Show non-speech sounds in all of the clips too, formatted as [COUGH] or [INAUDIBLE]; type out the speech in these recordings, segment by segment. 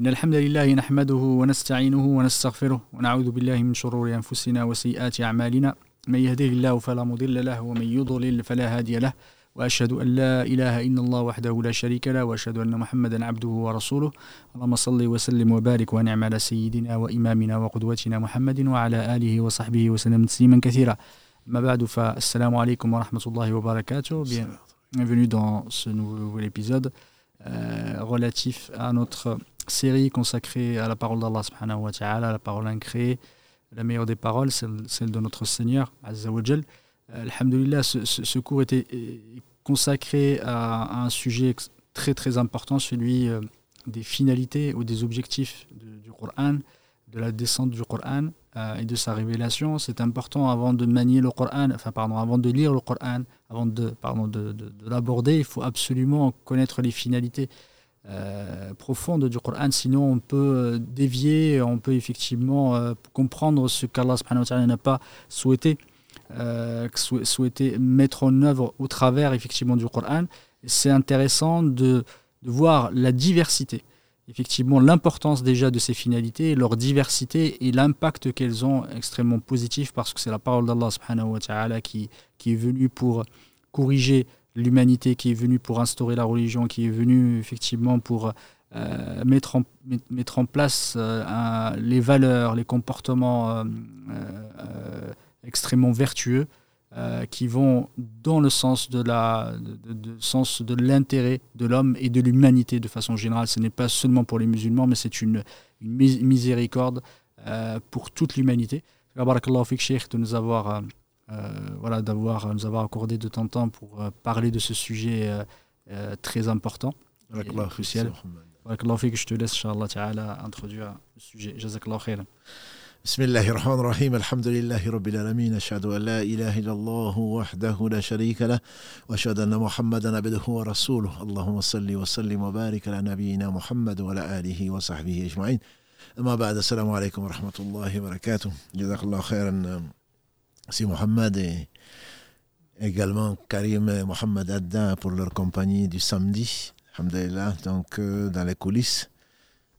إن الحمد لله نحمده ونستعينه ونستغفره ونعوذ بالله من شرور أنفسنا وسيئات أعمالنا. من يهده الله فلا مضل له ومن يضلل فلا هادي له. وأشهد أن لا إله إلا الله وحده لا شريك له وأشهد أن محمدا عبده ورسوله. اللهم صل وسلم وبارك ونعم على سيدنا وإمامنا وقدوتنا محمد وعلى آله وصحبه وسلم تسليما كثيرا. ما بعد فالسلام عليكم ورحمة الله وبركاته. Bienvenue dans ce nouvel épisode euh, relatif à notre série consacrée à la parole d'Allah subhanahu wa ta'ala, la parole incréée, la meilleure des paroles, celle, de notre Seigneur, Azza wa. Euh, Alhamdulillah, ce, ce, cours était consacré à, un sujet très très important, celui euh, des finalités ou des objectifs du Coran, de la descente du Coran euh, et de sa révélation. C'est important avant de manier le Coran, enfin pardon, avant de lire le Coran, avant de, de l'aborder, il faut absolument connaître les finalités euh, profondes du Coran, sinon on peut dévier, on peut effectivement euh, comprendre ce qu'Allah n'a pas souhaité, euh, sou souhaité mettre en œuvre au travers effectivement du Coran. C'est intéressant de, de, voir la diversité, effectivement l'importance déjà de ces finalités, leur diversité et l'impact qu'elles ont extrêmement positif parce que c'est la parole d'Allah qui, qui est venue pour corriger l'humanité qui est venue pour instaurer la religion, qui est venue effectivement pour euh, mettre, en, mettre en place euh, les valeurs, les comportements euh, extrêmement vertueux qui vont dans le sens de la sens de l'intérêt de l'homme et de l'humanité de façon générale. Ce n'est pas seulement pour les musulmans, mais c'est une, miséricorde pour toute l'humanité. De nous avoir voilà, d'avoir nous avoir accordé de temps en temps pour parler de ce sujet très important et crucial. Je te laisse, Ta'ala, introduire le sujet. Khairan. بسم الله الرحمن الرحيم الحمد لله رب العالمين أشهد أن لا إله إلا الله وحده لا شريك له وأشهد أن محمدا عبده ورسوله اللهم صل وسلم وبارك على نبينا محمد وعلى آله وصحبه أجمعين أما بعد السلام عليكم ورحمة الله وبركاته جزاك الله خيرا si Mohamed et également Karim et Mohamed Adda pour leur compagnie du samedi. Alhamdulillah, donc euh, dans les coulisses.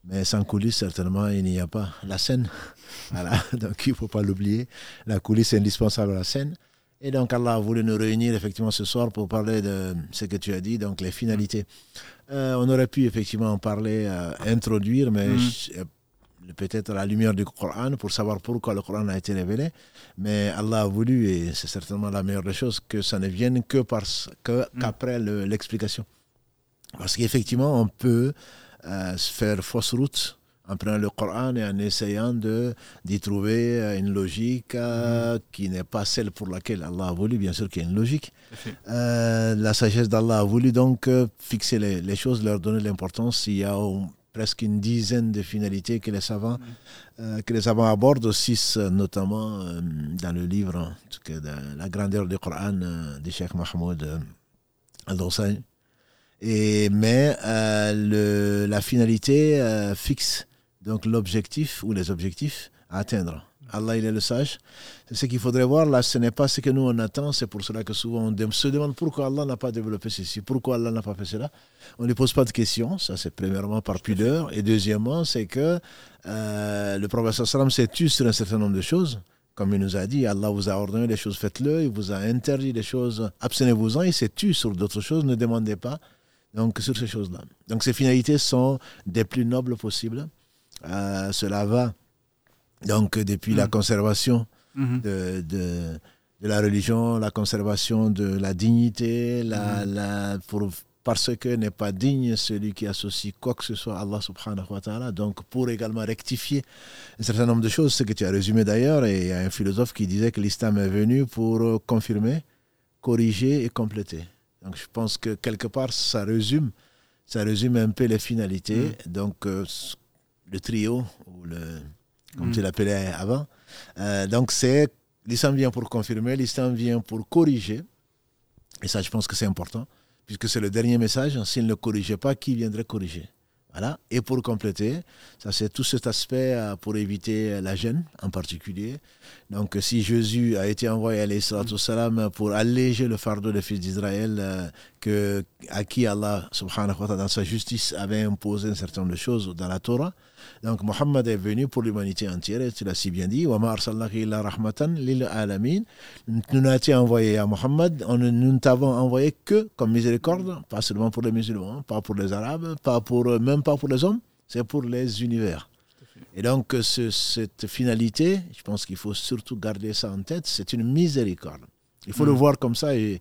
Mais sans coulisses, certainement, il n'y a pas la scène. [LAUGHS] Voilà, donc il ne faut pas l'oublier. La coulisse est indispensable à la scène. Et donc Allah a voulu nous réunir effectivement ce soir pour parler de ce que tu as dit, donc les finalités. Euh, on aurait pu effectivement en parler, euh, introduire, mais mm. Peut-être à la lumière du Coran pour savoir pourquoi le Coran a été révélé. Mais Allah a voulu, et c'est certainement la meilleure des choses, que ça ne vienne que parce que mm. qu'après l'explication. Parce qu'effectivement, on peut euh, faire fausse route en prenant le Coran et en essayant d'y trouver euh, une logique euh, mmh. qui n'est pas celle pour laquelle Allah a voulu, bien sûr qu'il y a une logique. Euh, la sagesse d'Allah a voulu donc fixer les, les, choses, leur donner l'importance. Il y a presque une dizaine de finalités que les savants, mmh. euh, que les savants abordent, six notamment euh, dans le livre de La grandeur du Coran euh, du Cheikh Mahmoud Al-Dawsani. Et, mais le, la finalité fixe donc l'objectif ou les objectifs à atteindre. Allah, il est le sage. Ce qu'il faudrait voir là, ce n'est pas ce que nous on attend. C'est pour cela que souvent on se demande pourquoi Allah n'a pas développé ceci, pourquoi Allah n'a pas fait cela. On ne lui pose pas de questions. Ça, c'est premièrement par pudeur. Et deuxièmement, c'est que euh, le prophète sallam s'est tu sur un certain nombre de choses. Comme il nous a dit, Allah vous a ordonné des choses, faites-le. Il vous a interdit des choses, abstenez-vous-en. Il s'est tu sur d'autres choses, ne demandez pas. Donc, sur ces choses-là. Donc, ces finalités sont des plus nobles possibles. Euh, cela va donc, depuis mmh. la conservation mmh. de, de, de, la religion, la conservation de la dignité, la, mmh. la, pour, parce que n'est pas digne celui qui associe quoi que ce soit à Allah subhanahu wa ta'ala. Donc, pour également rectifier un certain nombre de choses, ce que tu as résumé d'ailleurs, et il y a un philosophe qui disait que l'islam est venu pour confirmer, corriger et compléter. Donc, je pense que quelque part, ça résume, ça résume un peu les finalités. Donc, euh, le trio, ou le comme mm. tu l'appelais avant. Euh, donc, c'est l'islam vient pour confirmer, l'islam vient pour corriger. Et ça, je pense que c'est important, puisque c'est le dernier message. S'il ne corrigeait pas, qui viendrait corriger? Voilà. Et pour compléter, ça c'est tout cet aspect euh, pour éviter la gêne en particulier. Donc si Jésus a été envoyé à salam pour alléger le fardeau des fils d'Israël, euh, que, à qui Allah, subhanahu wa ta'ala, dans sa justice, avait imposé un certain nombre de choses dans la Torah. Donc, Mohammed est venu pour l'humanité entière, et tu l'as si bien dit. Nous n'avons envoyé à Mohammed, nous ne t'avons envoyé que comme miséricorde, pas seulement pour les musulmans, pas pour les arabes, pas pour, même pas pour les hommes, c'est pour les univers. Et donc, cette finalité, je pense qu'il faut surtout garder ça en tête, c'est une miséricorde. Il faut le mm. voir comme ça et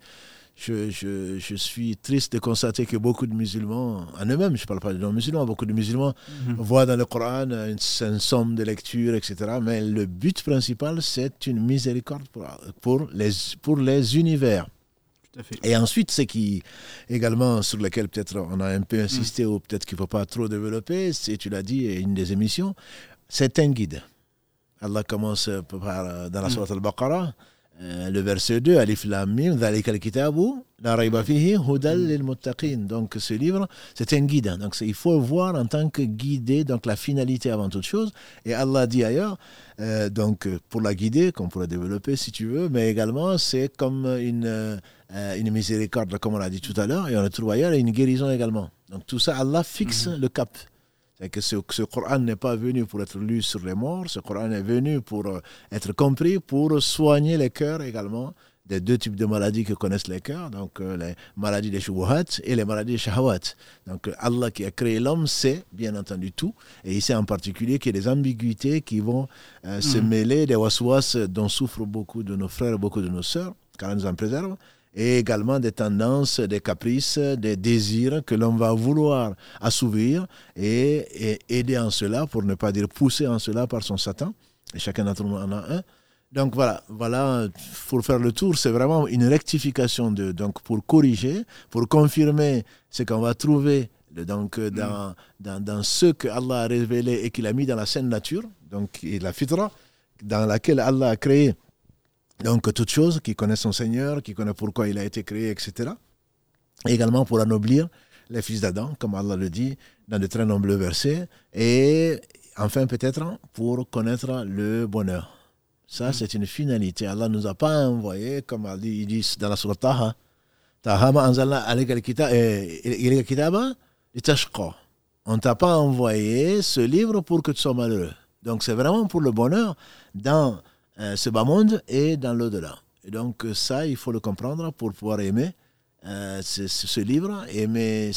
je, je, je, suis triste de constater que beaucoup de musulmans, en eux-mêmes, je ne parle pas des non-musulmans, beaucoup de musulmans mm-hmm. voient dans le Coran une, une, somme de lecture, etc. Mais le but principal, c'est une miséricorde pour, pour, les, pour les univers. Et ensuite, ce qui également sur lequel peut-être on a un peu insisté mm. ou peut-être qu'il ne faut pas trop développer, c'est, tu l'as dit, une des émissions, c'est un guide. Allah commence par, dans la mm. Sourate al-Baqarah, le verset 2, Alif Lam Mim, la rayba fihi, hudal lil muttaqin. Donc ce livre, c'est un guide. Donc il faut voir en tant que guidé, donc la finalité avant toute chose. Et Allah dit ailleurs, euh, donc pour la guider, qu'on pourrait développer si tu veux, mais également c'est comme une, euh, une miséricorde, comme on l'a dit tout à l'heure, et on le trouve ailleurs, et une guérison également. Donc tout ça, Allah fixe mm-hmm. le cap. C'est que ce, ce Coran n'est pas venu pour être lu sur les morts, ce Coran est venu pour euh, être compris, pour soigner les cœurs également des deux types de maladies que connaissent les cœurs, donc euh, les maladies des shubuhat et les maladies des shahawat. Donc Allah qui a créé l'homme sait bien entendu tout, et il sait en particulier qu'il y a des ambiguïtés qui vont euh, se mm. mêler, des waswas dont souffrent beaucoup de nos frères, beaucoup de nos sœurs, car nous en préserve et également des tendances, des caprices, des désirs que l'on va vouloir assouvir et, aider en cela, pour ne pas dire pousser en cela par son Satan. Et chacun d'entre nous en a un. Donc voilà, voilà, pour faire le tour, c'est vraiment une rectification de, donc pour corriger, pour confirmer ce qu'on va trouver donc mm. dans, dans, dans, ce que Allah a révélé et qu'il a mis dans la saine nature, donc la fitra, dans laquelle Allah a créé donc, toute chose, qui connaît son Seigneur, qui connaît pourquoi il a été créé, etc. également pour anoblir les fils d'Adam, comme Allah le dit dans de très nombreux versets. Et enfin, peut-être pour connaître le bonheur. Ça, c'est une finalité. Allah ne nous a pas envoyé, comme il dit dans la Surah Taha, Taha anzalna On ne t'a pas envoyé ce livre pour que tu sois malheureux. Donc, c'est vraiment pour le bonheur dans euh, ce bas monde et dans l'au-delà. Et donc euh, ça, il faut le comprendre pour pouvoir aimer euh, ce, livre, aimer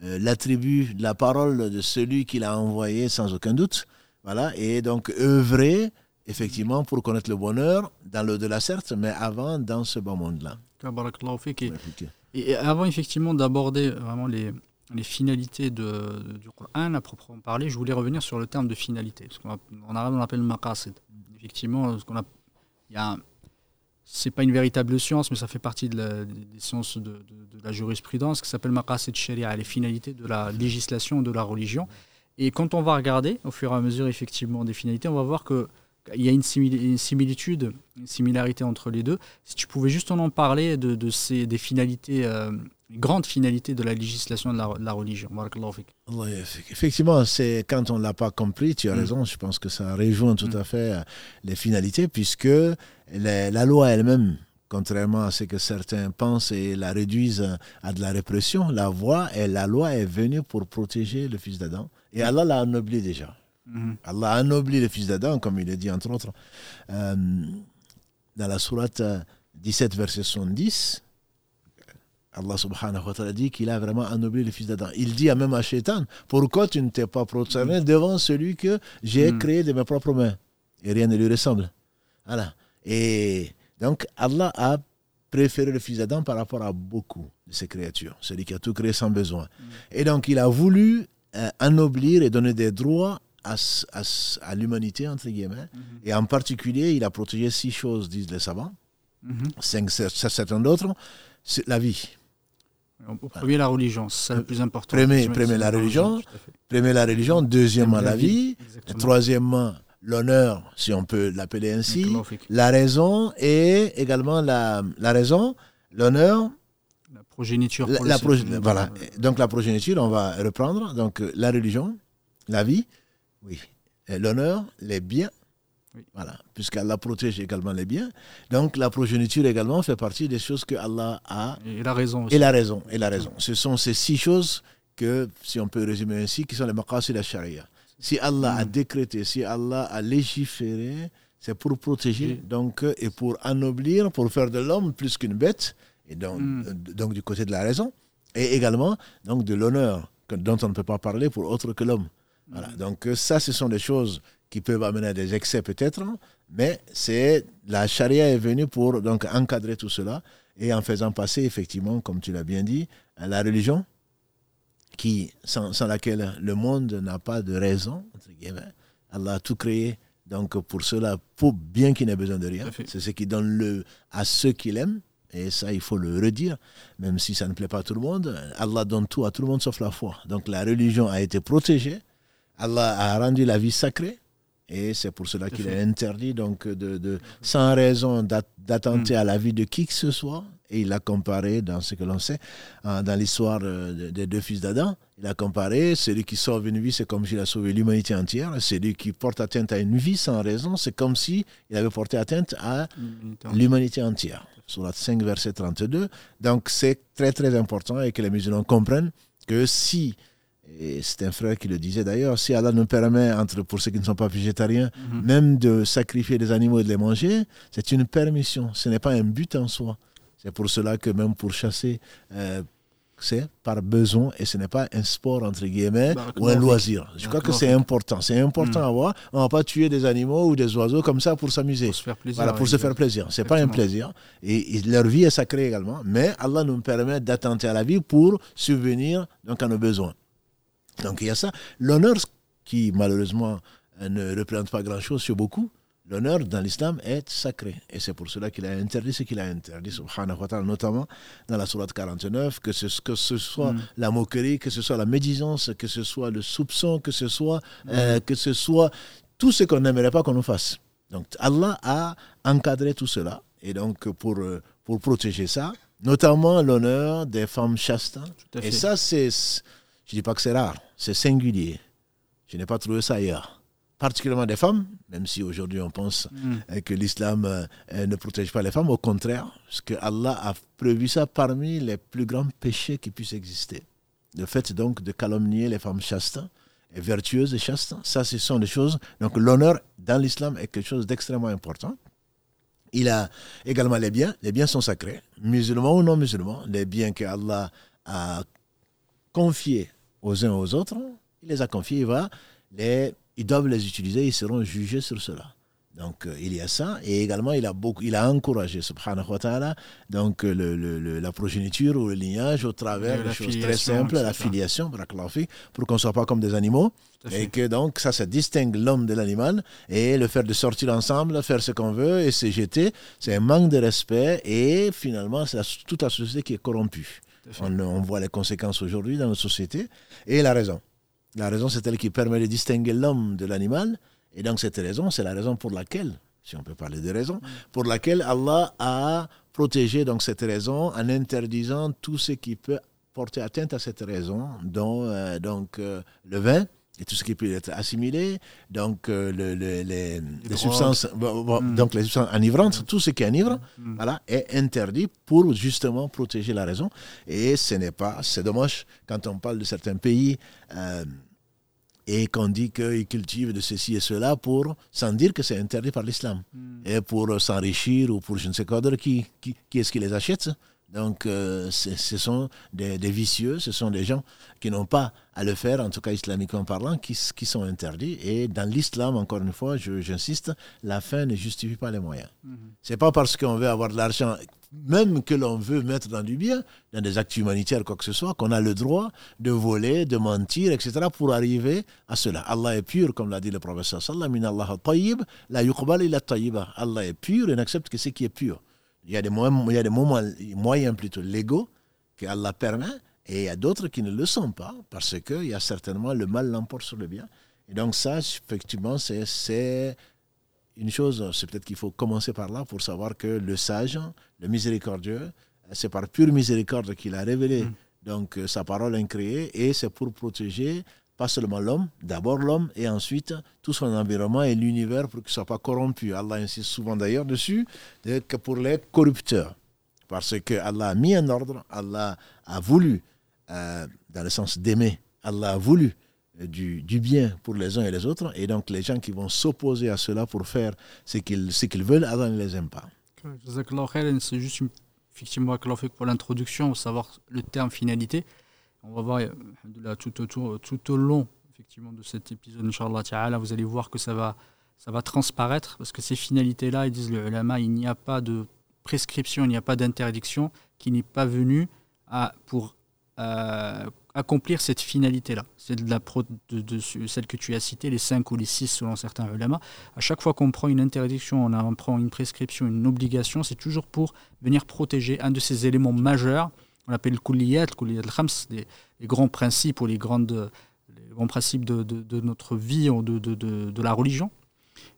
l'attribut de la parole de celui qui l'a envoyé sans aucun doute. Voilà, et donc œuvrer effectivement pour connaître le bonheur dans l'au-delà certes, mais avant dans ce bas monde-là. Et, avant effectivement d'aborder vraiment les, les finalités de, du Coran à proprement parler, je voulais revenir sur le terme de finalité. Parce qu'en arabe on appelle maqasid effectivement, ce qu'on a, il y a c'est pas une véritable science, mais ça fait partie de la, des sciences de, de, la jurisprudence qui s'appelle maqasid sharia, les finalités de la législation de la religion. Et quand on va regarder, au fur et à mesure effectivement des finalités, on va voir que il y a une, similitude, une similarité entre les deux. Si tu pouvais juste en parler de, de ces, des finalités euh, grande finalité de la législation de la, de la religion. Effectivement, c'est quand on ne l'a pas compris, tu as mm. raison, je pense que ça rejoint tout mm. à fait euh, les finalités, puisque la loi elle-même, contrairement à ce que certains pensent et la réduisent à de la répression, la, voie et la loi est venue pour protéger le fils d'Adam. Et Allah l'a anobli déjà. Mm-hmm. Allah a le fils d'Adam, comme il est dit entre autres, euh, dans la sourate 17, verset 70. Allah subhanahu wa ta'ala dit qu'il a vraiment anobli le fils d'Adam. Il dit à même à Shaitan, pourquoi tu ne t'es pas prosterné devant celui que j'ai hmm. créé de mes propres mains? Et rien ne lui ressemble. Voilà. Et donc Allah a préféré le fils d'Adam par rapport à beaucoup de ses créatures, celui qui a tout créé sans besoin. Hmm. Et donc il a voulu euh, anoblir et donner des droits à, à, l'humanité, entre guillemets. Hmm. Et en particulier, il a protégé six choses, disent les savants. Cinq, certains d'autres, c'est la vie. Premier, la religion, c'est le plus important. Premier, premier la religion, premier la religion, deuxièmement la vie, troisièmement l'honneur, si on peut l'appeler ainsi, la raison et également la, la raison, l'honneur. La progéniture. La, voilà. Donc la progéniture, on va reprendre. Donc la religion, la vie, oui, l'honneur, les biens Voilà, puisqu'Allah protège également les biens. Donc la progéniture également fait partie des choses que Allah a. Et la raison aussi. Et la raison, et la raison. Ce sont ces six choses que, si on peut résumer ainsi, qui sont les maqasid la sharia. Si Allah a mm. décrété, si Allah a légiféré, c'est pour protéger donc, et pour anoblir, pour faire de l'homme plus qu'une bête, et donc, mm. euh, donc du côté de la raison, et également donc de l'honneur dont on ne peut pas parler pour autre que l'homme. Voilà. Mm. Donc ça, ce sont des choses qui peuvent amener à des excès peut-être, mais c'est la charia est venue pour donc encadrer tout cela et en faisant passer effectivement, comme tu l'as bien dit, la religion qui sans, sans laquelle le monde n'a pas de raison entre guillemets. Allah a tout créé donc pour cela, pour bien qu'il n'ait besoin de rien, c'est ce qui donne le à ceux qu'il aime. Et ça, il faut le redire, même si ça ne plaît pas à tout le monde. Allah donne tout à tout le monde sauf la foi. Donc la religion a été protégée. Allah a rendu la vie sacrée. Et c'est pour cela qu'il est interdit donc de, de sans raison d'attenter hmm. à la vie de qui que ce soit. Et il a comparé, dans ce que l'on sait, hein, dans l'histoire euh, des deux fils d'Adam, il a comparé, celui qui sauve une vie, c'est comme s'il a sauvé l'humanité entière. Celui qui porte atteinte à une vie sans raison, c'est comme s'il avait porté atteinte à l'humanité entière. Sur la 5, verset 32. Donc c'est très très important et que les musulmans comprennent que si et c'est un frère qui le disait d'ailleurs, si Allah nous permet, entre, pour ceux qui ne sont pas végétariens, mhm. même de sacrifier des animaux et de les manger, c'est une permission, ce n'est pas un but en soi. C'est pour cela que même pour chasser, euh, c'est par besoin et ce n'est pas un sport entre guillemets ou un loisir. Je crois que c'est important. C'est important à voir. On ne va pas tuer des animaux ou des oiseaux comme ça pour s'amuser. Pour se faire plaisir. Voilà, pour se faire plaisir. C'est pas un plaisir. Et, leur vie est sacrée également. Mais Allah nous permet d'attenter à la vie pour subvenir donc à nos besoins. Donc il y a ça. L'honneur qui malheureusement euh, ne représente pas grand-chose sur beaucoup, L'honneur dans l'islam est sacré. Et c'est pour cela qu'il a interdit ce qu'il a interdit, subhanahu wa ta'ala, notamment dans la sourate 49, que ce, que ce soit mm. la moquerie, que ce soit la médisance, que ce soit le soupçon, que ce soit, euh, mm. que ce soit tout ce qu'on n'aimerait pas qu'on nous fasse. Donc Allah a encadré tout cela. Et donc pour, euh, pour protéger ça, notamment l'honneur des femmes chastes. Et ça, c'est je ne dis pas que c'est rare, c'est singulier. Je n'ai pas trouvé ça ailleurs. Particulièrement des femmes, même si aujourd'hui on pense mm. euh, que l'islam euh, ne protège pas les femmes, au contraire, parce que Allah a prévu ça parmi les plus grands péchés qui puissent exister. Le fait donc de calomnier les femmes chastes et vertueuses et chastes, ça ce sont des choses. Donc l'honneur dans l'islam est quelque chose d'extrêmement important. Il a également les biens. Les biens sont sacrés, musulmans ou non musulmans. Les biens que Allah a confiés aux uns aux autres, il les a confiés, il va les, ils doivent les utiliser, ils seront jugés sur cela. Donc euh, il y a ça et également il a beaucoup, il a encouragé subhanahu wa ta'ala donc euh, le, la progéniture ou le lignage au travers de choses très simples, la filiation, pour qu'on ne soit pas comme des animaux et que donc ça, ça distingue l'homme de l'animal et le faire de sortir ensemble, faire ce qu'on veut et se jeter, c'est un manque de respect et finalement c'est toute la société qui est corrompue. On, voit les conséquences aujourd'hui dans notre société. Et la raison. La raison, c'est elle qui permet de distinguer l'homme de l'animal. Et donc, cette raison, c'est la raison pour laquelle, si on peut parler de raison, pour laquelle Allah a protégé donc, cette raison en interdisant tout ce qui peut porter atteinte à cette raison, dont euh, donc, euh, le vin, et tout ce qui peut être assimilé, donc euh, le, les, substances, mm. donc les substances enivrantes, tout ce qui enivre, mm. voilà, est interdit pour justement protéger la raison. Et ce n'est pas, c'est dommage quand on parle de certains pays euh, et qu'on dit qu'ils cultivent de ceci et cela pour, sans dire que c'est interdit par l'islam, mm. et pour s'enrichir ou pour je ne sais quoi d'autre, qui, qui, qui est-ce qui les achète? Donc, euh, ce sont des, vicieux, ce sont des gens qui n'ont pas à le faire, en tout cas islamiquement parlant, qui, qui sont interdits. Et dans l'islam, encore une fois, j'insiste, la fin ne justifie pas les moyens. Ce mhm. n'est C'est pas parce qu'on veut avoir de l'argent, même que l'on veut mettre dans du bien, dans des actes humanitaires, quoi que ce soit, qu'on a le droit de voler, de mentir, etc., pour arriver à cela. Allah est pur, comme l'a dit le professeur sallallahu Allah est pur et n'accepte que ce qui est pur. Il y a des, moyens, il y a des moments, moyens plutôt légaux qu'Allah permet, et il y a d'autres qui ne le sont pas, parce qu'il y a certainement le mal l'emporte sur le bien. Et donc ça, effectivement, c'est une chose, c'est peut-être qu'il faut commencer par là pour savoir que le sage, le miséricordieux, c'est par pure miséricorde qu'il a révélé mm. donc sa parole incréée, et c'est pour protéger pas seulement l'homme, d'abord l'homme et ensuite tout son environnement et l'univers pour qu'il ne soit pas corrompu. Allah insiste souvent d'ailleurs dessus, que pour les corrupteurs. Parce que Allah a mis un ordre, Allah a voulu, euh, dans le sens d'aimer, Allah a voulu du, du, bien pour les uns et les autres. Et donc les gens qui vont s'opposer à cela pour faire ce qu'ils veulent, Allah ne les aime pas. C'est juste effectivement pour l'introduction, savoir le terme finalité. On va voir tout, au long effectivement, de cet épisode, Inch'Allah vous allez voir que ça va, ça va transparaître parce que ces finalités-là, ils disent le ulama, il n'y a pas de prescription, il n'y a pas d'interdiction qui n'est pas venue pour euh, accomplir cette finalité-là. C'est de, celle que tu as citée, les cinq ou les six selon certains ulama. À chaque fois qu'on prend une interdiction, on, prend une prescription, une obligation, c'est toujours pour venir protéger un de ces éléments majeurs. On appelle le kulliyat, le al-khams, les, les, grands principes ou les, grandes, les grands principes de, notre vie, de, de, la religion.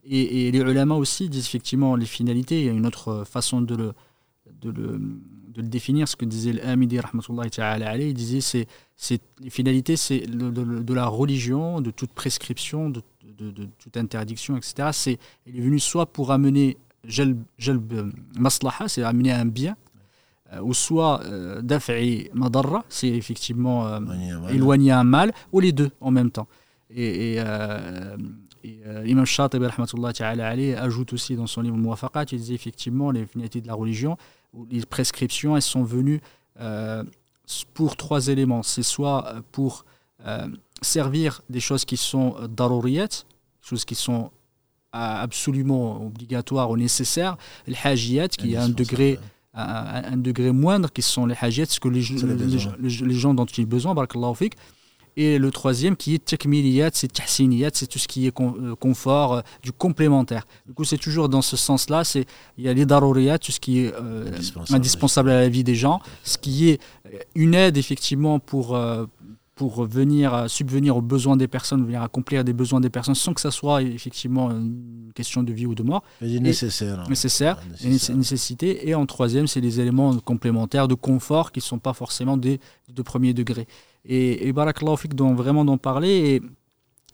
Et, les ulama aussi disent effectivement les finalités. Il y a une autre façon de le, de le, de le définir, ce que disait l'Amidi, il disait c'est, les finalités c'est de, la religion, de toute prescription, de, de, toute interdiction, etc. C'est, il est venu soit pour amener jalb, maslaha, c'est amener un bien, euh, ou soit euh, daf'i madarra, c'est effectivement euh, éloigner un mal, ou les deux en même temps. Et, et et euh, Imam Shatibi ajoute aussi dans son livre Muwafaqat, il disait effectivement les finalités de la religion, les prescriptions, elles sont venues euh, pour trois éléments. C'est soit euh, pour servir des choses qui sont daruriyat, choses qui sont absolument obligatoires ou nécessaires, les hajiyat, qui a un degré, un, degré moindre, qui sont les hajiyat, ce que les, les, gens dont ils ont besoin, barakallahu fik, et le troisième qui est tekmiliyat, c'est tahsiniyat, c'est tout ce qui est euh, confort, euh, du complémentaire. Du coup, c'est toujours dans ce sens-là. C'est il y a les daruriyat, tout ce qui est euh, indispensable, à la vie des gens, ce qui est une aide effectivement pour pour venir subvenir aux besoins des personnes, venir accomplir des besoins des personnes sans que ça soit effectivement une question de vie ou de mort. Et nécessaire. nécessaire, nécessaire. nécessité. Et en troisième, c'est les éléments complémentaires de confort qui ne sont pas forcément des, de premier degré. Et, et Barakallahu doit vraiment d'en parler.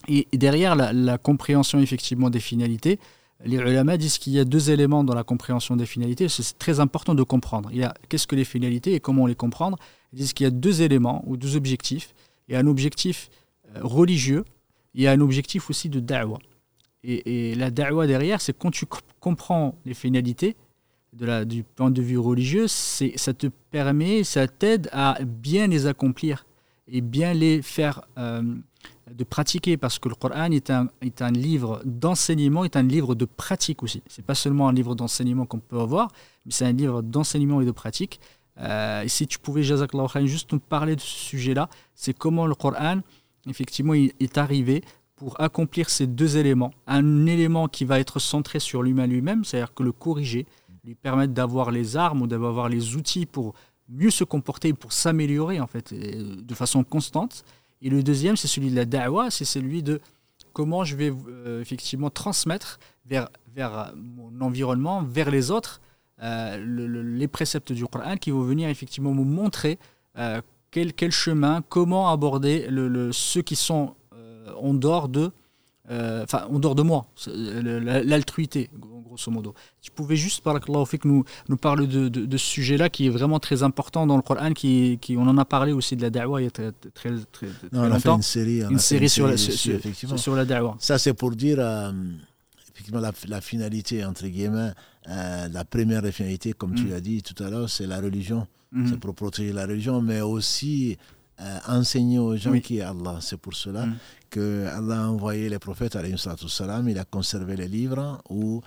Et, et derrière la, compréhension effectivement des finalités, les ulama disent qu'il y a deux éléments dans la compréhension des finalités. C'est très important de comprendre. Il y a qu'est-ce que les finalités et comment les comprendre. Ils disent qu'il y a deux éléments ou deux objectifs. Il y a un objectif euh, religieux, il y a un objectif aussi de da'wah. Et, la da'wah derrière, c'est quand tu comprends les finalités, du point de vue religieux, ça te permet, ça t'aide à bien les accomplir et bien les faire euh, de pratiquer parce que le Coran est un, est un livre d'enseignement, est un livre de pratique aussi. C'est pas seulement un livre d'enseignement qu'on peut avoir, mais c'est un livre d'enseignement et de pratique. Euh, et si tu pouvais, Jazakallah juste nous parler de ce sujet-là, c'est comment le Coran, effectivement, est arrivé pour accomplir ces deux éléments. Un élément qui va être centré sur l'humain lui-même, c'est-à-dire que le corriger, lui permettre d'avoir les armes ou d'avoir les outils pour mieux se comporter pour s'améliorer en fait de façon constante. Et le deuxième, c'est celui de la da'wa, c'est celui de comment je vais euh, effectivement transmettre vers mon environnement, vers les autres, euh, les préceptes du Coran qui vont venir effectivement me montrer euh, quel, quel, chemin, comment aborder le, ceux qui sont en dehors de, enfin en dehors de moi, l'altruité, grosso modo. Tu pouvais juste, par fait nous, nous parler de, de, ce sujet-là qui est vraiment très important dans le Coran, qui, qui, on en a parlé aussi de la da'wah il y a très, très, très, non, on a fait une série, une série, sur, la, sur, sur, la da'wah. Ça, c'est pour dire euh, effectivement la, la, finalité, entre guillemets, euh, la première finalité, comme tu mm. l'as dit tout à l'heure, c'est la religion. Mm. C'est pour protéger la religion, mais aussi euh, enseigner aux gens qui est Allah. C'est pour cela mm. que Allah a envoyé les prophètes, salam, il a conservé les livres ou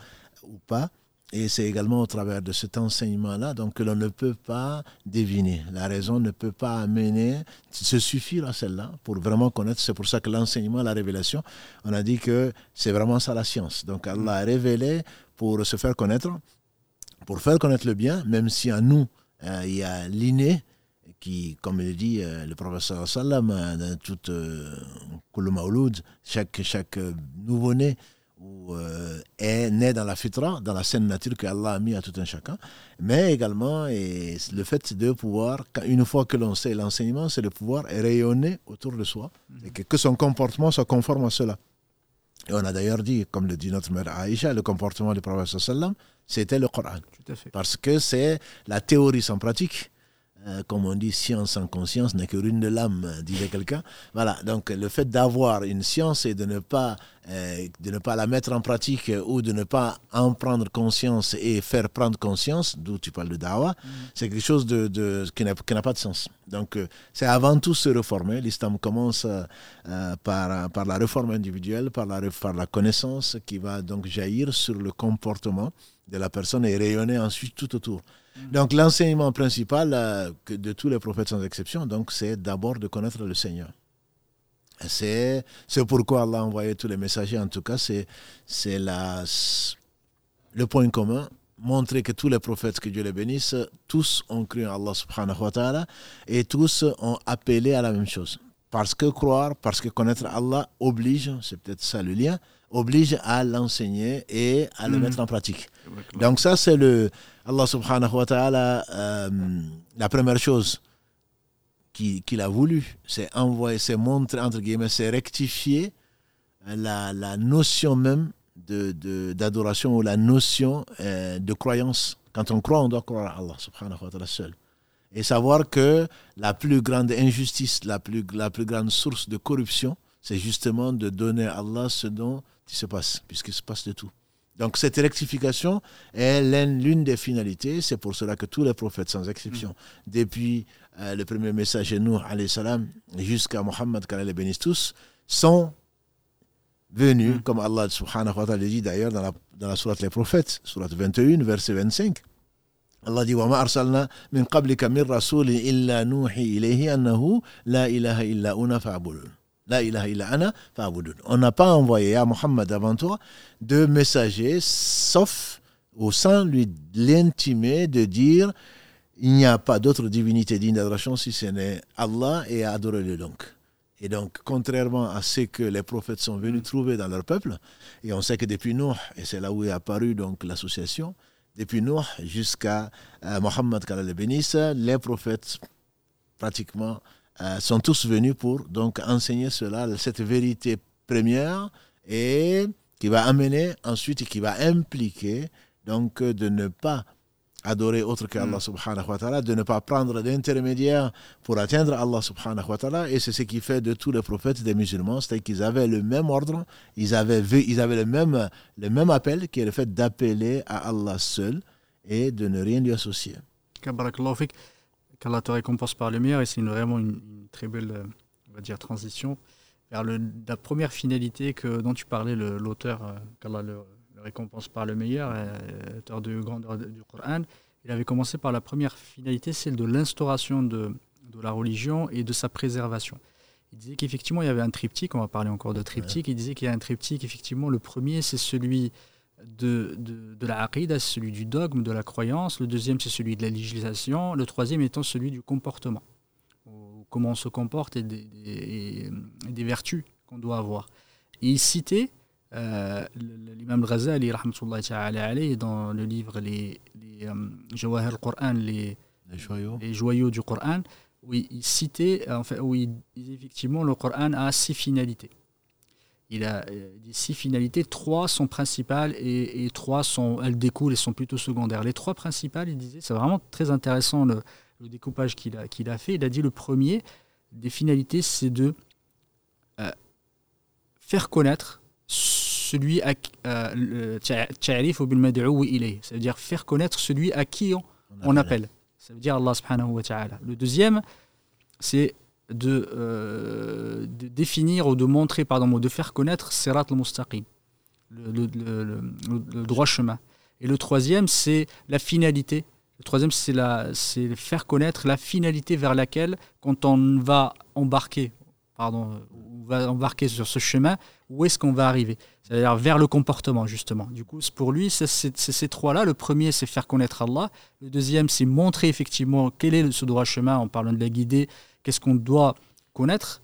ou pas. Et c'est également au travers de cet enseignement-là donc que l'on ne peut pas deviner. La raison ne peut pas amener, se suffit à celle-là pour vraiment connaître. C'est pour ça que l'enseignement, la révélation, on a dit que c'est vraiment ça la science. Donc Allah a révélé pour se faire connaître, pour faire connaître le bien, même si en nous, euh, il y a l'inné qui, comme le dit euh, le professeur sallam, dans toute euh, chaque, chaque nouveau-né, ou euh, est né dans la fitra, dans la saine nature que Allah a mis à tout un chacun, mais également et le fait de pouvoir, une fois que l'on sait l'enseignement, c'est de pouvoir rayonner autour de soi mhm. et que, son comportement soit conforme à cela. Et on a d'ailleurs dit, comme le dit notre mère Aïcha, le comportement du prophète sallam, c'était le Coran. Parce que c'est la théorie sans pratique euh, comme on dit, science sans conscience n'est que ruine de l'âme, disait quelqu'un. Voilà, donc le fait d'avoir une science et de ne, pas, euh, de ne pas la mettre en pratique ou de ne pas en prendre conscience et faire prendre conscience, d'où tu parles de dawa, mm. c'est quelque chose de, de qui n'a pas de sens. Donc euh, c'est avant tout se reformer. L'islam commence par, par la réforme individuelle, par la, par la connaissance qui va donc jaillir sur le comportement de la personne et rayonner ensuite tout autour. Donc l'enseignement principal euh, de tous les prophètes sans exception, donc c'est d'abord de connaître le Seigneur. C'est pourquoi Allah a envoyé tous les messagers, en tout cas, c'est le point commun, montrer que tous les prophètes, que Dieu les bénisse, tous ont cru en Allah subhanahu wa ta'ala et tous ont appelé à la même chose. Parce que croire, parce que connaître Allah oblige, c'est peut-être ça le lien, oblige à l'enseigner et à le mhm. mettre en pratique. Donc ça, c'est le Allah subhanahu wa ta'ala, euh, la première chose qu'il a voulu, c'est envoyer, c'est montrer, entre guillemets, c'est rectifier la, la, notion même d'adoration de, ou la notion euh, de croyance. Quand on croit, on doit croire à Allah subhanahu wa ta'ala seul. Et savoir que la plus grande injustice, la plus, la plus grande source de corruption, c'est justement de donner à Allah ce dont il se passe, puisqu'il se passe de tout. Donc cette rectification est l'une des finalités. C'est pour cela que tous les prophètes, sans exception, mm. depuis euh, le premier message Nour salam jusqu'à Mohammed, qu'Allah les bénisse tous, sont venus, mm. comme Allah subhanahu wa ta'ala dit d'ailleurs dans la, dans la sourate Les Prophètes, sourate 21, verset 25. Allah dit وما أرسلنا من قبلك من رسول إلا نوحي إليه أنه لا إله إلا أنا فاعبدون la ilaha illa ana On n'a pas envoyé à Mohammed avant toi de messagers, sauf ou sans lui l'intimer de dire il n'y a pas d'autre divinité digne d'adoration si ce n'est Allah et adorez-le donc. Et donc, contrairement à ce que les prophètes sont venus trouver dans leur peuple, et on sait que depuis Noé, et c'est là où est apparue donc l'association, depuis Noé jusqu'à euh, Mohammed qu'Allah le bénisse, les prophètes pratiquement euh, sont tous venus pour donc enseigner cela, cette vérité première et qui va amener ensuite et qui va impliquer donc de ne pas adorer autre que Allah mm. subhanahu wa ta'ala, de ne pas prendre d'intermédiaire pour atteindre Allah subhanahu wa ta'ala. Et c'est ce qui fait de tous les prophètes des musulmans, c'est qu'ils avaient le même ordre, ils avaient, ils avaient le, même, le même appel qui est le fait d'appeler à Allah seul et de ne rien lui associer qu'Allah te récompense par le meilleur, et c'est vraiment une, très belle euh, on va dire, transition vers le, la première finalité que, dont tu parlais, l'auteur, euh, qu'Allah le, récompense par le meilleur, euh, auteur du grandeur du Coran. Il avait commencé par la première finalité, celle de l'instauration de, de, la religion et de sa préservation. Il disait qu'effectivement, il y avait un triptyque, on va parler encore de triptyque, il disait qu'il y a un triptyque, effectivement, le premier, c'est celui de, de, de la c'est celui du dogme, de la croyance. Le deuxième, c'est celui de la législation. Le troisième étant celui du comportement. Comment on se comporte et des, des, vertus qu'on doit avoir. Et il citait euh, l'imam Ghazali, dans le livre Les, les euh, Qur'an, les, les, joyaux. les joyaux du Coran, où il citait, en fait, où il effectivement le Coran a six finalités il a euh, six finalités, trois sont principales et, trois sont, elles découlent et sont plutôt secondaires. Les trois principales, il disait, c'est vraiment très intéressant le, découpage qu'il a, qu'il a fait. Il a dit le premier des finalités, c'est de euh, faire connaître celui à euh, c'est-à-dire faire connaître celui à qui on, on appelle. Ça veut dire Allah subhanahu wa ta'ala. Le deuxième, c'est euh, de, définir ou de montrer, pardon, ou de faire connaître Sirat al-Mustaqim, le, le, droit chemin. Et le troisième, c'est la finalité. Le troisième, c'est faire connaître la finalité vers laquelle, quand on va embarquer, pardon, on va embarquer sur ce chemin, où est-ce qu'on va arriver? C'est-à-dire vers le comportement, justement. Du coup, pour lui, c'est ces trois-là. Le premier, c'est faire connaître Allah. Le deuxième, c'est montrer effectivement quel est ce droit chemin en parlant de la guider, qu'est-ce qu'on doit connaître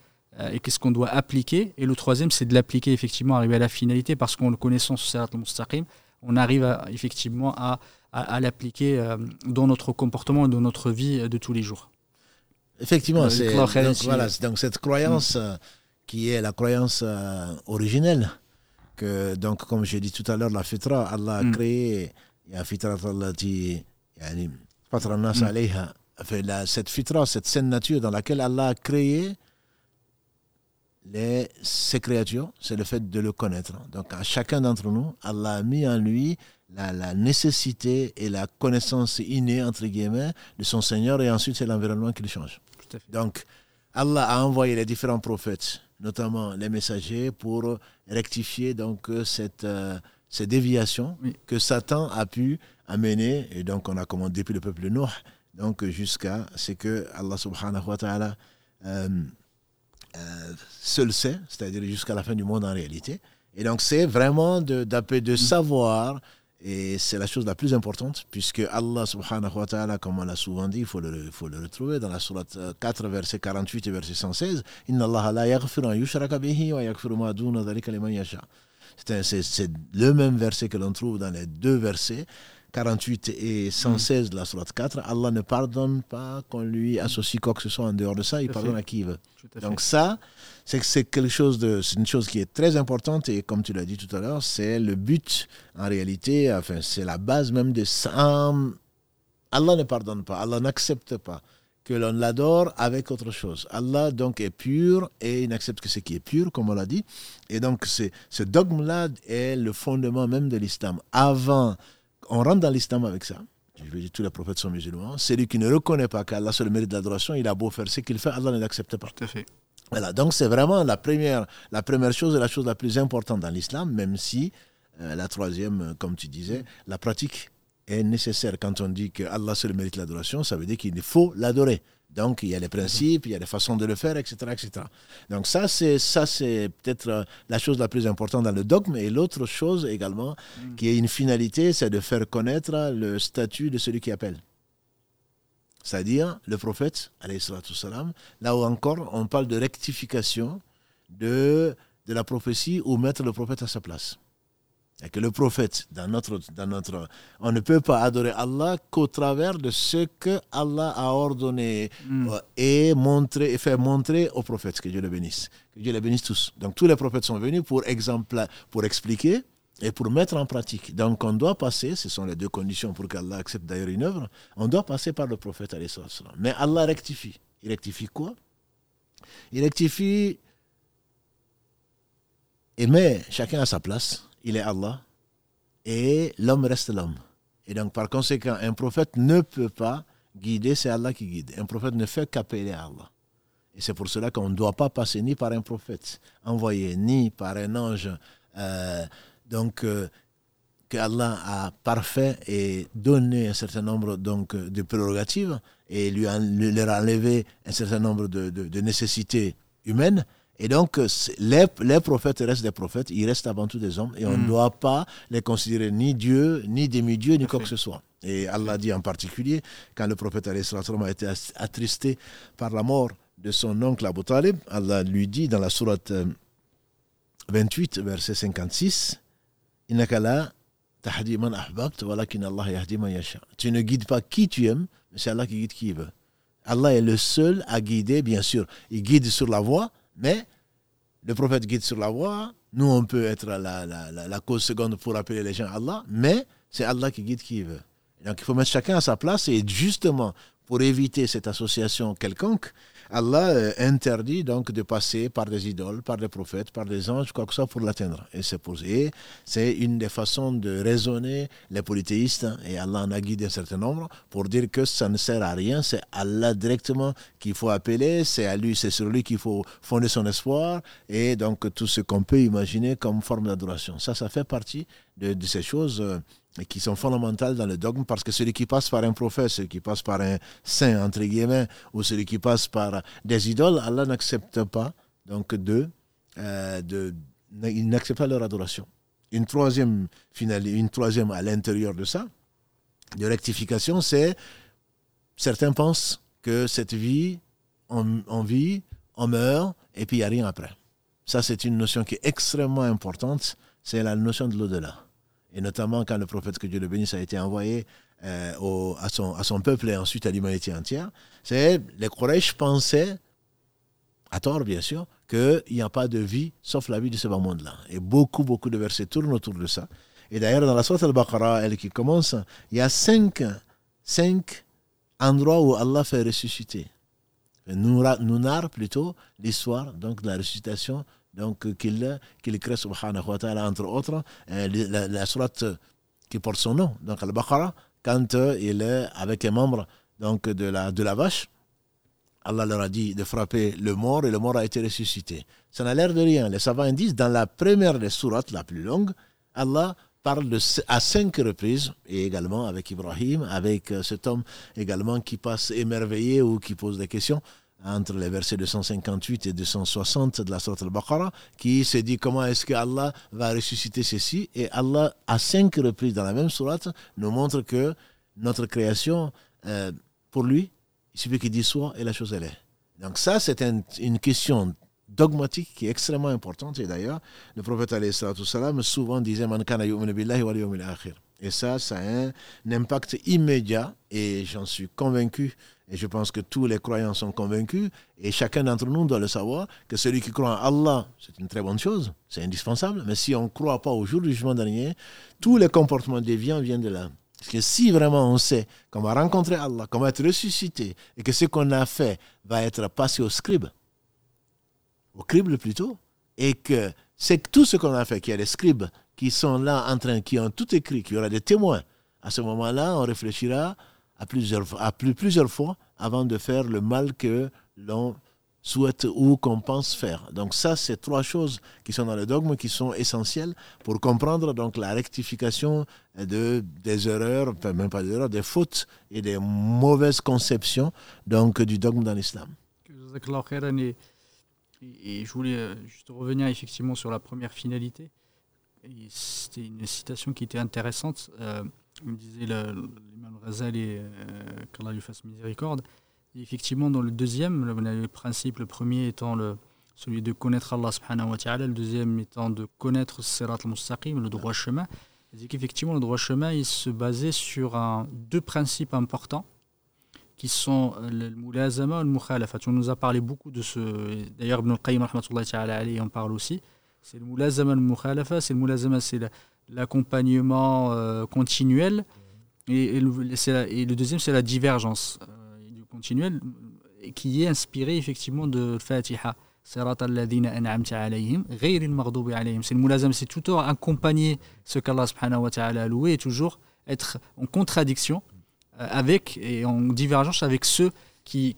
et qu'est-ce qu'on doit appliquer. Et le troisième, c'est de l'appliquer effectivement, arriver à la finalité, parce qu'en le connaissant sur al-Mustaqim, on arrive effectivement à, à, l'appliquer dans notre comportement et dans notre vie de tous les jours. Effectivement, c'est donc, voilà, donc cette croyance qui est la croyance originelle, que donc comme j'ai dit tout à l'heure, la fitra, Allah a mm. créé, il y a fitra yani, cette fitra, cette saine nature dans laquelle Allah a créé les, ces créatures, c'est le fait de le connaître. Donc à chacun d'entre nous, Allah a mis en lui la, la, nécessité et la connaissance innée, entre guillemets, de son Seigneur, et ensuite c'est l'environnement qui le change. Donc Allah a envoyé les différents prophètes, notamment les messagers, pour rectifier donc cette, euh, ces déviations que Satan a pu amener, et donc on a commandé depuis le peuple de Noé, donc jusqu'à ce que Allah subhanahu wa ta'ala euh, euh, seul sait, c'est-à-dire jusqu'à la fin du monde en réalité. Et donc c'est vraiment de, de, savoir, et c'est la chose la plus importante, puisque Allah subhanahu wa ta'ala, comme on l'a souvent dit, il faut le, faut le retrouver dans la sourate 4, verset 48 et verset 116, Inna Allah la yaghfiru bihi wa yaghfiru ma duna dhalika liman. C'est le même verset que l'on trouve dans les deux versets. 48 et 116 de la Sourate 4, Allah ne pardonne pas qu'on lui associe quoi que ce soit en dehors de ça, il pardonne à qui il veut. Donc ça, c'est que c'est quelque chose de, c'est une chose qui est très importante et comme tu l'as dit tout à l'heure, c'est le but en réalité, enfin c'est la base même de ça. Allah ne pardonne pas, Allah n'accepte pas que l'on l'adore avec autre chose. Allah donc est pur et il n'accepte que ce qui est pur, comme on l'a dit. Et donc ce dogme-là est le fondement même de l'islam. Avant on rentre dans l'islam avec ça. Je veux dire, tous les prophètes sont musulmans. Celui qui ne reconnaît pas qu'Allah seul mérite l'adoration, il a beau faire ce qu'il fait, Allah ne l'accepte pas. Tout à fait. Voilà, donc c'est vraiment la première, la première chose et la chose la plus importante dans l'islam, même si euh, la troisième, comme tu disais, la pratique est nécessaire. Quand on dit que Allah seul mérite l'adoration, ça veut dire qu'il faut l'adorer. Donc, il y a les principes, il y a les façons de le faire, etc. etc. Donc, ça, c'est, ça, c'est peut-être euh, la chose la plus importante dans le dogme. Et l'autre chose également, mm. qui est une finalité, c'est de faire connaître le statut de celui qui appelle. C'est-à-dire le prophète, salam, là où encore on parle de rectification de, de la prophétie ou mettre le prophète à sa place et que le prophète, dans notre, dans notre, on ne peut pas adorer Allah qu'au travers de ce que Allah a ordonné mm. euh, et montré et fait montrer aux prophètes. Que Dieu les bénisse. Que Dieu les bénisse tous. Donc tous les prophètes sont venus pour, exemple, pour expliquer et pour mettre en pratique. Donc on doit passer, ce sont les deux conditions pour qu'Allah accepte d'ailleurs une œuvre, on doit passer par le prophète. Mais Allah rectifie. Il rectifie quoi? Il rectifie et met chacun à sa place il est Allah et l'homme reste l'homme. Et donc, par conséquent, un prophète ne peut pas guider, c'est Allah qui guide. Un prophète ne fait qu'appeler Allah. Et c'est pour cela qu'on ne doit pas passer ni par un prophète envoyé, ni par un ange, euh, donc, euh, que Allah a parfait et donné un certain nombre donc, de prérogatives et lui, a, leur enlevé un certain nombre de nécessités humaines. Et donc, les, les, prophètes restent des prophètes, ils restent avant tout des hommes, et on ne mm. doit pas les considérer ni Dieu, ni demi-dieu, ni quoi que ce soit. Et Allah dit en particulier, quand le prophète a été attristé par la mort de son oncle Abu Talib, Allah lui dit dans la sourate 28, euh, verset 56, Tu ne guides pas qui tu aimes, mais c'est Allah qui guide qui il veut. Allah est le seul à guider, bien sûr. Il guide sur la voie, mais le prophète guide sur la voie. Nous, on peut être la, la, cause seconde pour appeler les gens à Allah, mais c'est Allah qui guide qui veut. Donc il faut mettre chacun à sa place et justement, pour éviter cette association quelconque, Allah euh, interdit donc de passer par des idoles, par des prophètes, par des anges, quoi que ce soit pour l'atteindre. Et c'est. C'est une des façons de raisonner les polythéistes. Hein, et Allah en a guidé un certain nombre pour dire que ça ne sert à rien. C'est Allah directement qu'il faut appeler. C'est à lui, c'est sur lui qu'il faut fonder son espoir. Et donc tout ce qu'on peut imaginer comme forme d'adoration. Ça, ça fait partie de, de ces choses euh, et qui sont fondamentales dans le dogme parce que celui qui passe par un prophète, celui qui passe par un saint, entre guillemets, ou celui qui passe par des idoles, Allah n'accepte pas donc de, euh, de il n'accepte pas leur adoration. Une troisième, finale, une troisième à l'intérieur de ça, de rectification, c'est certains pensent que cette vie, on, on vit on meurt et puis il n'y a rien après. Ça, c'est une notion qui est extrêmement importante, c'est la notion de l'au-delà. Et notamment quand le prophète, que Dieu le bénisse, a été envoyé euh, à, son, à son peuple et ensuite à l'humanité entière, c'est les Quraysh pensaient, à tort bien sûr, qu'il n'y a pas de vie sauf la vie de ce bas monde-là. Et beaucoup, beaucoup de versets tournent autour de ça. Et d'ailleurs, dans la Sourate al-Baqarah, elle qui commence, il y a cinq, cinq endroits où Allah fait ressusciter. Nous, nous plutôt l'histoire de la ressuscitation donc qu'il qu'il crée subhanahu wa ta'ala entre autres euh, la, la sourate qui porte son nom donc al-Baqarah quand euh, il est avec un membre donc de la de la vache Allah leur a dit de frapper le mort et le mort a été ressuscité. Ça n'a l'air de rien. Les savants disent dans la première des sourates, la plus longue, Allah parle à cinq reprises, et également avec Ibrahim, avec euh, cet homme également qui passe émerveillé ou qui pose des questions entre les versets 258 et 260 de la Sourate al-Baqarah, qui se dit comment est-ce que Allah va ressusciter ceci. Et Allah, à cinq reprises dans la même sourate, nous montre que notre création, euh, pour lui, il suffit qu'il dise soit et la chose elle est. Donc ça, c'est une question dogmatique qui est extrêmement importante. Et d'ailleurs, le prophète salam souvent disait Man kana billahi wal akhir. Et ça, ça a un, impact immédiat. Et j'en suis convaincu. Et je pense que tous les croyants sont convaincus. Et chacun d'entre nous doit le savoir que celui qui croit en Allah, c'est une très bonne chose. C'est indispensable. Mais si on ne croit pas au jour du jugement dernier, tous les comportements déviants viennent de là. Parce que si vraiment on sait qu'on va rencontrer Allah, qu'on va être ressuscité, et que ce qu'on a fait va être passé au scribe, au crible plutôt, et que c'est tout ce qu'on a fait, qu'il y a des scribes qui sont là en train, qui ont tout écrit, qu'il y aura des témoins. À ce moment-là, on réfléchira à plusieurs, à plusieurs fois avant de faire le mal que l'on souhaite ou qu'on pense faire. Donc ça, c'est trois choses qui sont dans le dogme, qui sont essentielles pour comprendre donc la rectification de, des erreurs, enfin même pas des erreurs, des fautes et des mauvaises conceptions donc, du dogme dans l'islam. Et je voulais euh, juste revenir effectivement sur la première finalité. C'était une citation qui était intéressante. Euh, me disait l'imam Razali, euh, qu'Allah lui fasse miséricorde, effectivement, dans le deuxième, le, principe, le premier étant le, celui de connaître Allah subhanahu wa ta'ala, le deuxième étant de connaître Sirat al-Mustaqim, le droit chemin. Il dit qu'effectivement, le droit chemin, il se basait sur deux principes importants qui sont le mulazama et le mukhalafa. On nous a parlé beaucoup de ce. D'ailleurs, Ibn al-Qayyim en parle aussi. C'est le mulazama et le mukhalafa. C'est le mulazama, c'est l'accompagnement euh, continuel. Et, le, et, le, deuxième, c'est la divergence continuelle qui est inspiré effectivement de Fatiha. C'est le moulazam, c'est toujours accompagner ce qu'Allah subhanahu wa ta'ala a loué et toujours être en contradiction euh, avec et en divergence avec ceux qui,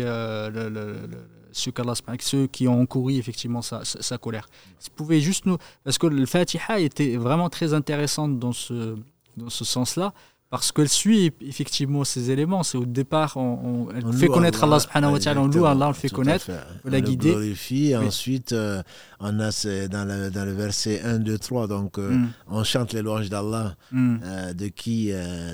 euh, le, ceux, qui ont encouru effectivement sa, sa, colère. Vous pouvez juste nous, parce que le Fatiha était vraiment très intéressante dans ce, dans ce sens-là, parce qu'elle suit effectivement ces éléments. C'est au départ, on, elle fait connaître Allah, subhanahu wa ta'ala, on loue Allah, on le fait connaître, on la guider. glorifie, ensuite, euh, on a dans le, dans le, verset 1, 2, 3, donc euh, mm. on chante les louanges d'Allah, mm. euh, de qui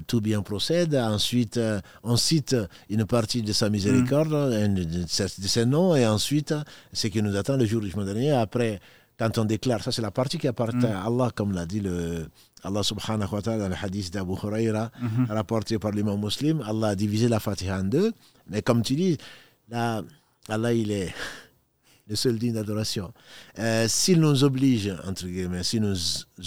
tout bien procède. Ensuite, on cite une partie de sa miséricorde, mm. de, de, ses noms, et ensuite, ce qui nous attend le jour du jugement dernier. Après, quand on déclare, ça c'est la partie qui appartient à Allah, comme l'a dit le Allah subhanahu wa ta'ala, le hadith d'Abu Huraira, mhm. rapporté par l'imam muslim, Allah a divisé la Fatiha en deux. Mais comme tu dis, là, Allah, il est [LAUGHS] le seul digne d'adoration. Euh, s'il nous oblige, entre guillemets, s'il nous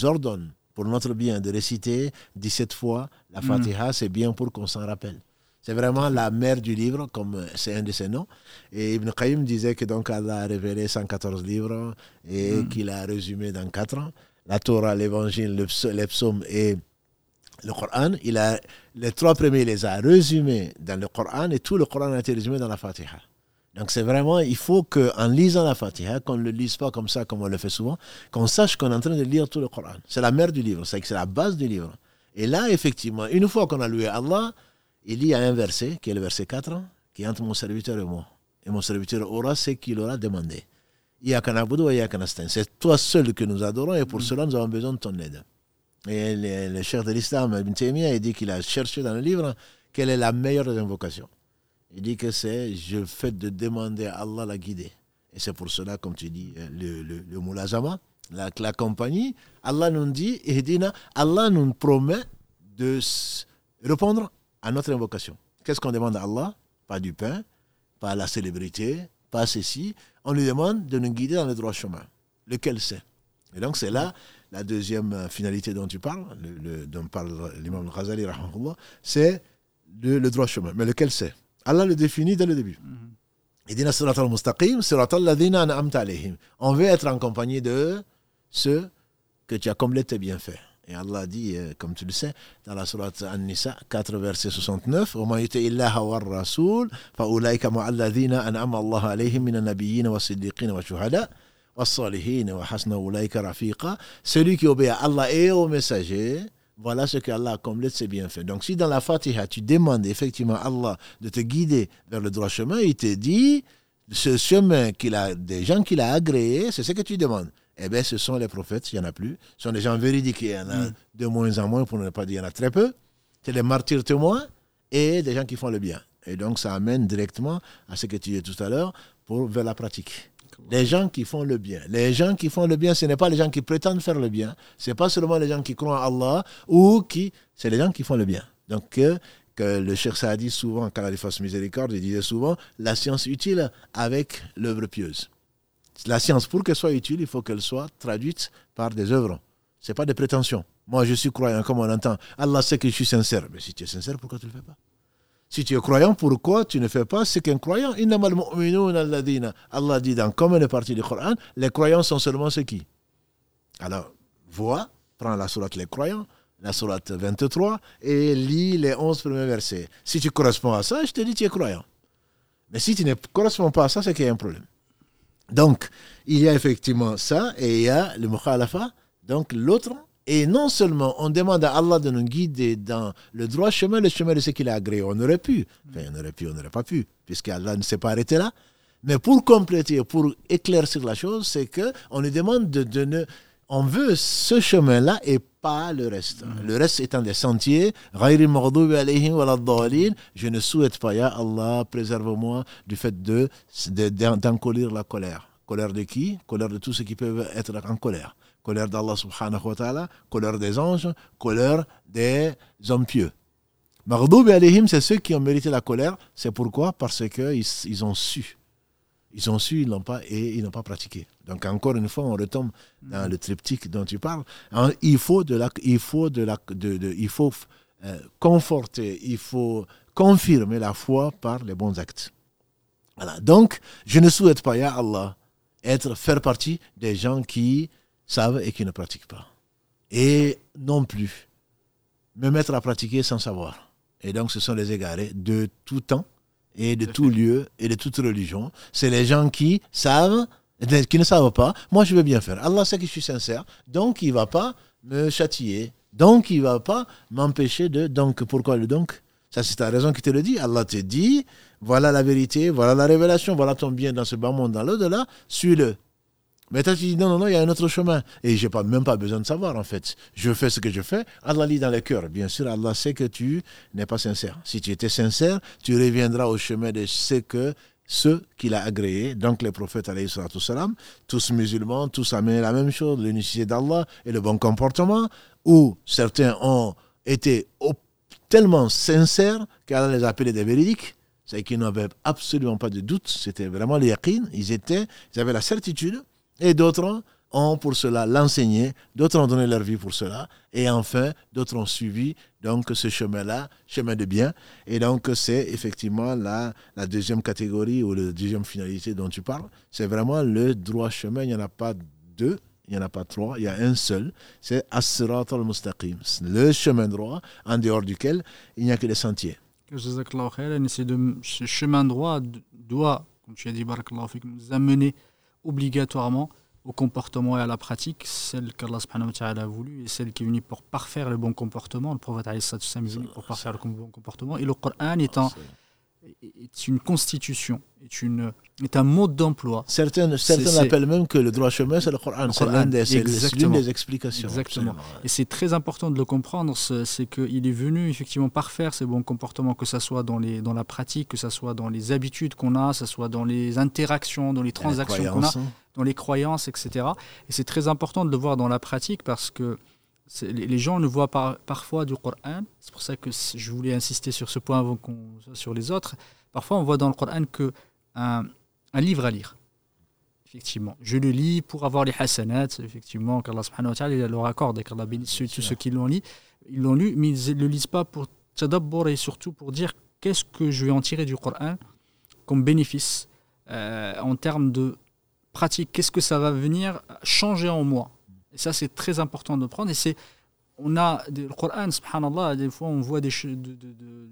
ordonne pour notre bien de réciter 17 fois la mhm. Fatiha, c'est bien pour qu'on s'en rappelle. C'est vraiment la mère du livre, comme c'est un de ses noms. Et Ibn Qayyim disait que donc Allah a révélé 114 livres et mhm. qu'il a résumé dans 4 ans la Torah, l'Évangile, les psaumes et le Coran. Il a, les trois premiers, il les a résumés dans le Coran et tout le Coran a été résumé dans la Fatiha. Donc c'est vraiment, il faut qu'en lisant la Fatiha, qu'on ne le lise pas comme ça, comme on le fait souvent, qu'on sache qu'on est en train de lire tout le Coran. C'est la mère du livre, c'est la base du livre. Et là, effectivement, une fois qu'on a loué Allah, il y a un verset, qui est le verset 4, qui est entre mon serviteur et moi. Et mon serviteur aura ce qu'il aura demandé. C'est toi seul que nous adorons et pour mm. cela nous avons besoin de ton aide. Et le, chef de l'islam, Ibn Taymiyyah, il dit qu'il a cherché dans le livre quelle est la meilleure des invocations. Il dit que c'est je fais de demander à Allah la guider. Et c'est pour cela, comme tu dis, le, le, le Moulazama, la, la, compagnie, Allah nous dit, Allah nous promet de répondre à notre invocation. Qu'est-ce qu'on demande à Allah? Pas du pain, pas la célébrité, pas ceci. On lui demande de nous guider dans le droit chemin. Lequel c'est? Et donc c'est là la deuxième finalité dont tu parles, le, dont parle l'imam Ghazali, c'est le, le, droit chemin. Mais lequel c'est? Allah le définit dès le début. Il dit On veut être en compagnie de ceux que tu as comblé tes bienfaits. Et Allah dit, euh, comme tu le sais, dans la sourate An-Nisa 4, verset 69, وَمَا يُتِئِ اللَّهَ وَالرَّسُولَ فَأُولَٰئِكَ مَعَ الَّذِينَ أَنْعَمَ اللَّهُ عَلَيْهِم مِّنَ النَّبِيِّينَ وَالصِّدِّيقِينَ وَالشُّهَدَاءِ وَالصَّالِحِينَ وَحَسْنَ أُولَٰئِكَ رَفِيقًا Celui qui obéit à Allah et au messager, voilà ce que Allah a comblé de ses bienfaits. Donc si dans la Fatiha, tu demandes effectivement à Allah de te guider vers le droit chemin, il te dit, ce chemin qu'il a, des gens qu'il a agréés, c'est ce que tu demandes eh bien, ce sont les prophètes, il n'y en a plus. Ce sont des gens véridiques, il y en a mm. de moins en moins, pour ne pas dire il y en a très peu. C'est les martyrs témoins et des gens qui font le bien. Et donc, ça amène directement à ce que tu disais tout à l'heure, pour vers la pratique. Les gens qui font le bien. Les gens qui font le bien, ce n'est pas les gens qui prétendent faire le bien. Ce n'est pas seulement les gens qui croient en Allah ou qui. C'est les gens qui font le bien. Donc, que, que le Cheikh Saadi, souvent, quand il fasse miséricorde, il disait souvent la science utile avec l'œuvre pieuse. La science, pour qu'elle soit utile, il faut qu'elle soit traduite par des œuvres. Ce n'est pas des prétentions. Moi, je suis croyant, comme on entend. Allah sait que je suis sincère. Mais si tu es sincère, pourquoi tu ne le fais pas? Si tu es croyant, pourquoi tu ne fais pas ce qu'un croyant? Allah dit dans comme une partie du Coran, les croyants sont seulement ceux qui? Alors, vois, prends la sourate Les croyants, la sourate 23, et lis les 11 premiers versets. Si tu corresponds à ça, je te dis tu es croyant. Mais si tu ne corresponds pas à ça, c'est qu'il y a un problème. Donc, il y a effectivement ça, et il y a le mukhalafa, donc l'autre. Et non seulement on demande à Allah de nous guider dans le droit chemin, le chemin de ce qu'il a agréé. On aurait pu, enfin on aurait pu, on n'aurait pas pu, puisqu'Allah ne s'est pas arrêté là. Mais pour compléter, pour éclaircir la chose, c'est qu'on nous demande de donner, on veut ce chemin-là et pas le reste. Le reste étant des sentiers, je ne souhaite pas, Allah, préserve-moi du fait de d'encolir la colère. Colère de qui? Colère de tous ceux qui peuvent être en colère. Colère d'Allah subhanahu wa ta'ala, colère des anges, colère des hommes pieux. Maghdoub alayhim, c'est ceux qui ont mérité la colère. C'est pourquoi? Parce qu'ils ils ont su ils ont su, ils n'ont pas et ils n'ont pas pratiqué. Donc encore une fois, on retombe dans le triptyque dont tu parles. Il faut de la, il faut de la, de, il faut euh, conforter, il faut confirmer la foi par les bons actes. Voilà. Donc, je ne souhaite pas, ya Allah, être faire partie des gens qui savent et qui ne pratiquent pas. Et non plus me mettre à pratiquer sans savoir. Et donc, ce sont les égarés de tout temps et de tout lieu et de toute religion. C'est les gens qui savent, qui ne savent pas. Moi, je veux bien faire. Allah sait que je suis sincère, donc il ne va pas me châtier. Donc il ne va pas m'empêcher de. Donc pourquoi le donc? Ça, c'est ta raison qui te le dit. Allah te dit voilà la vérité, voilà la révélation, voilà ton bien dans ce bas monde, dans l'au-delà, suis-le. Mais toi, tu dis non, non, non, il y a un autre chemin. Et je n'ai même pas besoin de savoir, en fait. Je fais ce que je fais. Allah lit dans le cœur. Bien sûr, Allah sait que tu n'es pas sincère. Si tu étais sincère, tu reviendras au chemin de ce que ceux qu'il a agréés, donc les prophètes, salam, tous musulmans, tous amené la même chose, l'unicité d'Allah et le bon comportement, où certains ont été tellement sincères qu'Allah les a appelés des véridiques, c'est qu'ils n'avaient absolument pas de doute, c'était vraiment les yaqin, ils, étaient, ils avaient la certitude et d'autres ont pour cela l'enseigné, d'autres ont donné leur vie pour cela, et enfin, d'autres ont suivi donc ce chemin-là, chemin de bien. Et donc, c'est effectivement la, deuxième catégorie ou la deuxième finalité dont tu parles. C'est vraiment le droit chemin. Il n'y en a pas deux, il n'y en a pas trois, il y a un seul. C'est As-Sirat al-Mustaqim, le chemin droit en dehors duquel il n'y a que des sentiers. Ce chemin droit doit, comme tu as dit, nous amener obligatoirement au comportement et à la pratique, celle qu'Allah a voulu et celle qui est venue pour parfaire le bon comportement. Le prophète est venu pour parfaire le bon comportement. Et le Coran étant, est une constitution, est, une, est un mode d'emploi. Certains, certains appellent même que le droit chemin, c'est le Coran. C'est l'une des, explications. Exactement. Et c'est très important de le comprendre, c'est qu'il est venu effectivement parfaire ces bons comportements, que ce soit dans, les, dans la pratique, que ce soit dans les habitudes qu'on a, que ce soit dans les interactions, dans les transactions qu'on a, hein. dans les croyances, etc. Et c'est très important de le voir dans la pratique parce que les gens ne voient pas parfois du Coran. C'est pour ça que je voulais insister sur ce point avant qu'on soit sur les autres. Parfois, on voit dans le Coran que un, livre à lire. Effectivement, je le lis pour avoir les hasanats, effectivement, qu'Allah subhanahu wa ta'ala leur accorde et qu'Allah bénisse tous ceux qui l'ont lu. Ils l'ont lu, mais ils ne le lisent pas pour tadabbur et surtout pour dire qu'est-ce que je vais en tirer du Coran comme bénéfice euh, en termes de pratique, qu'est-ce que ça va venir changer en moi? Et ça, c'est très important de prendre. Et c'est, on a le Coran, subhanallah, des fois, on voit des,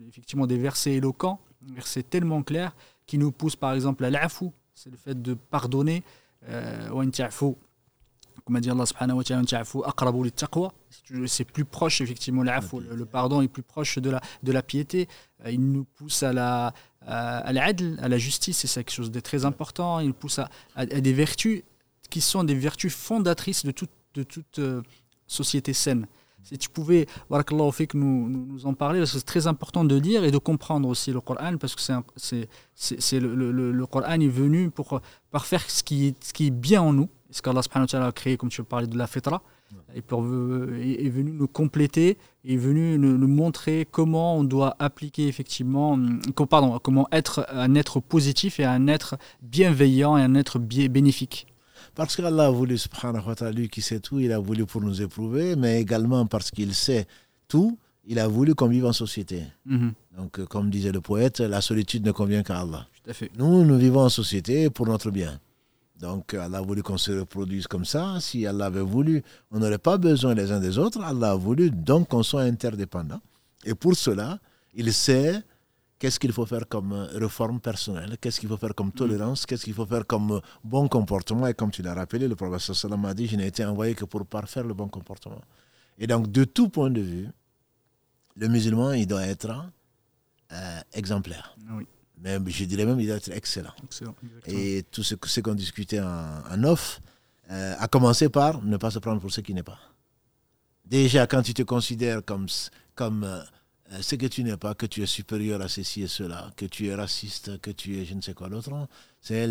effectivement des versets éloquents, des versets tellement clairs qui nous poussent, par exemple, à l'afou, c'est le fait de pardonner. Euh, comme a dit Allah subhanahu wa ta'ala, c'est plus proche, effectivement, l'afou, le pardon est plus proche de la, de la piété. Euh, il nous pousse à la, à l'adl, à la justice, c'est quelque chose de très important. Il pousse à, à des vertus qui sont des vertus fondatrices de toute de toute euh, société saine. Si tu pouvais, fait nous, nous, nous en parler, c'est très important de lire et de comprendre aussi le Coran, parce que c'est, c'est, le, le, le, Coran est venu pour, pour faire ce qui, est, ce qui est bien en nous, ce qu'Allah a créé, comme tu parlais de la fitra, et pour, est, venu nous compléter, est venu nous, nous, montrer comment on doit appliquer effectivement, pardon, comment être un être positif et un être bienveillant et un être bénéfique. Parce qu'Allah a voulu, subhanahu wa ta'ala, lui qui sait tout, il a voulu pour nous éprouver, mais également parce qu'il sait tout, il a voulu qu'on vive en société. Mhm. Donc, euh, comme disait le poète, la solitude ne convient qu'à Allah. Nous, nous vivons en société pour notre bien. Donc, Allah a voulu qu'on se reproduise comme ça. Si Allah avait voulu, on n'aurait pas besoin les uns des autres. Allah a voulu donc qu'on soit interdépendants. Et pour cela, il sait qu'est-ce qu'il faut faire comme euh, réforme personnelle, qu'est-ce qu'il faut faire comme mm. tolérance, qu'est-ce qu'il faut faire comme euh, bon comportement? Et comme tu l'as rappelé, le professeur Salam a dit, je n'ai été envoyé que pour parfaire le bon comportement. Et donc, de tout point de vue, le musulman, il doit être euh, exemplaire. Oui. Mais je dirais même, il doit être excellent. excellent et tout ce, ce qu'on discutait en, off, a commencé par ne pas se prendre pour ce qui n'est pas. Déjà, quand tu te considères comme, comme euh, ce que tu n'es pas, que tu es supérieur à ceci et cela, que tu es raciste, que tu es je ne sais quoi d'autre, c'est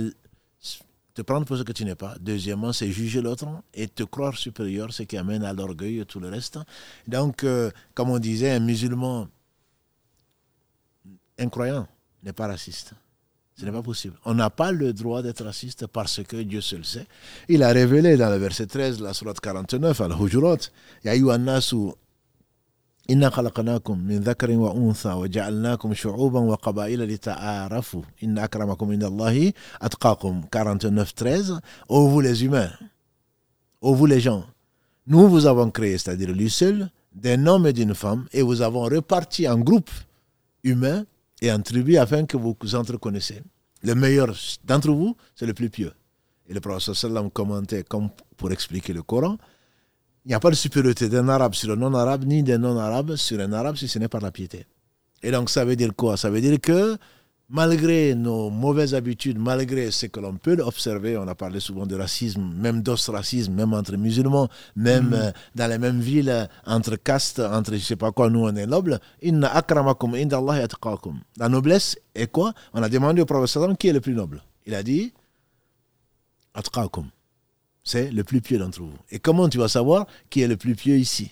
te prendre pour ce que tu n'es pas. Deuxièmement, c'est juger l'autre et te croire supérieur, ce qui amène à l'orgueil et tout le reste. Donc, euh, comme on disait, un musulman incroyant n'est pas raciste. Ce n'est pas possible. On n'a pas le droit d'être raciste parce que Dieu seul sait. Il a révélé dans le verset 13 la surat 49, Al-Hujurat, inna khalaqnakum min dhakarin wa untha wa ja'alnakum shu'uban wa qabaila lita'arafu. Inna akramakum indallahi atqakum. 49 13 ô vous les humains ô vous les gens nous vous avons créé c'est-à-dire lui seul d'un homme et d'une femme et vous avons réparti en groupes humains et en tribus afin que vous vous entreconnaissiez le meilleur d'entre vous c'est le plus pieux. Et le prophète sallam commentait comme pour expliquer le Coran il n'y a pas de supériorité d'un arabe sur un non-arabe, ni d'un non-arabe sur un arabe si ce n'est par la piété. Et donc ça veut dire quoi? Ça veut dire que malgré nos mauvaises habitudes, malgré ce que l'on peut observer, on a parlé souvent de racisme, même d'ostracisme, même entre musulmans, même mm. euh, dans les mêmes villes, entre castes, entre je ne sais pas quoi, nous on est nobles. Inna akramakum inda Allah La noblesse est quoi? On a demandé au prophète qui est le plus noble. Il a dit atqakum c'est le plus pieux d'entre vous. Et comment tu vas savoir qui est le plus pieux ici?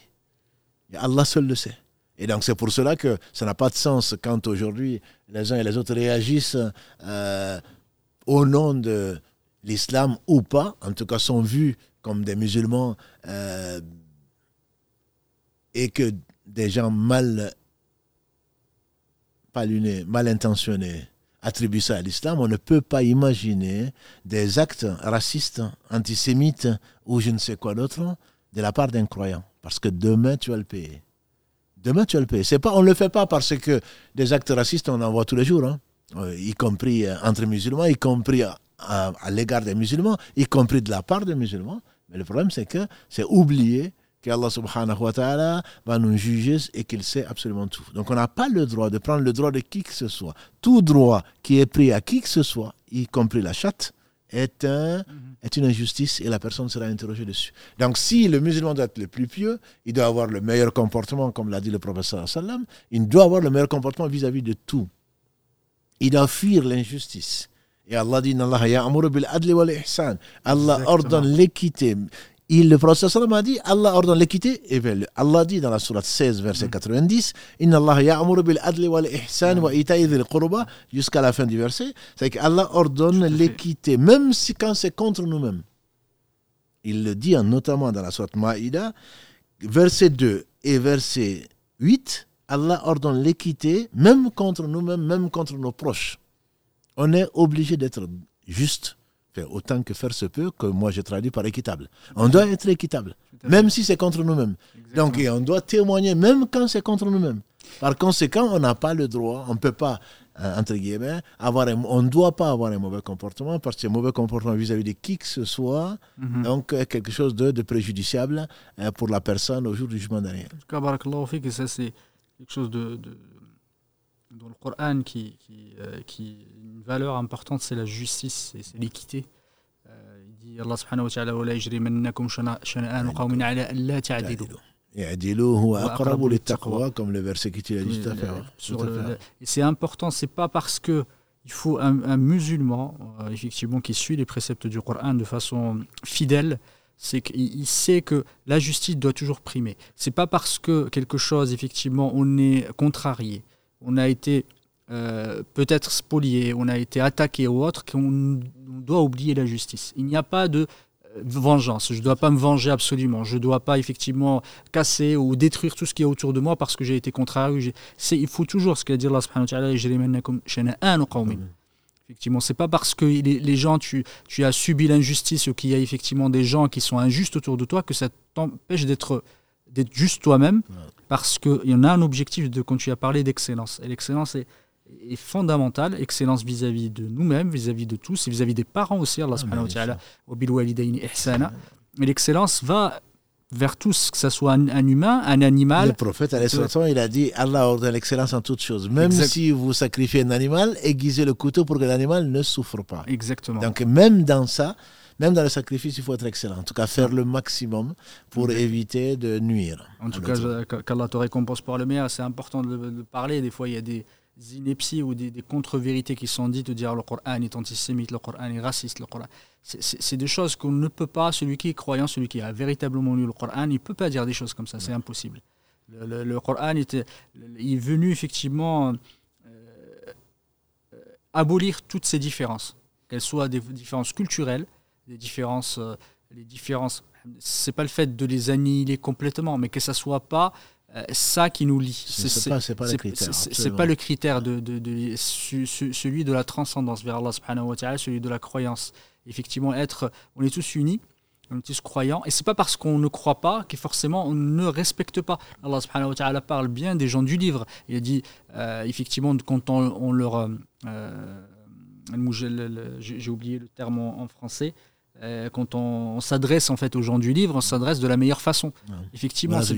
Allah seul le sait. Et donc c'est pour cela que ça n'a pas de sens quand aujourd'hui les uns et les autres réagissent euh, au nom de l'islam ou pas, en tout cas sont vus comme des musulmans euh, et que des gens mal, pas lunés, mal intentionnés attribue ça à l'islam, on ne peut pas imaginer des actes racistes, antisémites ou je ne sais quoi d'autre de la part d'un croyant. Parce que demain, tu vas le payer. Demain, tu vas le payer. C'est pas, on ne le fait pas parce que des actes racistes, on en voit tous les jours, hein. euh, y compris euh, entre musulmans, y compris à, l'égard des musulmans, y compris de la part des musulmans. Mais le problème, c'est que c'est oublier qu'Allah subhanahu wa ta'ala va nous juger et qu'il sait absolument tout. Donc on n'a pas le droit de prendre le droit de qui que ce soit. Tout droit qui est pris à qui que ce soit, y compris la chatte, est, un, mhm. est une injustice et la personne sera interrogée dessus. Donc si le musulman doit être le plus pieux, il doit avoir le meilleur comportement, comme l'a dit le professeur sallam, il doit avoir le meilleur comportement vis-à-vis de tout. Il doit fuir l'injustice. Et Allah dit Allah ordonne l'équité. Il, le prophète a dit Allah ordonne l'équité. Et Allah dit dans la sourate 16, verset 90 Inna Allah ya'muru bil adli wal ihsan wa ita'i dhil qurba jusqu'à la fin du verset. C'est qu'Allah ordonne l'équité, même si quand c'est contre nous-mêmes. Il le dit notamment dans la sourate Maïda, verset 2 et verset 8. Allah ordonne l'équité, même contre nous-mêmes, même contre nos proches. On est obligé d'être juste autant que faire se peut, que moi je traduis par équitable. On doit être équitable, même si c'est contre nous-mêmes. Donc on doit témoigner même quand c'est contre nous-mêmes. Par conséquent, on n'a pas le droit, on ne peut pas, euh, entre guillemets, avoir on ne doit pas avoir un mauvais comportement parce que un mauvais comportement vis-à-vis de qui que ce soit, mhm. donc euh, quelque chose de, préjudiciable euh, pour la personne au jour du jugement dernier. ça c'est quelque chose de, dans le Coran qui, qui, qui une valeur importante, c'est la justice et c'est l'équité. Euh, il dit Allah subhanahu wa ta'ala wa la yajri mannakum shana'an qawmin ala alla ta'dilu. Comme le verset qui a dit. C'est important, c'est pas parce que il faut un, musulman, euh, effectivement, qui suit les préceptes du Coran de façon fidèle, c'est qu'il sait que la justice doit toujours primer. C'est pas parce que quelque chose, effectivement, on est contrarié, on a été euh, peut-être spolié, on a été attaqué ou autre, qu'on doit oublier la justice. Il n'y a pas de euh, vengeance. Je ne dois pas me venger absolument. Je ne dois pas effectivement casser ou détruire tout ce qui est autour de moi parce que j'ai été contrarié. Il faut toujours ce qu'a dit Allah subhanahu wa ta'ala Effectivement, c'est pas parce que les, gens, tu, tu as subi l'injustice ou qu'il y a effectivement des gens qui sont injustes autour de toi que ça t'empêche d'être d'être juste toi-même parce qu'il y en a un objectif de quand tu as parlé d'excellence. Et l'excellence, c'est est fondamentale, excellence vis-à-vis de nous-mêmes, vis-à-vis de tous, et vis-à-vis des parents aussi, Allah ah, subhanahu wa ta'ala, Mais l'excellence va vers tous, que ce soit un, humain, un animal. Le prophète, il a dit Allah ordonne l'excellence en toutes choses. Même si vous sacrifiez un animal, aiguisez le couteau pour que l'animal ne souffre pas. Exactement. Donc, même dans ça, même dans le sacrifice, il faut être excellent. En tout cas, faire le maximum pour éviter de nuire. En tout cas, qu'Allah te récompense pour le meilleur, c'est important de, de, parler. Des fois, il y a des, inepties ou des, contre-vérités qui sont dites de dire le Coran est antisémite, le Coran est raciste, le Coran. C'est des choses qu'on ne peut pas, celui qui est croyant, celui qui a véritablement lu le Coran, il ne peut pas dire des choses comme ça, c'est impossible. Le, Coran était, est venu effectivement euh, abolir toutes ces différences, qu'elles soient des différences culturelles, des différences, euh, les différences, c'est pas le fait de les annihiler complètement, mais que ça soit pas euh, ça qui nous lie. C'est pas, pas le critère. C'est pas le critère de, de, de, celui de la transcendance vers Allah subhanahu wa ta'ala, celui de la croyance. Effectivement, être, on est tous unis, on est tous croyants, et c'est pas parce qu'on ne croit pas que forcément on ne respecte pas. Allah subhanahu wa ta'ala parle bien des gens du livre. Il a dit, euh, effectivement, quand on, leur. Euh, j'ai oublié le terme en français. Euh, quand on, s'adresse en fait aux gens du livre, on s'adresse de la meilleure façon. Effectivement, c'est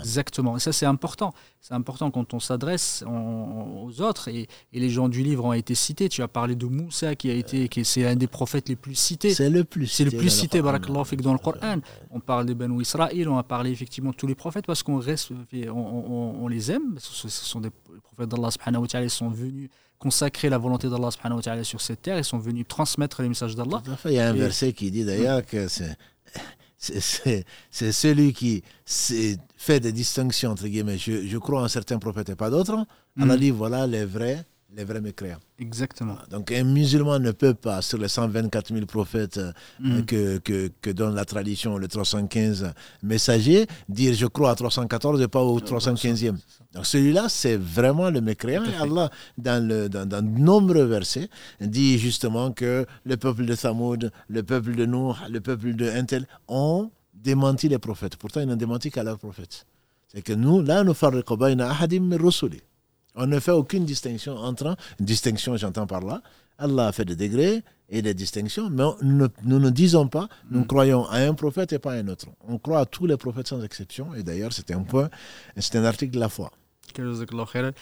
Exactement. Et ça, c'est important. C'est important quand on s'adresse aux autres. Et, les gens du livre ont été cités. Tu as parlé de Moussa, qui a été, qui c'est un des prophètes les plus cités. C'est le plus. C'est le plus cité, dans le Coran. On parle des Banu Israël. On a parlé effectivement de tous les prophètes parce qu'on reste, on, les aime. Ce sont des prophètes d'Allah subhanahu wa ta'ala. Ils sont venus consacrer la volonté d'Allah subhanahu wa ta'ala sur cette terre. Ils sont venus transmettre les messages d'Allah. Il y a un verset qui dit d'ailleurs que c'est c'est celui qui fait des distinctions, entre guillemets. Je, je crois en certains prophètes et pas d'autres. Allah mm. dit voilà les vrais les vrais mécréants. Exactement. Donc un musulman ne peut pas, sur les 124 000 prophètes euh, mm. que, que, que, donne la tradition, les 315 messagers, dire je crois à 314 et pas au 315e. Donc celui-là, c'est vraiment le mécréant. Et Allah, dans, le, dans, dans, de nombreux versets, dit justement que le peuple de Thamoud, le peuple de Nuh, le peuple de Intel ont démenti les prophètes. Pourtant, ils n'ont démenti qu'à leurs prophètes. C'est que nous, là, nous faisons ahadim on ne fait aucune distinction entre, une distinction j'entends par là, Allah a fait des degrés, et des distinctions, mais nous ne, disons pas, nous mm. croyons à un prophète et pas à un autre. On croit à tous les prophètes sans exception, et d'ailleurs, c'était un point, c'est un article de la foi. Euh,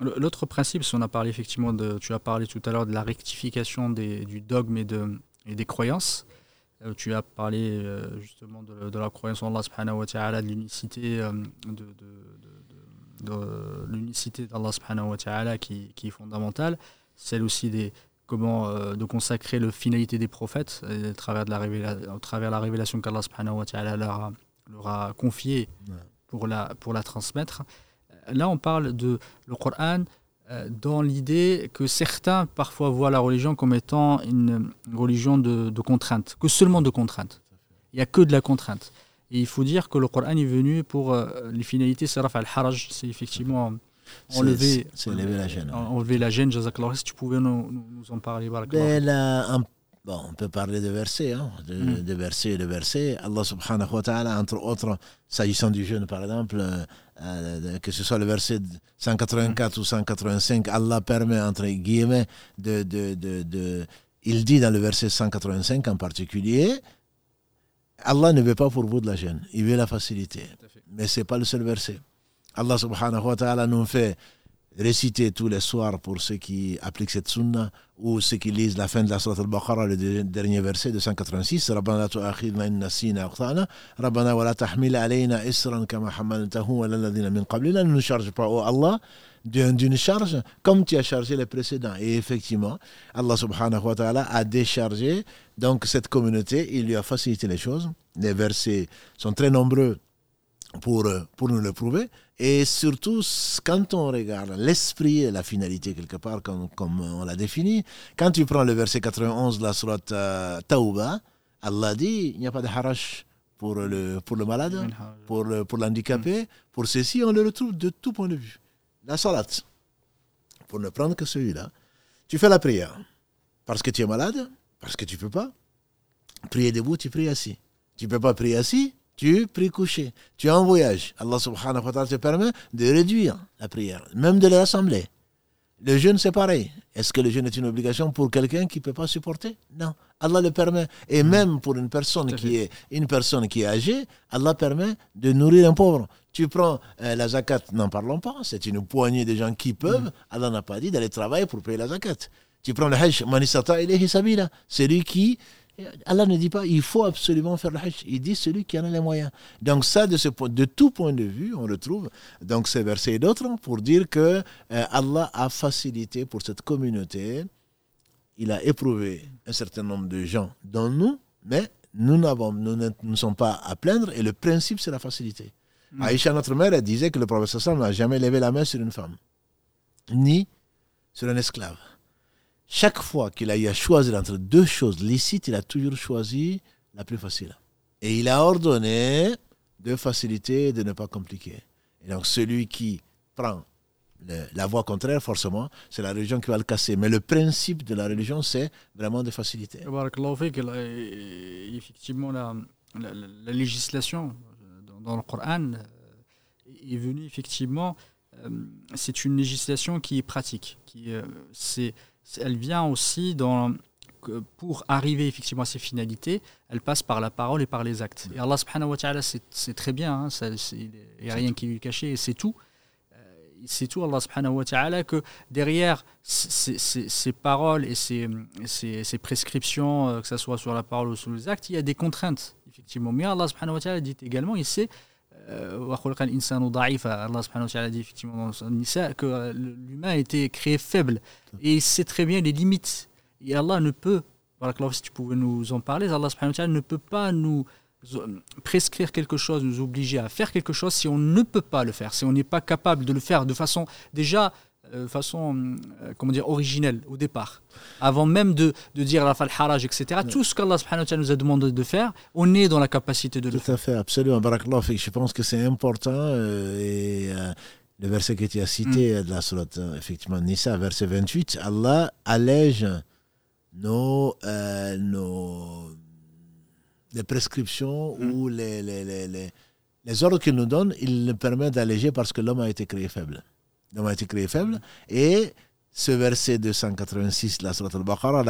l'autre principe, si on a parlé effectivement de, tu as parlé tout à l'heure de la rectification des, du dogme et, de, et des croyances. Euh, tu as parlé euh, justement de, la croyance en Allah subhanahu wa ta'ala, de l'unicité de, l'unicité d'Allah subhanahu wa ta'ala qui, qui, est fondamentale. Celle aussi des comment de consacrer le finalité des prophètes à travers, de la révélation, à travers la révélation qu'Allah subhanahu wa ta'ala leur a, leur a confiée pour, la, pour la transmettre là, on parle de le Coran euh, dans l'idée que certains parfois voient la religion comme étant une religion de, contrainte, que seulement de contrainte. Il n'y a que de la contrainte. Et il faut dire que le Coran est venu pour euh, les finalités saraf al-haraj, c'est effectivement enlever, la gêne. Enlever la gêne, Si tu pouvais nous, en parler. Ben, bon, on peut parler de versets, hein, de, mm. de, versets de versets. Allah subhanahu wa ta'ala, entre autres, s'agissant du jeûne par exemple, euh, euh, que ce soit le verset 184 ou 185, Allah permet, entre guillemets, de, de, de, Il dit dans le verset 185 en particulier, Allah ne veut pas pour vous de la gêne, il veut la facilité. Mais ce n'est pas le seul verset. Allah subhanahu wa ta'ala nous fait réciter tous les soirs pour ceux qui appliquent cette sunna ou ceux qui lisent la fin de la Surah Al-Baqarah, le dernier verset de 186, Rabbana sina aqtana, wa la tahmil alayna isran kama hamaltahu wa lalladina min qablina, ne nous charge pas, ô Allah, d'une charge comme tu as chargé les précédents. Et effectivement, Allah subhanahu wa ta'ala a déchargé donc cette communauté, il lui a facilité les choses. Les versets sont très nombreux pour, pour nous le prouver et surtout, quand on regarde l'esprit et la finalité, quelque part, comme, comme on l'a défini, quand tu prends le verset 91 de la surat euh, Tauba, Allah dit il n'y a pas de harash pour le, pour le malade, pour, le, pour l'handicapé, pour ceci, on le retrouve de tout point de vue. La salat, pour ne prendre que celui-là, tu fais la prière parce que tu es malade, parce que tu ne peux pas. Prier debout, tu pries assis. Tu ne peux pas prier assis, tu pries couché, tu es en voyage. Allah subhanahu wa ta'ala te permet de réduire la prière, même de l'assembler. Le jeûne, c'est pareil. Est-ce que le jeûne est une obligation pour quelqu'un qui ne peut pas supporter? Non. Allah le permet. Et hmm. même pour une personne qui est une personne qui est âgée, Allah permet de nourrir un pauvre. Tu prends euh, la zakat, n'en parlons pas. C'est une poignée de gens qui peuvent. Hmm. Allah n'a pas dit d'aller travailler pour payer la zakat. Tu prends le hajj, manisata ilayhi sabila. C'est lui qui Allah ne dit pas il faut absolument faire le hajj. Il dit celui qui en a les moyens. Donc ça, de, ce, de tout point de vue, on retrouve donc ces versets et d'autres pour dire que euh, Allah a facilité pour cette communauté. Il a éprouvé un certain nombre de gens dans nous, mais nous, n'avons, nous ne sommes pas à plaindre et le principe, c'est la facilité. Mm. Aïcha, notre mère, elle disait que le prophète n'a jamais levé la main sur une femme, ni sur un esclave chaque fois qu'il a eu à choisir entre deux choses licites, il a toujours choisi la plus facile. Et il a ordonné de faciliter et de ne pas compliquer. Et donc celui qui prend la voie contraire, forcément, c'est la religion qui va le casser. Mais le principe de la religion, c'est vraiment de faciliter. Effectivement, la, législation dans le Coran est venue, effectivement, euh, c'est une législation qui est pratique. Qui, euh, c'est elle vient aussi dans pour arriver effectivement à ces finalités, elle passe par la parole et par les actes. Et Allah subhanahu wa ta'ala, c'est très bien, hein, il n'y a rien qui lui est caché, et c'est tout. Euh, c'est tout, Allah subhanahu wa ta'ala, que derrière ces, paroles et ces, ces, prescriptions, euh, que ce soit sur la parole ou sur les actes, il y a des contraintes, effectivement. Mais Allah subhanahu wa ta'ala dit également, il sait Allah wa ta'ala dit effectivement dans que euh, l'humain a été créé faible. Et il sait très bien les limites. Et Allah ne peut si tu pouvais nous en parler Allah ne peut pas nous euh, prescrire quelque chose, nous obliger à faire quelque chose si on ne peut pas le faire, si on n'est pas capable de le faire de façon déjà de euh, façon euh, comment dire, originelle au départ. Avant même de, de dire la fal haraj, etc. Tout ce qu'Allah nous a demandé de faire, on est dans la capacité de le faire. Tout à fait, absolument. Je pense que c'est important. Euh, et le verset que tu as cité mm. de la sourate, effectivement, Nisa, verset 28, Allah allège nos, nos les prescriptions mm. ou les, les, les, les ordres qu'il nous donne, il le permet d'alléger parce que l'homme a été créé faible créé faible. Et ce verset 286, la surat al-Baqarah,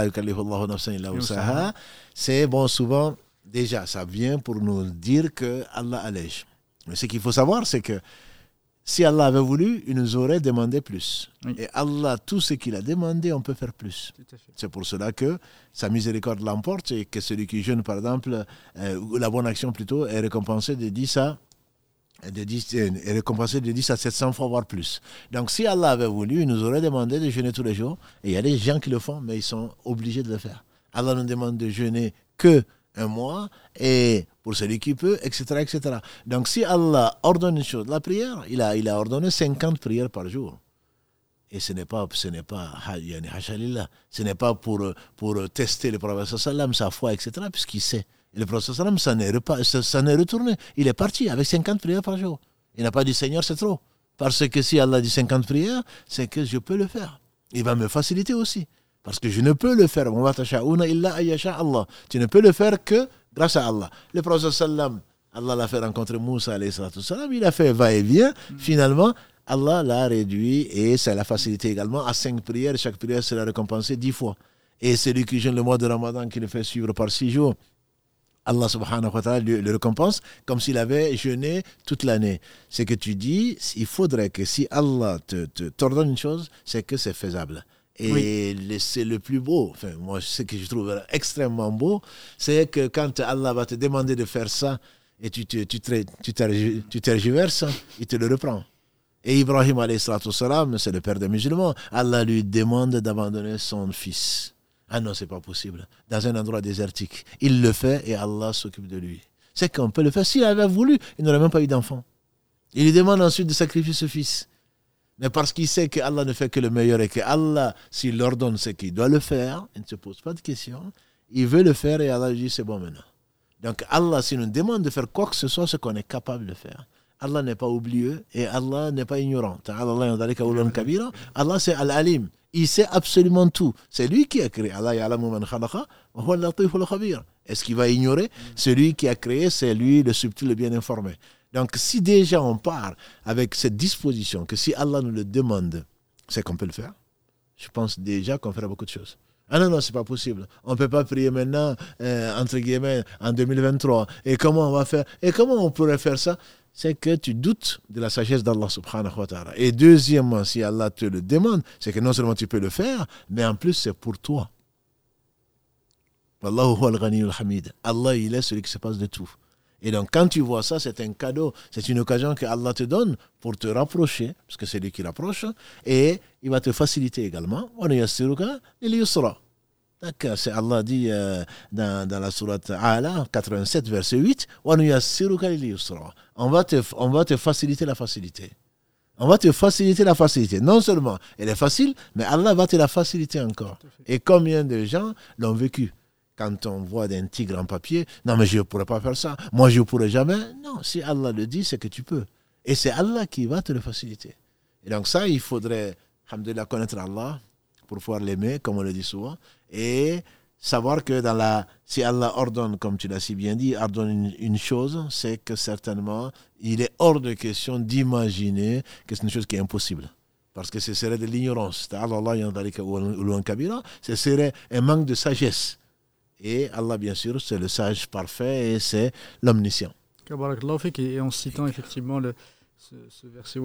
c'est bon, souvent, déjà, ça vient pour nous dire que Allah allège. Mais ce qu'il faut savoir, c'est que si Allah avait voulu, il nous aurait demandé plus. Et Allah, tout ce qu'il a demandé, on peut faire plus. C'est pour cela que sa miséricorde l'emporte et que celui qui jeûne, par exemple, euh, ou la bonne action plutôt, est récompensé de 10 à de 10, euh, est récompensé de 10 à 700 fois, voire plus. Donc si Allah avait voulu, il nous aurait demandé de jeûner tous les jours. Et il y a des gens qui le font, mais ils sont obligés de le faire. Allah nous demande de jeûner que un mois, et pour celui qui peut, etc., etc. Donc si Allah ordonne une chose, la prière, il a, il a ordonné 50 prières par jour. Et ce n'est pas, ce n'est pas, ce n'est pas pour, pour tester le prophète sa foi, etc., puisqu'il sait. Et le prophète sallam, ça n'est retourné. Il est parti avec 50 prières par jour. Il n'a pas dit Seigneur, c'est trop. Parce que si Allah dit 50 prières, c'est que je peux le faire. Il va me faciliter aussi. Parce que je ne peux le faire. Tu ne peux le faire que grâce à Allah. Le prophète sallam, Allah l'a fait rencontrer Moussa, il a fait va-et-vient. Mm. Finalement, Allah l'a réduit et ça l'a facilité également à cinq prières. Chaque prière sera récompensée dix fois. Et celui qui jeûne le mois de Ramadan, qui le fait suivre par six jours, Allah subhanahu wa ta'ala le, récompense comme s'il avait jeûné toute l'année. Ce que tu dis, il faudrait que si Allah te, t'ordonne une chose, c'est que c'est faisable. Et c'est le plus beau, enfin, moi, ce que je trouve extrêmement beau, c'est que quand Allah va te demander de faire ça, et tu, tu, tu, tu, tu tergiverses, il te le reprend. Et Ibrahim, c'est le père des musulmans, Allah lui demande d'abandonner son fils. Ah non, c'est pas possible. Dans un endroit désertique. Il le fait et Allah s'occupe de lui. C'est qu'on peut le faire. S'il avait voulu, il n'aurait même pas eu d'enfant. Il lui demande ensuite de sacrifier ce fils. Mais parce qu'il sait que Allah ne fait que le meilleur et que Allah, s'il l'ordonne, c'est qu'il doit le faire, il ne se pose pas de questions. Il veut le faire et Allah dit c'est bon maintenant. Donc Allah, s'il nous demande de faire quoi que ce soit, ce qu'on est capable de faire. Allah n'est pas oublieux et Allah n'est pas ignorant. Allah, c'est Al-Alim. Il sait absolument tout. C'est lui qui a créé. Allah Est-ce qu'il va ignorer? Celui qui a créé, c'est lui le subtil, le bien informé. Donc si déjà on part avec cette disposition que si Allah nous le demande, c'est qu'on peut le faire, je pense déjà qu'on fera beaucoup de choses. Ah non, non, c'est pas possible. On ne peut pas prier maintenant, euh, entre guillemets, en 2023. Et comment on va faire? Et comment on pourrait faire ça? C'est que tu doutes de la sagesse d'Allah subhanahu wa ta'ala. Et deuxièmement, si Allah te le demande, c'est que non seulement tu peux le faire, mais en plus c'est pour toi. Allah, il est celui qui se passe de tout. Et donc, quand tu vois ça, c'est un cadeau, c'est une occasion que Allah te donne pour te rapprocher, parce que c'est lui qui rapproche, et il va te faciliter également. D'accord, c'est Allah dit euh, dans, dans, la sourate Ala 87, verset 8, on va, te, on va te faciliter la facilité. On va te faciliter la facilité. Non seulement elle est facile, mais Allah va te la faciliter encore. Et combien de gens l'ont vécu? Quand on voit un tigre en papier, non mais je ne pourrais pas faire ça, moi je ne pourrais jamais. Non, si Allah le dit, c'est que tu peux. Et c'est Allah qui va te le faciliter. Et donc ça, il faudrait, alhamdulillah, connaître Allah pour pouvoir l'aimer, comme on le dit souvent, et savoir que dans la, si Allah ordonne, comme tu l'as si bien dit, ordonne une, chose, c'est que certainement, il est hors de question d'imaginer que c'est une chose qui est impossible. Parce que ce serait de l'ignorance. Ce serait un manque de sagesse. Et Allah, bien sûr, c'est le sage parfait et c'est l'omniscient. Et en citant effectivement ce, ce verset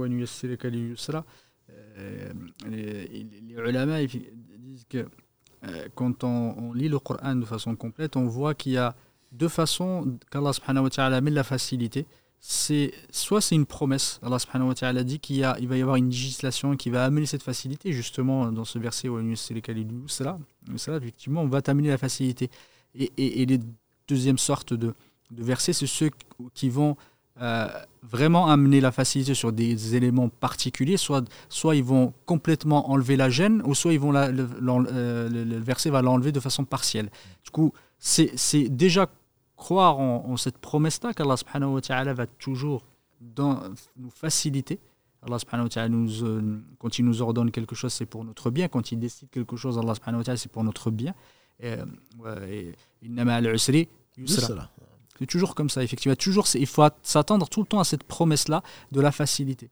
les, les ulama disent que euh, quand on, lit le Coran de façon complète, on voit qu'il y a deux façons qu'Allah subhanahu wa ta'ala met la facilité. C'est soit c'est une promesse, Allah subhanahu wa ta'ala dit qu'il il va y avoir une législation qui va amener cette facilité, justement dans ce verset où effectivement on va t'amener la facilité. Et, les deuxièmes sortes de versets, c'est ceux qui vont euh, vraiment amener la facilité sur des éléments particuliers, soit, soit ils vont complètement enlever la gêne, ou soit ils vont euh, le, verset va l'enlever de façon partielle. Du coup, c'est déjà croire en, cette promesse-là qu'Allah subhanahu wa ta'ala va toujours nous faciliter. Allah subhanahu wa ta'ala, euh, quand il nous ordonne quelque chose, c'est pour notre bien. Quand il décide quelque chose, Allah subhanahu wa ta'ala, c'est pour notre bien. Et, c'est toujours comme ça, effectivement. Toujours, il faut s'attendre tout le temps à cette promesse-là de la facilité.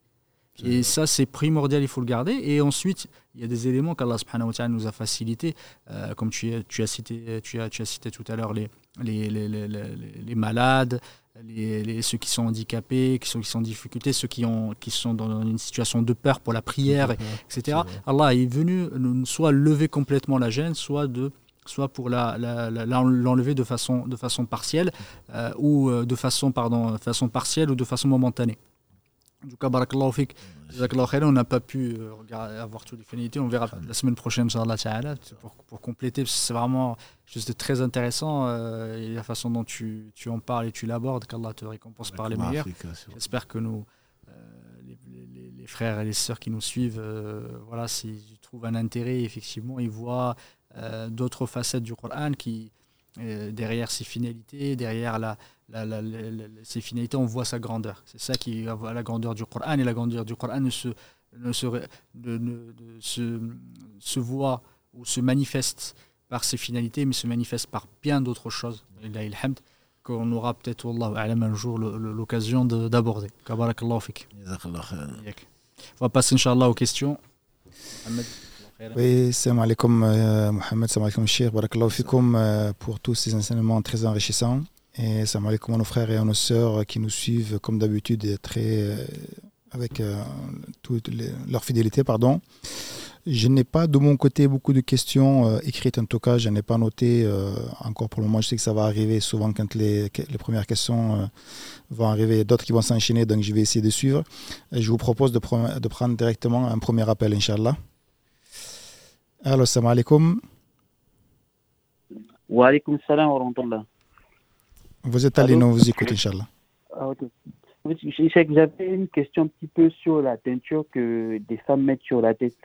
Et ça, c'est primordial, il faut le garder. Et ensuite, il y a des éléments qu'Allah subhanahu wa ta'ala nous a facilités, euh, comme tu, tu, as cité, tu, as, tu as cité tout à l'heure les, les, les, les, les malades, les, ceux qui sont handicapés, qui sont, qui sont en difficulté, ceux qui, ont, qui sont dans une situation de peur pour la prière, etc. Allah est venu soit lever complètement la gêne, soit de soit pour l'enlever de, façon, de façon partielle, euh, ou euh, de façon, pardon, façon partielle ou de façon momentanée. En tout cas, on n'a pas pu euh, avoir toutes les finalités. On verra la semaine prochaine, pour, pour compléter. C'est vraiment juste très intéressant. et la façon dont tu, tu en parles et tu l'abordes, qu'Allah te récompense par les meilleurs. J'espère que nous, les, les, frères et les sœurs qui nous suivent, voilà, s'ils trouvent un intérêt, effectivement, ils voient d'autres facettes du Coran qui, euh, derrière ses finalités, derrière la, ses finalités, on voit sa grandeur. C'est ça qui voit la grandeur du Coran et la grandeur du Coran ne se, ne se, se, se voit ou se manifeste par ses finalités, mais se manifeste par bien d'autres choses. qu'on aura peut-être un jour l'occasion d'aborder. On va passer, Inch'Allah, aux questions. Oui, euh, Mohamed, salam alaikum Cheikh, barakallahu fikum euh, pour tous ces enseignements très enrichissants. Et salam alaikum à nos frères et à nos sœurs qui nous suivent comme d'habitude très euh, avec toute leur fidélité. Pardon. Je n'ai pas de mon côté beaucoup de questions écrites en tout cas, je n'ai pas noté encore pour le moment. Je sais que ça va arriver souvent quand les, les premières questions vont arriver, d'autres qui vont s'enchaîner, donc je vais essayer de suivre. je vous propose de, de prendre directement un premier appel, Inch'Allah. Salam alaikum. Wa alaikum salam wa rahmatullah. Vous êtes allé, nous vous écoutez, Inch'Allah. Ah. J'avais une question un petit peu sur la teinture que des femmes mettent sur la tête.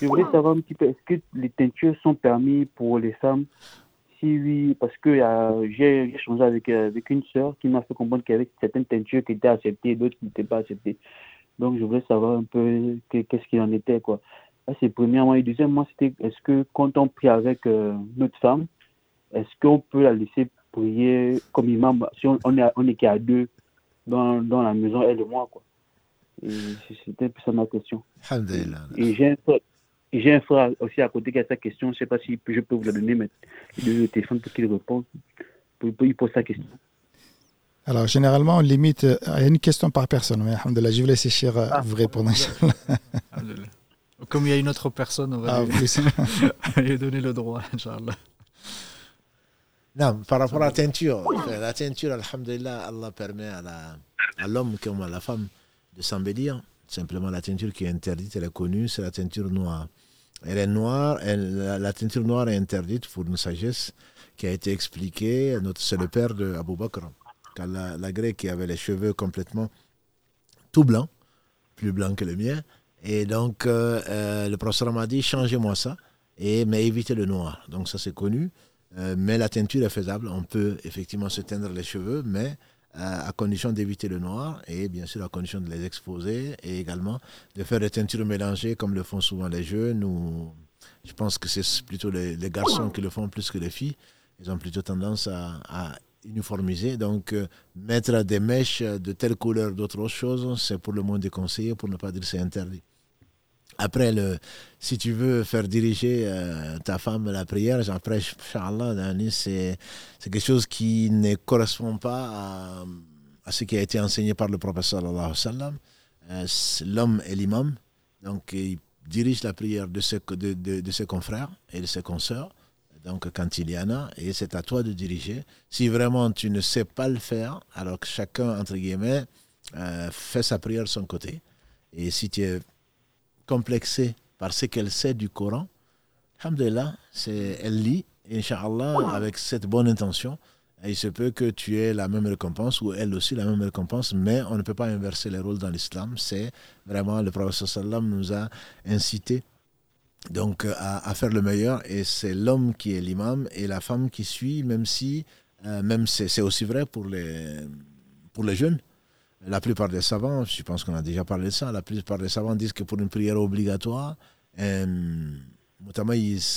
Je voulais savoir un petit peu, est-ce que les teintures sont permis pour les femmes? Si oui, parce que j'ai échangé avec, avec une sœur qui m'a fait comprendre qu'il y avait certaines teintures qui étaient acceptées et d'autres qui n'étaient pas acceptées. Donc je voulais savoir un peu qu'est-ce qu'il en était. quoi c'est premièrement. Et deuxièmement, c'était est-ce que quand on prie avec euh, notre femme, est-ce qu'on peut la laisser prier comme imam si on, on est, on est qu'à deux dans, dans, la maison, elle et moi, quoi? C'était ça ma question. Et j'ai un, frère, j'ai un frère aussi à côté qui a sa question. Je ne sais pas si je peux vous la donner, mais le téléphone pour qu'il réponde. Pour, pour, il pose sa question. Alors, généralement, on limite à une question par personne. Mais, je vais laisser Cher euh, ah, vous répondre. Comme il y a une autre personne, on va ah, lui, [LAUGHS] donner le droit, Inch'Allah. Non, par rapport à la teinture, la teinture, Alhamdulillah, Allah permet à l'homme comme à la femme de s'embellir. Simplement, la teinture qui est interdite, elle est connue, c'est la teinture noire. Elle est noire, la, teinture noire est interdite pour une sagesse qui a été expliquée. C'est le père de Abu Bakr, la, la grecque qui avait les cheveux complètement tout blancs, plus blancs que le mien. Et donc, euh, euh, le professeur m'a dit, changez-moi ça, et, mais évitez le noir. Donc, ça, c'est connu. Euh, mais la teinture est faisable. On peut effectivement se teindre les cheveux, mais à condition d'éviter le noir et bien sûr à condition de les exposer et également de faire des teintures mélangées comme le font souvent les jeunes ou je pense que c'est plutôt les, garçons qui le font plus que les filles. Ils ont plutôt tendance à, uniformiser. Donc, mettre des mèches de telle couleur, d'autres choses, c'est pour le moins déconseillé, pour ne pas dire c'est interdit. Après, le, si tu veux faire diriger euh, ta femme la prière, après, c'est quelque chose qui ne correspond pas à, ce qui a été enseigné par le prophète euh, L'homme est l'imam, donc il dirige la prière de ses, de, de ses confrères et de ses consoeurs, donc quand il y en a, et c'est à toi de diriger. Si vraiment tu ne sais pas le faire, alors que chacun, entre guillemets, euh, fait sa prière de son côté. Et si tu es complexée par ce qu'elle sait du Coran, c'est elle lit, Inch'Allah, avec cette bonne intention, il se peut que tu aies la même récompense ou elle aussi la même récompense, mais on ne peut pas inverser les rôles dans l'islam. C'est vraiment le prophète sallam nous a incité donc à, faire le meilleur et c'est l'homme qui est l'imam et la femme qui suit, même si, euh, même c'est aussi vrai pour les, pour les jeunes. La plupart des savants, je pense qu'on a déjà parlé de ça, la plupart des savants disent que pour une prière obligatoire, euh, notamment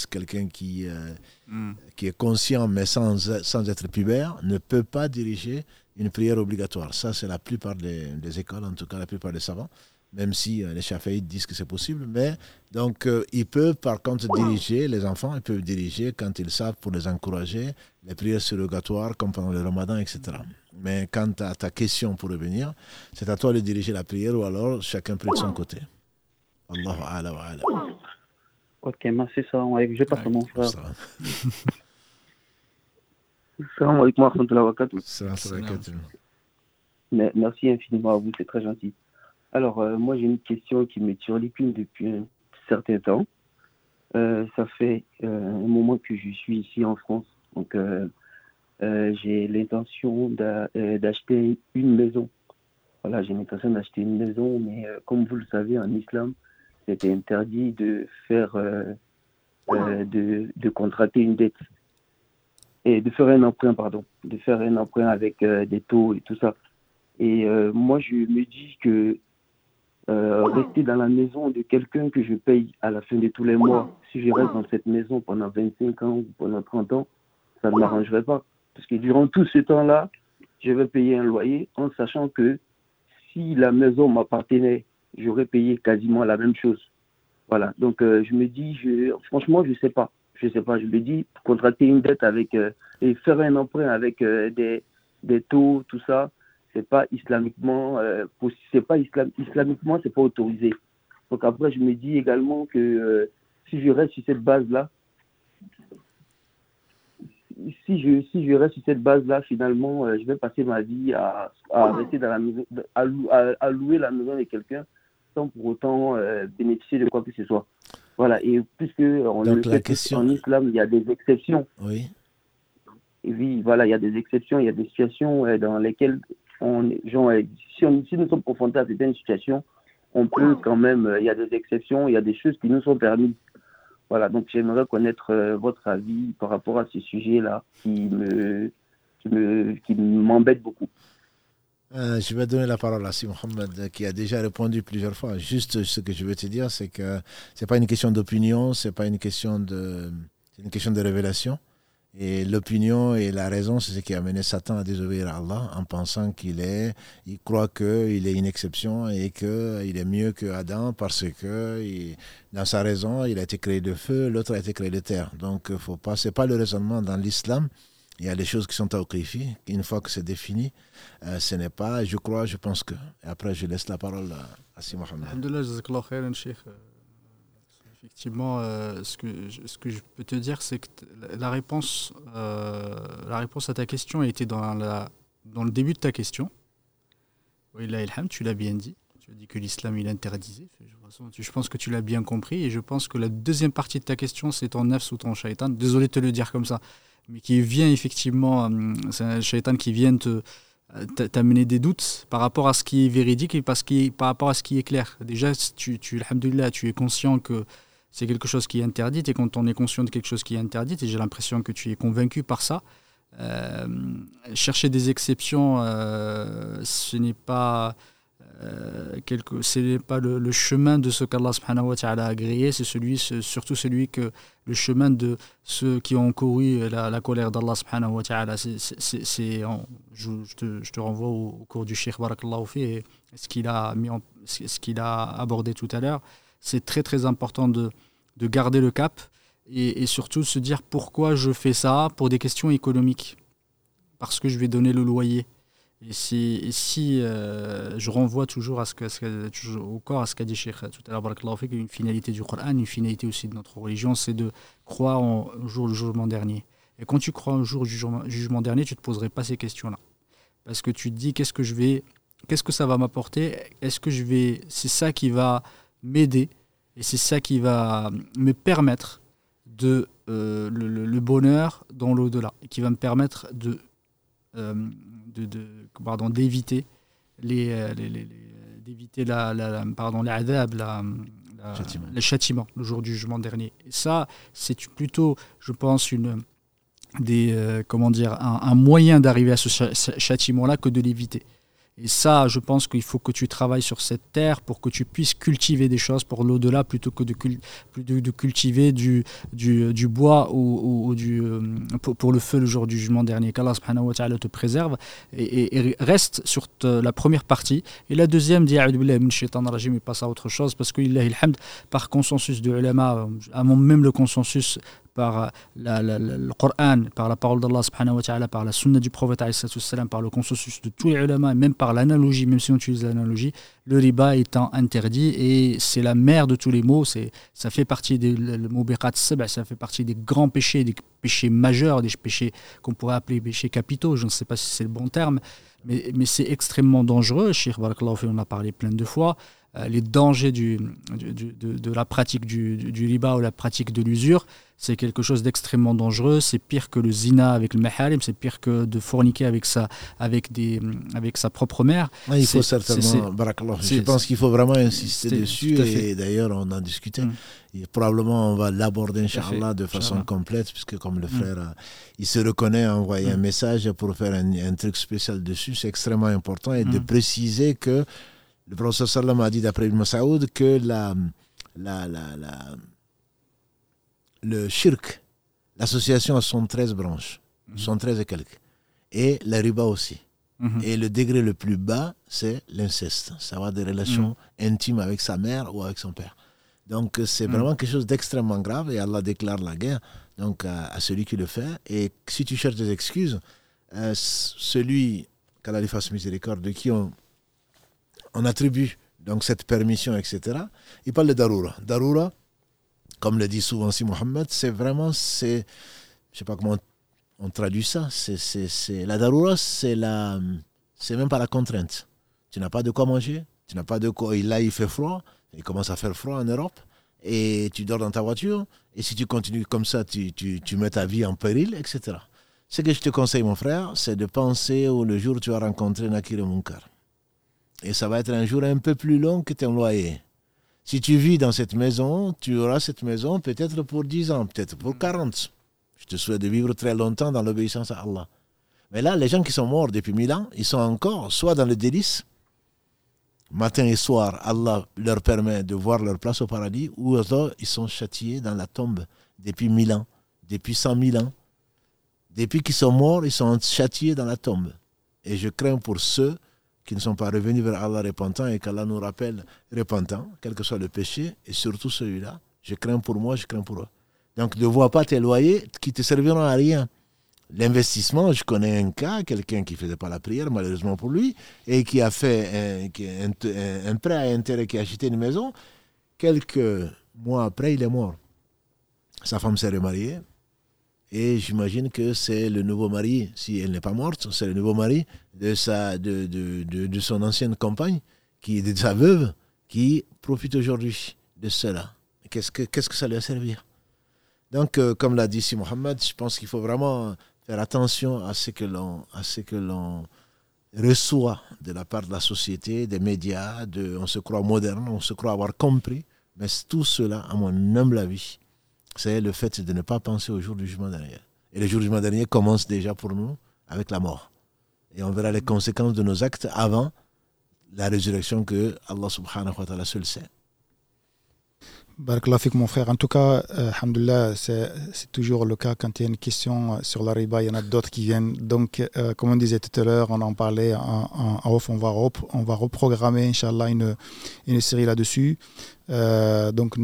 quelqu'un qui, euh, hmm. qui est conscient mais sans, sans être pubère, ne peut pas diriger une prière obligatoire. Ça, c'est la plupart des, écoles, en tout cas la plupart des savants. même si les chafaïdes disent que c'est possible. Mais donc, ils peuvent par contre diriger, les enfants, ils peuvent diriger quand ils savent pour les encourager, les prières surrogatoires comme pendant le ramadan, etc. Mais quant à ta question pour revenir, c'est à toi de diriger la prière ou alors chacun prie de son côté. Allahu Ala Ok, merci, ça. Je passe à mon frère. [LAUGHS] Salam alaikum wa Merci infiniment à vous, c'est très gentil. Alors, euh, moi, j'ai une question qui me tire l'épine depuis un certain temps. Euh, ça fait euh, un moment que je suis ici en France. Donc, j'ai l'intention d'acheter une maison. Voilà, j'ai l'intention d'acheter une maison, mais comme vous le savez, en islam, c'était interdit de faire, de, de contracter une dette et de faire un emprunt, pardon, de faire un emprunt avec des taux et tout ça. Et euh, moi, je me dis que euh, rester dans la maison de quelqu'un que je paye à la fin de tous les mois, si je reste dans cette maison pendant 25 ans ou pendant 30 ans, ça ne m'arrangerait pas. Parce que durant tout ce temps-là, je vais payer un loyer en sachant que si la maison m'appartenait, j'aurais payé quasiment la même chose. Voilà. Donc, euh, je me dis, franchement, je ne sais pas. Je sais pas. Je me dis, contracter une dette avec et faire un emprunt avec des, des taux, tout ça, c'est pas islamiquement euh, c'est pas islam, islamiquement c'est pas autorisé donc après je me dis également que euh, si je reste sur cette base là si je si je reste sur cette base là finalement euh, je vais passer ma vie à, à rester dans la maison à, à, louer la maison de quelqu'un sans pour autant bénéficier de quoi que ce soit. Voilà. Et puisque on le sait en islam il y a des exceptions. Oui. Oui, voilà, il y a des exceptions, il y a des situations dans lesquelles on, genre, si, si, nous sommes confrontés à certaines situations, on peut quand même, euh, il y a des exceptions, il y a des choses qui nous sont permises. Voilà, donc j'aimerais connaître euh, votre avis par rapport à ce sujet-là qui me, qui me, qui m'embête beaucoup. Euh, je vais donner la parole à Si Mohamed qui a déjà répondu plusieurs fois. Juste ce que je veux te dire, c'est que c'est pas une question d'opinion, c'est pas une question de, une question de révélation. Et l'opinion et la raison, c'est ce qui a amené Satan à désobéir à Allah en pensant qu'il est, il croit qu'il est une exception et qu'il est mieux que Adam parce que dans sa raison, il a été créé de feu, l'autre a été créé de terre. Donc, faut pas, c'est pas le raisonnement dans l'islam. Il y a des choses qui sont à Une fois que c'est défini, euh, ce n'est pas, je crois, je pense que. Et après, je laisse la parole à, à Si Mohamed. Effectivement, euh, ce, que, ce que je peux te dire, c'est que la réponse, euh, la réponse à ta question a été dans, la, dans le début de ta question. tu l'as bien dit. Tu as dit que l'islam il interdisait. Je pense que tu l'as bien compris. Et je pense que la deuxième partie de ta question, c'est ton nefs ou ton shaitan. Désolé de te le dire comme ça. Mais qui vient effectivement, euh, c'est un shaitan qui vient te t'amener des doutes par rapport à ce qui est véridique et parce par rapport à ce qui est clair. Déjà, tu, tu, tu es conscient que c'est quelque chose qui est interdit, et quand on est conscient de quelque chose qui est interdit, et j'ai l'impression que tu es convaincu par ça, euh, chercher des exceptions, euh, ce n'est pas, euh, quelque, ce pas le, chemin de ce qu'Allah a agréé, c'est celui, surtout celui que le chemin de ceux qui ont couru la, colère d'Allah subhanahu wa ta'ala. Je, te, renvoie au, cours du Sheikh Barakallahu et ce qu'il a, mis ce qu'il a abordé tout à l'heure c'est très très important de, de garder le cap et, et, surtout se dire pourquoi je fais ça pour des questions économiques. Parce que je vais donner le loyer. Et si, euh, je renvoie toujours à ce que, au corps à ce qu'a dit Cheikh tout à l'heure, une finalité du Coran, une finalité aussi de notre religion, c'est de croire au jour du jugement dernier. Et quand tu crois au jour du jugement, jugement dernier, tu ne te poserais pas ces questions-là. Parce que tu te dis qu'est-ce que je vais, qu'est-ce que ça va m'apporter? Est-ce que je vais, c'est ça qui va m'aider. Et c'est ça qui va me permettre de euh, le, bonheur dans l'au-delà, et qui va me permettre de, euh, de, de pardon d'éviter les, euh, les, d'éviter la, la, pardon la, la, le châtiment le jour du jugement dernier. Et ça, c'est plutôt, je pense, une des comment dire un, un moyen d'arriver à ce châtiment-là que de l'éviter. Et ça, je pense qu'il faut que tu travailles sur cette terre pour que tu puisses cultiver des choses pour l'au-delà plutôt que de, cultiver du, du, bois ou, du, euh, pour, le feu le jour du jugement dernier. Qu'Allah te préserve et, reste sur la première partie. Et la deuxième, dit il passe à autre chose parce que, par consensus de ulama, même le consensus par le Coran, par la parole d'Allah subhanahu wa ta'ala, par la sunna du prophète par le consensus de tous les ulama, même par l'analogie, même si on utilise l'analogie, le riba étant interdit et c'est la mère de tous les maux, ça fait partie des ça fait partie des grands péchés, des péchés majeurs, des péchés qu'on pourrait appeler péchés capitaux, je ne sais pas si c'est le bon terme, mais, mais c'est extrêmement dangereux, Cheikh Barakallahu on en a parlé plein de fois, euh, les dangers de, la pratique du, riba ou la pratique de l'usure, c'est quelque chose d'extrêmement dangereux. C'est pire que le zina avec le maharim, c'est pire que de forniquer avec sa, avec des, avec sa propre mère. il faut certainement, je pense qu'il faut vraiment insister dessus et d'ailleurs on en discutait. Mm. Et probablement on va l'aborder, Inch'Allah, de façon complète, puisque comme le mm. frère, euh, il se reconnaît à envoyer mm. un message pour faire un, un truc spécial dessus. C'est extrêmement important et de préciser que le professeur Sallam a dit d'après Ibn Saoud que la, la, la, la, le shirk, l'association a 113 branches, 113 mhm. et quelques, et la riba aussi. Mhm. Et le degré le plus bas, c'est l'inceste, savoir des relations mhm. intimes avec sa mère ou avec son père. Donc c'est vraiment quelque chose d'extrêmement grave et Allah déclare la guerre donc, à, celui qui le fait. Et si tu cherches des excuses, euh, celui qu'Allah lui fasse miséricorde, de qui on, on attribue donc cette permission, etc. Il parle de Daroura. Daroura, comme le dit souvent si Mohammed, c'est vraiment, c'est, je sais pas comment on, traduit ça, c'est, la Daroura, c'est la, c'est même pas la contrainte. Tu n'as pas de quoi manger, tu n'as pas de quoi, là il fait froid, il commence à faire froid en Europe, et tu dors dans ta voiture, et si tu continues comme ça, tu, tu, mets ta vie en péril, etc. Ce que je te conseille, mon frère, c'est de penser au le jour où tu vas rencontrer Nakir Munkar. Et ça va être un jour un peu plus long que ton loyer. Si tu vis dans cette maison, tu auras cette maison peut-être pour 10 ans, peut-être pour 40. Je te souhaite de vivre très longtemps dans l'obéissance à Allah. Mais là, les gens qui sont morts depuis mille ans, ils sont encore soit dans le délice, matin et soir, Allah leur permet de voir leur place au paradis, ou alors ils sont châtiés dans la tombe depuis mille ans, depuis cent mille ans. Depuis qu'ils sont morts, ils sont châtiés dans la tombe. Et je crains pour ceux qui ne sont pas revenus vers Allah repentant et qu'Allah nous rappelle repentant, quel que soit le péché, et surtout celui-là. Je crains pour moi, je crains pour eux. Donc ne vois pas tes loyers qui te serviront à rien. L'investissement, je connais un cas, quelqu'un qui ne faisait pas la prière, malheureusement pour lui, et qui a fait un, un prêt à intérêt, qui a acheté une maison. Quelques mois après, il est mort. Sa femme s'est remariée, et j'imagine que c'est le nouveau mari, si elle n'est pas morte, c'est le nouveau mari de, sa, de, de, de, son ancienne compagne, qui, de sa veuve, qui profite aujourd'hui de cela. Qu'est-ce que, qu'est-ce que ça lui a servi? Donc, euh, comme l'a dit si Mohamed, je pense qu'il faut vraiment faire attention à ce que l'on, à ce que l'on reçoit de la part de la société, des médias, on se croit moderne, on se croit avoir compris, mais tout cela, à mon humble avis, c'est le fait de ne pas penser au jour du jugement dernier. Et le jour du jugement dernier commence déjà pour nous avec la mort. Et on verra les conséquences de nos actes avant la résurrection que Allah subhanahu wa ta'ala seul sait. Barakallah mon frère. En tout cas, euh, c'est toujours le cas quand il y a une question sur la riba. Il y en a d'autres qui viennent. Donc, euh, comme on disait tout à l'heure, on en parlait en, off. On va, on va reprogrammer, Inch'Allah, une, une série là-dessus. Euh, donc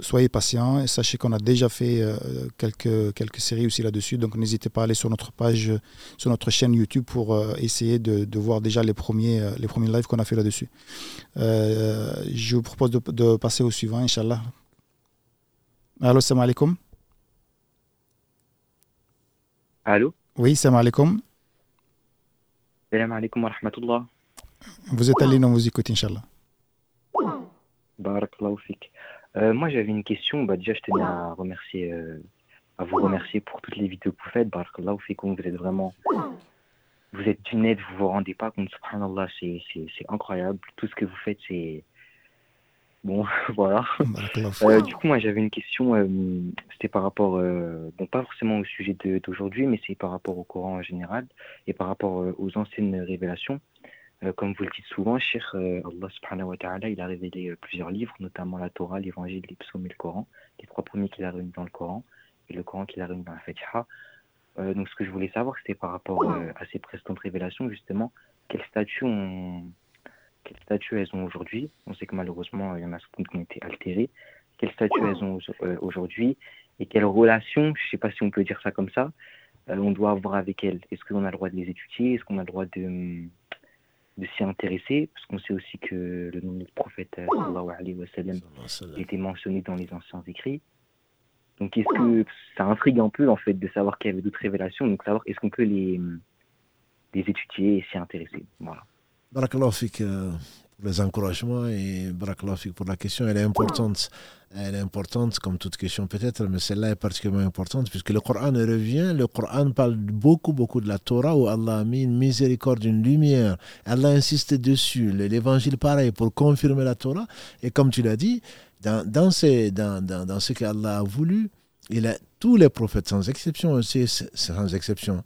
soyez patients et sachez qu'on a déjà fait euh, quelques, quelques séries aussi là-dessus. Donc n'hésitez pas à aller sur notre page, sur notre chaîne YouTube pour euh, essayer de, voir déjà les premiers, les premiers lives qu'on a fait là-dessus. je vous propose de, passer au suivant, Inch'Allah. Allô, salam alaikum. Allô? Oui, salam alaikum. Salam alaikum wa rahmatullah. Vous êtes allé, on vous écoute, Inch'Allah. Euh, moi, j'avais une question. Bah, déjà, je tenais à remercier, euh, à vous remercier pour toutes les vidéos que vous faites. Barakallahu Vous êtes vraiment, vous êtes d'une aide, vous vous rendez pas compte. Subhanallah, c'est, incroyable. Tout ce que vous faites, c'est bon, [LAUGHS] voilà. Euh, du coup, moi, j'avais une question. c'était par rapport, bon, pas forcément au sujet d'aujourd'hui, mais c'est par rapport au Coran en général et par rapport aux anciennes révélations. Euh, comme vous le dites souvent, cher euh, Allah subhanahu wa ta'ala, il a révélé euh, plusieurs livres, notamment la Torah, l'Évangile, les psaumes et le Coran, les trois premiers qu'il a réunis dans le Coran, et le Coran qu'il a réuni dans la Fatiha. donc ce que je voulais savoir, c'était par rapport à ces précédentes révélations, justement, quel statut, on... quel statut elles ont aujourd'hui? On sait que malheureusement, il y en a certaines qui ont été altérées. Quel statut elles ont aujourd'hui? Et quelle relation, je ne sais pas si on peut dire ça comme ça, on doit avoir avec elles? Est-ce qu'on a le droit de les étudier? Est-ce qu'on a le droit de de s'y intéresser, parce qu'on sait aussi que le nom du prophète euh, alayhi wa sallam, était mentionné dans les anciens écrits. Donc est-ce que ça intrigue un peu en fait de savoir qu'il y avait d'autres révélations, donc savoir est-ce qu'on peut les, les étudier et s'y intéresser? Voilà les encouragements et Barakallahu pour la question. Elle est importante. Elle est importante comme toute question peut-être, mais celle-là est particulièrement importante puisque le Coran revient. Le Coran parle beaucoup, beaucoup de la Torah où Allah a mis une miséricorde, une lumière. Allah insiste dessus. L'évangile, pareil, pour confirmer la Torah. Et comme tu l'as dit, dans, dans, ces, dans, dans ce qu'Allah a voulu, il a tous les prophètes, sans exception aussi, sans exception,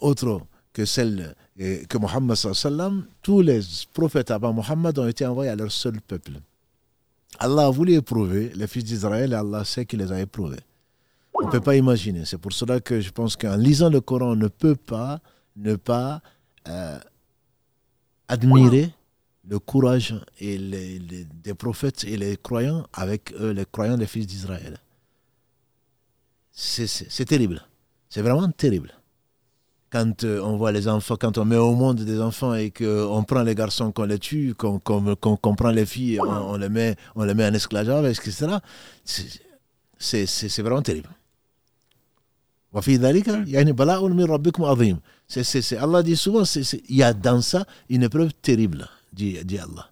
autres que celle que Mohammed tous les prophètes avant Mohammed ont été envoyés à leur seul peuple. Allah a voulu éprouver les fils d'Israël et Allah sait qu'il les a éprouvés. On ne peut pas imaginer. C'est pour cela que je pense qu'en lisant le Coran, on ne peut pas ne pas euh, admirer le courage et des prophètes et les croyants avec eux, les croyants des fils d'Israël. C'est terrible. C'est vraiment terrible quand euh, on voit les enfants, quand on met au monde des enfants et qu'on prend les garçons, qu'on les tue, qu'on prend les filles, on, les met, on les met en esclavage, etc. C'est vraiment terrible. Allah dit souvent, il y a dans ça une épreuve terrible, dit, dit Allah.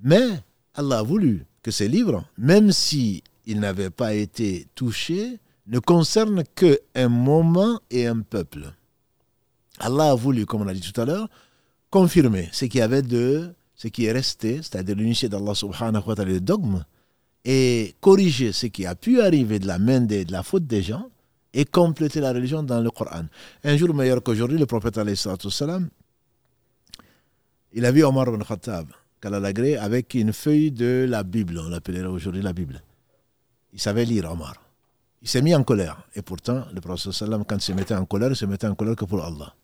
Mais Allah a voulu que ces livres, même s'ils n'avaient pas été touchés, ne concernent qu'un moment et un peuple. Allah a voulu, comme on a dit tout à l'heure, confirmer ce qui avait de ce qui est resté, c'est-à-dire l'unité d'Allah subhanahu wa ta'ala, le dogme, et corriger ce qui a pu arriver de la main de, de la faute des gens, et compléter la religion dans le Coran. Un jour meilleur qu'aujourd'hui, le prophète salam, il a vu Omar ibn Khattab, l'agré, avec une feuille de la Bible, on l'appellerait aujourd'hui la Bible. Il savait lire Omar. Il s'est mis en colère. Et pourtant, le prophète sallam, quand il se mettait en colère, il se mettait en colère que pour Allah.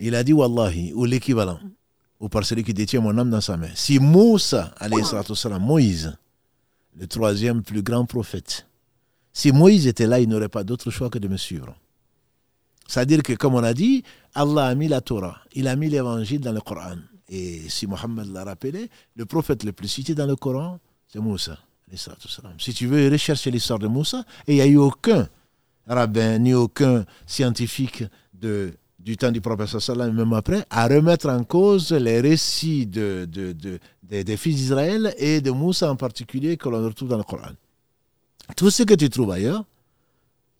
Il a dit Wallahi, ou l'équivalent, ou par celui qui détient mon âme dans sa main. Si Moussa, Moïse, le troisième plus grand prophète, si Moïse était là, il n'aurait pas d'autre choix que de me suivre. C'est-à-dire que, comme on a dit, Allah a mis la Torah, il a mis l'évangile dans le Coran. Et si Mohammed l'a rappelé, le prophète le plus cité dans le Coran, c'est Moussa. Si tu veux rechercher l'histoire de Moussa, et il n'y a eu aucun rabbin ni aucun scientifique de du temps du prophète sallam, même après, à remettre en cause les récits de, des fils d'Israël et de Moussa en particulier que l'on retrouve dans le Coran. Tout ce que tu trouves ailleurs,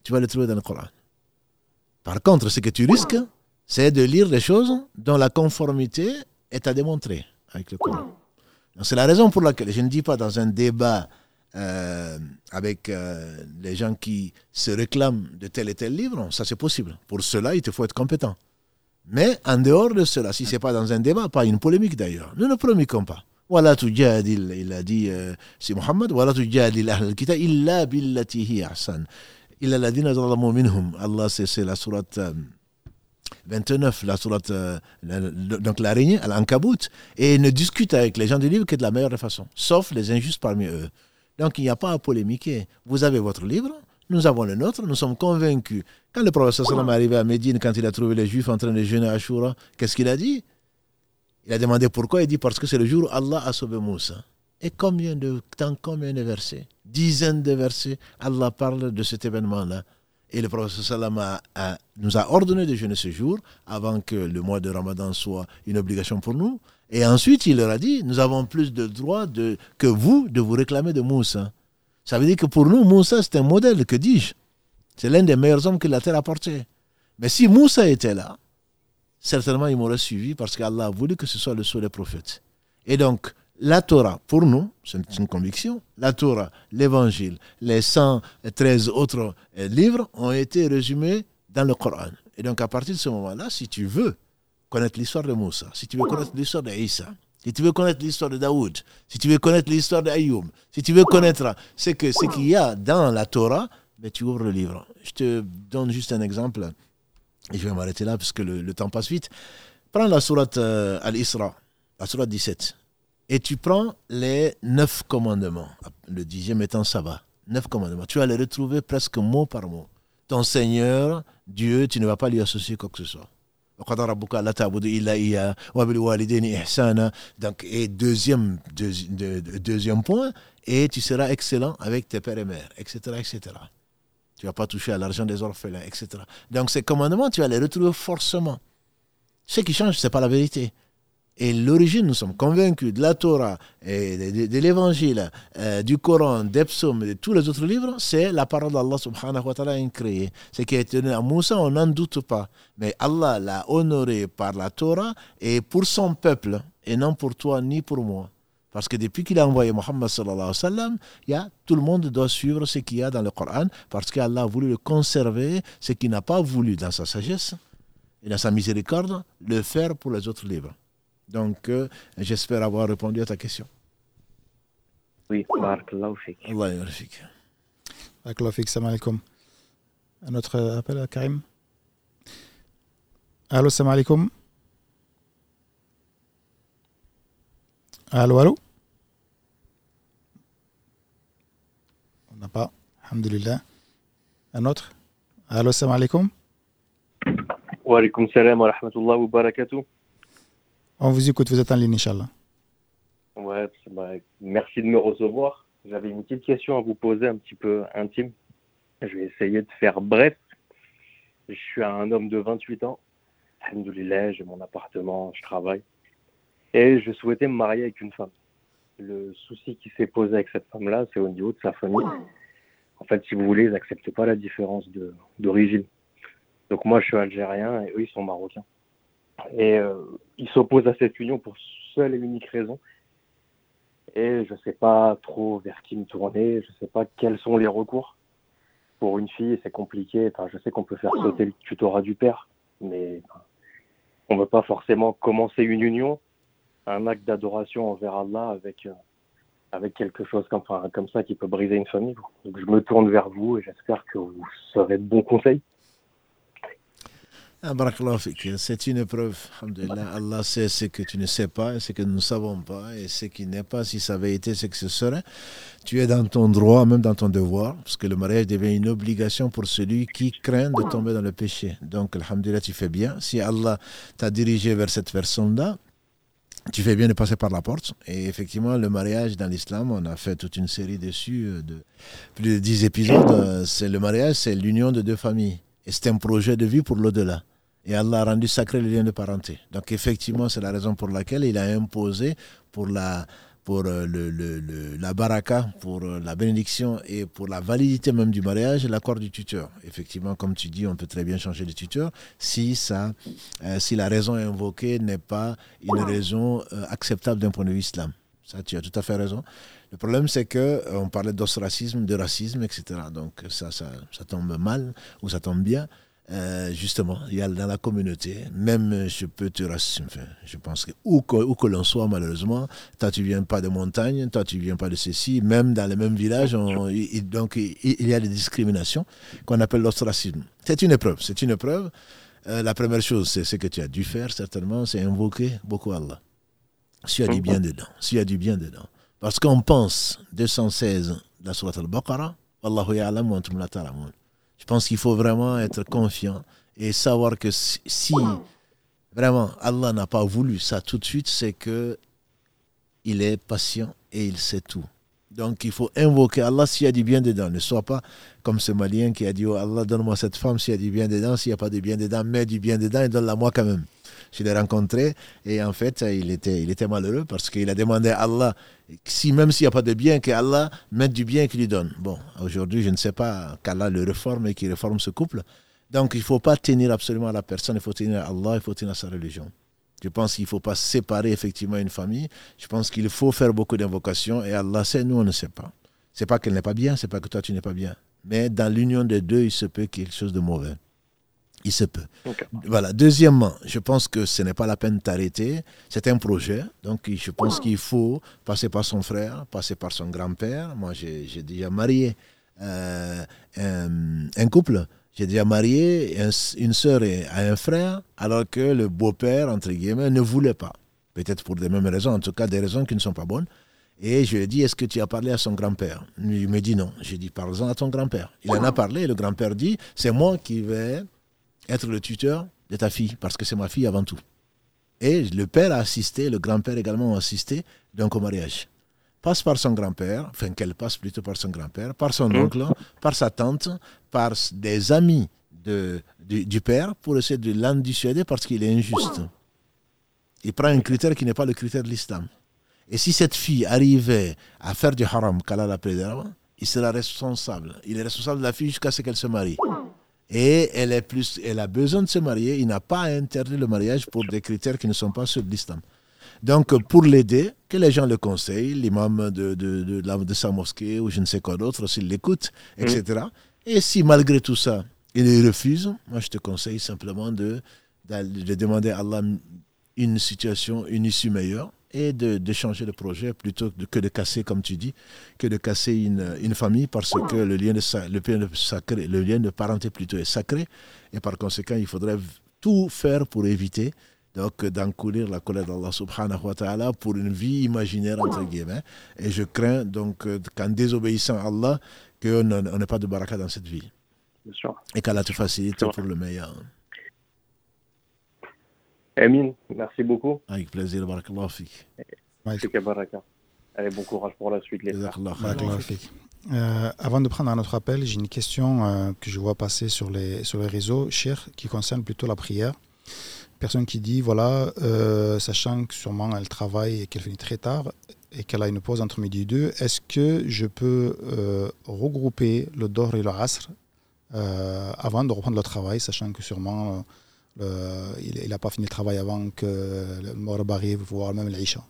tu vas le trouver dans le Coran. Par contre, ce que tu risques, c'est de lire des choses dont la conformité est à démontrer avec le Coran. C'est la raison pour laquelle je ne dis pas dans un débat euh, avec euh, les gens qui se réclament de tel et tel livre, ça c'est possible. Pour cela, il te faut être compétent. Mais en dehors de cela, si ce n'est pas dans un débat, pas une polémique d'ailleurs, nous ne promiquons pas. Voilà tout il a dit, euh, c'est Mohammed, voilà tout al-kitab illa billati ahsan. Illa ladina zalamu minhum. Allah, c'est la sourate 29, la sourate, donc l'araignée, al-Ankabut, et ne discute avec les gens du livre que de la meilleure façon, sauf les injustes parmi eux. Donc il n'y a pas à polémiquer. Vous avez votre livre, nous avons le nôtre, nous sommes convaincus. Quand le professeur Salam est arrivé à Médine, quand il a trouvé les Juifs en train de jeûner à qu'est-ce qu'il a dit? Il a demandé pourquoi. Il dit parce que c'est le jour où Allah a sauvé Moussa. Et combien de temps, combien de versets? Dizaines de versets, Allah parle de cet événement-là. Et le prophète Salam nous a ordonné de jeûner ce jour avant que le mois de Ramadan soit une obligation pour nous. Et ensuite, il leur a dit, nous avons plus de droits que vous de vous réclamer de Moussa. Ça veut dire que pour nous, Moussa, c'est un modèle, que dis-je? C'est l'un des meilleurs hommes que la terre a porté. Mais si Moussa était là, certainement il m'aurait suivi parce qu'Allah a voulu que ce soit le seul des prophètes. Et donc, la Torah, pour nous, c'est une conviction, la Torah, l'Évangile, les 113 autres euh, livres ont été résumés dans le Coran. Et donc, à partir de ce moment-là, si tu veux connaître l'histoire de Moussa, si tu veux connaître l'histoire d'Aïssa, si tu veux connaître l'histoire de Daoud, si tu veux connaître l'histoire d'Ayoub, si tu veux connaître ce qu'il ce qu'il y a dans la Torah, mais tu ouvres le livre. Je te donne juste un exemple, et je vais m'arrêter là parce que le, le, temps passe vite. Prends la sourate euh, Al-Isra, la sourate 17, et tu prends les neuf commandements, le dixième étant Sabbat, neuf commandements. Tu vas les retrouver presque mot par mot. Ton Seigneur, Dieu, tu ne vas pas lui associer quoi que ce soit. Donc, et deuxième, deuxième point, et tu seras excellent avec tes pères et mères, etc. etc. Tu ne vas pas toucher à l'argent des orphelins, etc. Donc ces commandements, tu vas les retrouver forcément. Ce qui change, ce n'est pas la vérité. Et l'origine, nous sommes convaincus de la Torah, et de, l'évangile, euh, du Coran, des psaumes, de tous les autres livres, c'est la parole d'Allah subhanahu wa ta'ala créée. Ce qui été donné à Moussa, on n'en doute pas. Mais Allah l'a honoré par la Torah et pour son peuple, et non pour toi ni pour moi. Parce que depuis qu'il a envoyé Muhammad sallallahu alayhi wa sallam, y a, tout le monde doit suivre ce qu'il y a dans le Coran, parce qu'Allah a voulu le conserver, ce qu'il n'a pas voulu dans sa sagesse et dans sa miséricorde, le faire pour les autres livres. Donc, euh, j'espère avoir répondu à ta question. Oui, barakallahu fik. Allah yarfik. Barakallahu fik, salam alaikum. Un autre appel à Karim Allô, salam alaikum. Allô, allô? On n'a pas, alhamdulillah. Un autre? Allô, salam alaikum. Wa alaikum salam wa rahmatullahi wa barakatuh. On vous écoute, vous êtes en ligne, Inch'Allah. Ouais, merci de me recevoir. J'avais une petite question à vous poser, un petit peu intime. Je vais essayer de faire bref. Je suis un homme de 28 ans. Alhamdoulilah, j'ai mon appartement, je travaille. Et je souhaitais me marier avec une femme. Le souci qui s'est posé avec cette femme-là, c'est au niveau de sa famille. En fait, si vous voulez, ils n'acceptent pas la différence d'origine. Donc moi, je suis algérien et eux, ils sont marocains. Et euh, il s'oppose à cette union pour seule et unique raison. Et je ne sais pas trop vers qui me tourner, je ne sais pas quels sont les recours. Pour une fille, c'est compliqué. Enfin, je sais qu'on peut faire sauter le tutorat du père, mais on ne veut pas forcément commencer une union, un acte d'adoration envers Allah avec, euh, avec quelque chose comme, comme ça qui peut briser une famille. Donc je me tourne vers vous et j'espère que vous serez de bons conseils. Ah, c'est une épreuve. Allah sait ce que tu ne sais pas, ce que nous ne savons pas, et ce qui n'est pas, si ça avait été ce que ce serait. Tu es dans ton droit, même dans ton devoir, parce que le mariage devient une obligation pour celui qui craint de tomber dans le péché. Donc, Alhamdulillah, tu fais bien. Si Allah t'a dirigé vers cette personne-là, tu fais bien de passer par la porte. Et effectivement, le mariage dans l'islam, on a fait toute une série dessus, euh, de plus de dix épisodes. C'est le mariage, c'est l'union de deux familles. Et c'est un projet de vie pour l'au-delà. Et Allah a rendu sacré le lien de parenté. Donc effectivement, c'est la raison pour laquelle il a imposé pour la, pour euh, le, le, la baraka, pour euh, la bénédiction et pour la validité même du mariage, l'accord du tuteur. Effectivement, comme tu dis, on peut très bien changer de tuteur si, ça, euh, si la raison invoquée n'est pas une raison acceptable d'un point de vue islam. Ça, tu as tout à fait raison. Le problème, c'est que on parlait d'ostracisme, de racisme, etc. Donc ça, ça, ça tombe mal ou ça tombe bien. Euh, justement, il y a dans la communauté, même je peux te rassurer, je pense que où que, l'on soit, malheureusement, toi tu viens pas de montagne, toi tu viens pas de ceci, même dans les mêmes villages, on, il, donc il, y a des discriminations qu'on appelle l'ostracisme. C'est une épreuve, c'est une épreuve. Euh, la première chose, c'est ce que tu as dû faire, certainement, c'est invoquer beaucoup Allah. S'il y a du bien dedans, s'il y a du bien dedans. Parce qu'on pense, 216, la Surat al-Baqarah, ya'lamu antum. Je pense qu'il faut vraiment être confiant et savoir que si vraiment Allah n'a pas voulu ça tout de suite, c'est que il est patient et il sait tout. Donc il faut invoquer Allah s'il y a du bien dedans. Ne sois pas comme ce Malien qui a dit oh Allah, donne-moi cette femme s'il y a du bien dedans. S'il n'y a pas de bien dedans, mets du bien dedans et donne-la moi quand même. Je l'ai rencontré et en fait, il était, malheureux parce qu'il a demandé à Allah, si, même s'il n'y a pas de bien, qu'Allah mette du bien qu'il lui donne. Bon, aujourd'hui, je ne sais pas qu'Allah le réforme et qu'il réforme ce couple. Donc il ne faut pas tenir absolument à la personne, il faut tenir à Allah, il faut tenir à sa religion. Je pense qu'il ne faut pas séparer effectivement une famille. Je pense qu'il faut faire beaucoup d'invocations et Allah sait, nous on ne sait pas. C'est pas qu'elle n'est pas bien, c'est pas que toi tu n'es pas bien. Mais dans l'union des deux, il se peut quelque chose de mauvais. Il se peut. Voilà. Deuxièmement, je pense que ce n'est pas la peine d'arrêter. C'est un projet. Donc, je pense qu'il faut passer par son frère, passer par son grand-père. Moi, j'ai déjà marié euh, un, couple. J'ai déjà marié une sœur et un frère, alors que le beau-père, entre guillemets, ne voulait pas. Peut-être pour des mêmes raisons, en tout cas des raisons qui ne sont pas bonnes. Et je lui ai dit, est-ce que tu as parlé à son grand-père? Il me dit non. J'ai dit, parle-en à ton grand-père. Il en a parlé et le grand-père dit, c'est moi qui vais être le tuteur de ta fille, parce que c'est ma fille avant tout. Et le père a assisté, le grand-père également a assisté, donc au mariage. Passe par son grand-père, enfin qu'elle passe plutôt par son grand-père, par son mmh. oncle, par sa tante, par des amis de, du, père, pour essayer de l'en dissuader parce qu'il est injuste. Il prend un critère qui n'est pas le critère de l'islam. Et si cette fille arrivait à faire du haram, qu'Allah l'appelle il sera responsable. Il est responsable de la fille jusqu'à ce qu'elle se marie et elle, est plus, elle a besoin de se marier. Il n'a pas interdit le mariage pour des critères qui ne sont pas ceux de l'islam. Donc, pour l'aider, que les gens le conseillent, l'imam de, de, de, de, sa mosquée ou je ne sais quoi d'autre, s'il l'écoute, etc. Mm. Et si malgré tout ça, il refuse, moi je te conseille simplement de, de demander à Allah une situation, une issue meilleure et de, changer le projet plutôt que de casser, comme tu dis, que de casser une, une famille parce que le lien, de, le, sacré, le lien de parenté plutôt est sacré et par conséquent il faudrait tout faire pour éviter donc d'encourir la colère d'Allah subhanahu wa ta'ala pour une vie imaginaire entre guillemets. Et je crains donc qu'en désobéissant à Allah qu'on n'ait pas de baraka dans cette vie. Et qu'Allah te facilite pour le meilleur. Amin, merci beaucoup. Avec plaisir, barakallah fik. Allez, bon courage pour la suite, les frères. Euh, avant de prendre un autre appel, j'ai une question euh, que je vois passer sur les, sur les réseaux, cher, qui concerne plutôt la prière. Personne qui dit, voilà, euh, sachant que sûrement elle travaille et qu'elle finit très tard et qu'elle a une pause entre midi et deux, est-ce que je peux regrouper le Dor et le Asr avant de reprendre le travail, sachant que sûrement il n'a pas fini le travail avant que le Maghreb arrive, voire même l'Isha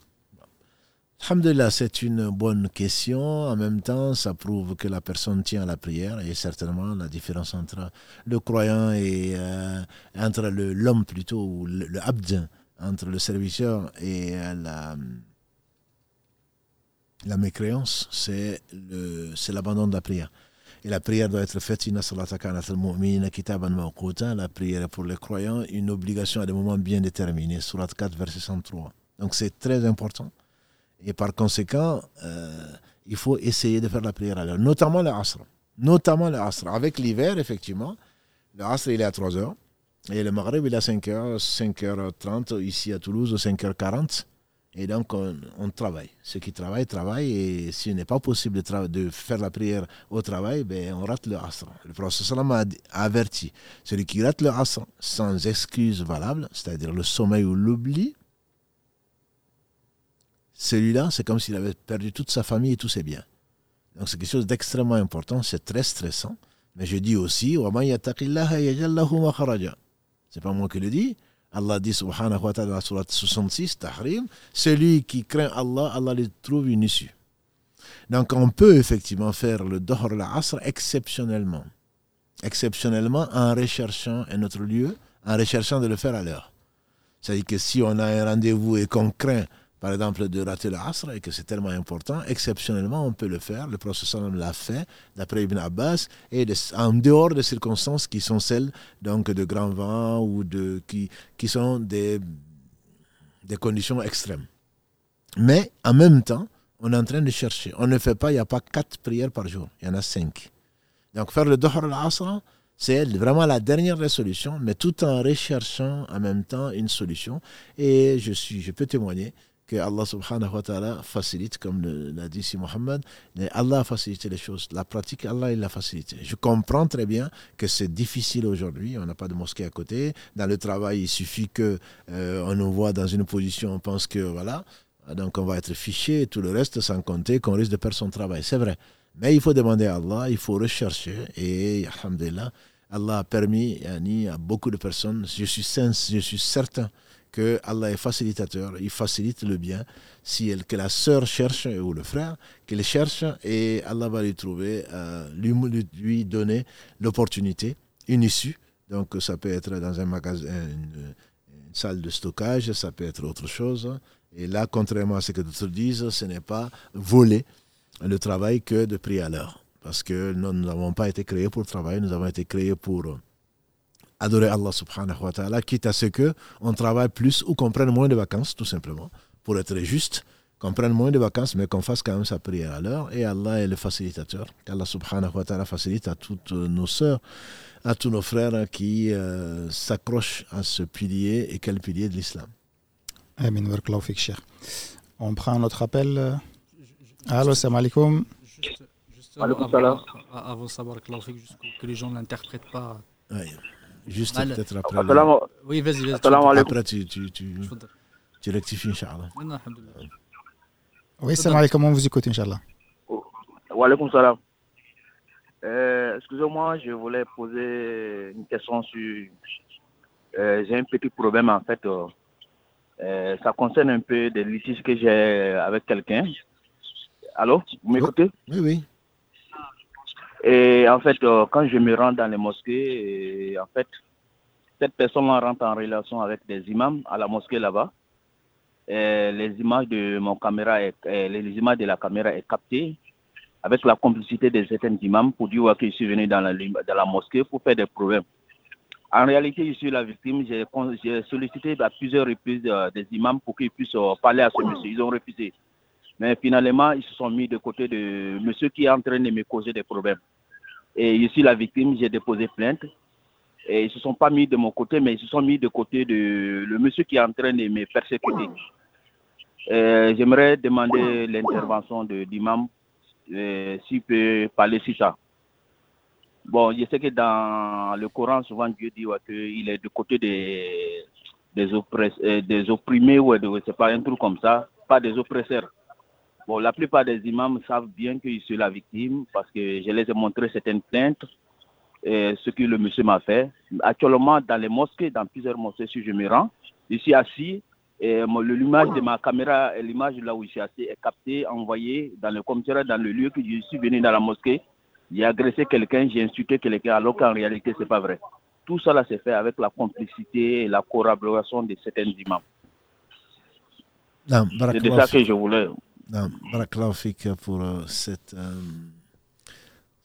Alhamdulillah, c'est une bonne question. En même temps, ça prouve que la personne tient à la prière et certainement la différence entre le croyant et euh, entre l'homme plutôt, ou le, abd, entre le serviteur et euh, la mécréance, c'est l'abandon de la prière. Et la prière doit être faite, la prière pour les croyants, une obligation à des moments bien déterminés, surat 4, verset 103. Donc c'est très important. Et par conséquent, euh, il faut essayer de faire la prière à l'heure, notamment le Asr. Notamment le Asr. Avec l'hiver, effectivement, le Asr, il est à 3 heures. Et le Maghreb, il est à 5h, 5h30, ici à Toulouse, 5h40. Et donc, on, travaille. Ceux qui travaillent, travaillent. Et s'il n'est pas possible de, faire la prière au travail, ben, on rate le asr. Le prophète a averti celui qui rate le asr sans excuse valable, c'est-à-dire le sommeil ou l'oubli, celui-là, c'est comme s'il avait perdu toute sa famille et tous ses biens. Donc, c'est quelque chose d'extrêmement important. C'est très stressant. Mais je dis aussi, c'est pas moi qui le dis. Allah dit subhanahu wa ta'ala dans la surat 66, Tahrim, celui qui craint Allah, Allah lui trouve une issue. Donc on peut effectivement faire le Dohr al-Asr exceptionnellement. Exceptionnellement en recherchant un autre lieu, en recherchant de le faire à l'heure. C'est-à-dire que si on a un rendez-vous et qu'on craint par exemple, de rater l'Asr, et que c'est tellement important, exceptionnellement, on peut le faire. Le prophète l'a fait, d'après Ibn Abbas, et en dehors des circonstances qui sont celles donc, de grand vent ou de, qui, qui sont des, des conditions extrêmes. Mais en même temps, on est en train de chercher. On ne fait pas, il n'y a pas quatre prières par jour, il y en a cinq. Donc faire le Dohr al-Asr, c'est vraiment la dernière résolution, mais tout en recherchant en même temps une solution. Et je, suis, je peux témoigner que Allah subhanahu wa ta'ala facilite, comme l'a dit si Mohammed, Allah a facilité les choses. La pratique, Allah, il l'a facilité. Je comprends très bien que c'est difficile aujourd'hui, on n'a pas de mosquée à côté. Dans le travail, il suffit qu'on euh, on nous voit dans une position, on pense que voilà, donc on va être fiché et tout le reste, sans compter qu'on risque de perdre son travail. C'est vrai. Mais il faut demander à Allah, il faut rechercher et, alhamdulillah, Allah a permis à beaucoup de personnes, je suis, je suis certain que Allah est facilitateur, il facilite le bien. Si que la sœur cherche, ou le frère, qu'elle cherche, et Allah va lui trouver, euh, lui, donner l'opportunité, une issue, Donc ça peut être dans un magasin, une, salle de stockage, ça peut être autre chose. Et là, contrairement à ce que d'autres disent, ce n'est pas voler le travail que de prier à l'heure. Parce que nous n'avons pas été créés pour travailler, nous avons été créés pour adorer Allah subhanahu wa ta'ala, quitte à ce qu'on travaille plus ou qu'on prenne moins de vacances, tout simplement, pour être juste, qu'on prenne moins de vacances, mais qu'on fasse quand même sa prière à l'heure. Et Allah est le facilitateur. Qu'Allah subhanahu wa ta'ala facilite à toutes nos sœurs, à tous nos frères qui euh, s'accrochent à ce pilier et quel pilier de l'islam. Amin, On prend notre appel. Allô, salam alaikum. Juste, juste avant, avant, savoir que les gens ne l'interprètent pas. Juste peut-être après. Oui, vas-y, vas-y. Après, tu, tu, tu, tu rectifies, Inch'Allah. Oui, salam alaikum, on vous écoute, Inch'Allah. Wa alaikum salam. Euh, excusez-moi, je voulais poser une question sur. Euh, j'ai un petit problème en fait. Euh, ça concerne un peu des litiges que j'ai avec quelqu'un. Allô Vous m'écoutez? Oui, oui. Et en fait, quand je me rends dans les mosquées, en fait, cette personne rentre en relation avec des imams à la mosquée là-bas. Les images de mon caméra, les images de la caméra est captées avec la complicité des certains imams pour dire que je suis venu dans la, mosquée pour faire des problèmes. En réalité, je suis la victime. J'ai sollicité à plusieurs reprises euh, des imams pour qu'ils puissent euh, parler à ce monsieur. Ils ont refusé. Mais finalement, ils se sont mis de côté de monsieur qui est en train de me causer des problèmes. Et je suis la victime, j'ai déposé plainte. Et ils ne se sont pas mis de mon côté, mais ils se sont mis de côté de le monsieur qui est en train de me persécuter. J'aimerais demander l'intervention de l'imam euh, s'il peut parler sur ça. Bon, je sais que dans le Coran, souvent Dieu dit qu'il est du côté des, des, euh, des opprimés ou de, c'est pas un truc comme ça, pas des oppresseurs. Bon, la plupart des imams savent bien que je suis la victime parce que je les ai montré certaines plaintes, et ce que le monsieur m'a fait. Actuellement, dans les mosquées, dans plusieurs mosquées, si je me rends, je suis assis et l'image de ma caméra, l'image là où je suis assis est captée, envoyée dans le commissariat, dans le lieu que je suis venu dans la mosquée. J'ai agressé quelqu'un, j'ai insulté quelqu'un, alors qu'en réalité, ce n'est pas vrai. Tout cela s'est fait avec la complicité et la collaboration de certains imams. C'est de ça que je voulais. Barakallahu pour euh, cette, euh,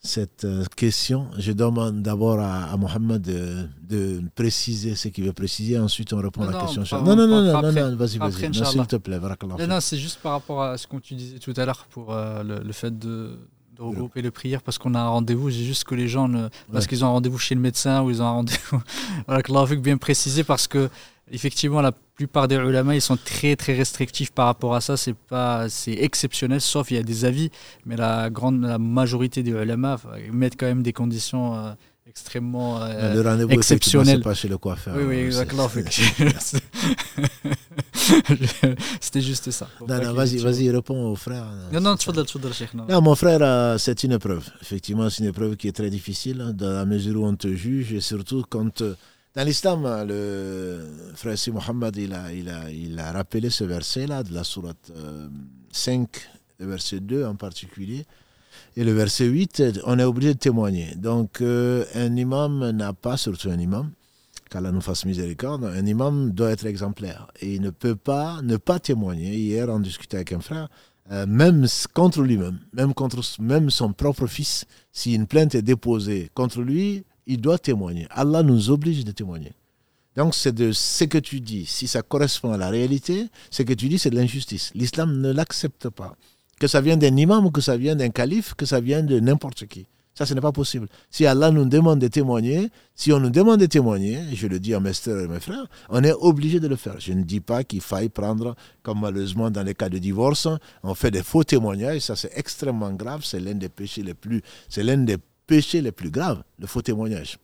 cette euh, question. Je demande d'abord à, Mohamed de, préciser ce qu'il veut préciser, ensuite on répond à la question. non, non, non, non, non, vas-y, vas-y, s'il te plaît. Non, non, c'est juste par rapport à ce que tu disais tout à l'heure pour le, fait de, regrouper les prières parce qu'on a un rendez-vous. J'ai juste que les gens, ne, parce qu'ils ont un rendez-vous chez le médecin ou ils ont un rendez-vous. [LAUGHS] voilà, que bien préciser parce que effectivement, la plupart des ulama, ils sont très très restrictifs par rapport à ça. C'est pas, c'est exceptionnel, sauf il y a des avis, mais la grande, la majorité des ulama mettent quand même des conditions euh, extrêmement euh, le rendez-vous exceptionnelles. pas chez le coiffeur. Oui, oui, exactement. [LAUGHS] C'était juste ça. Non, non, vas-y, vas-y, réponds au frère. Non, non, tu non. non, mon frère, euh, c'est une épreuve. Effectivement, c'est une épreuve qui est très difficile, hein, dans la mesure où on te juge, et surtout quand dans l'islam, le frère Si Mohammed, il a, il, a, rappelé ce verset-là de la sourate 5, euh, le verset 2 en particulier. Et le verset 8, on est obligé de témoigner. Donc, euh, un imam n'a pas, surtout un imam, qu'Allah nous fasse miséricorde, un imam doit être exemplaire. Et il ne peut pas ne pas témoigner. Hier, on discutait avec un frère, euh, même contre lui-même, même contre même son propre fils, si une plainte est déposée contre lui, il doit témoigner. Allah nous oblige de témoigner. Donc c'est de ce que tu dis, si ça correspond à la réalité, ce que tu dis c'est de l'injustice. L'islam ne l'accepte pas. Que ça vienne d'un imam ou que ça vienne d'un calife, que ça vienne de n'importe qui. Ça, ce n'est pas possible. Si Allah nous demande de témoigner, si on nous demande de témoigner, je le dis à mes soeurs et mes frères, on est obligé de le faire. Je ne dis pas qu'il faille prendre, comme malheureusement dans les cas de divorce, on fait des faux témoignages, ça c'est extrêmement grave, c'est l'un des péchés les plus, c'est l'un des péché le plus grave, le faux témoignage.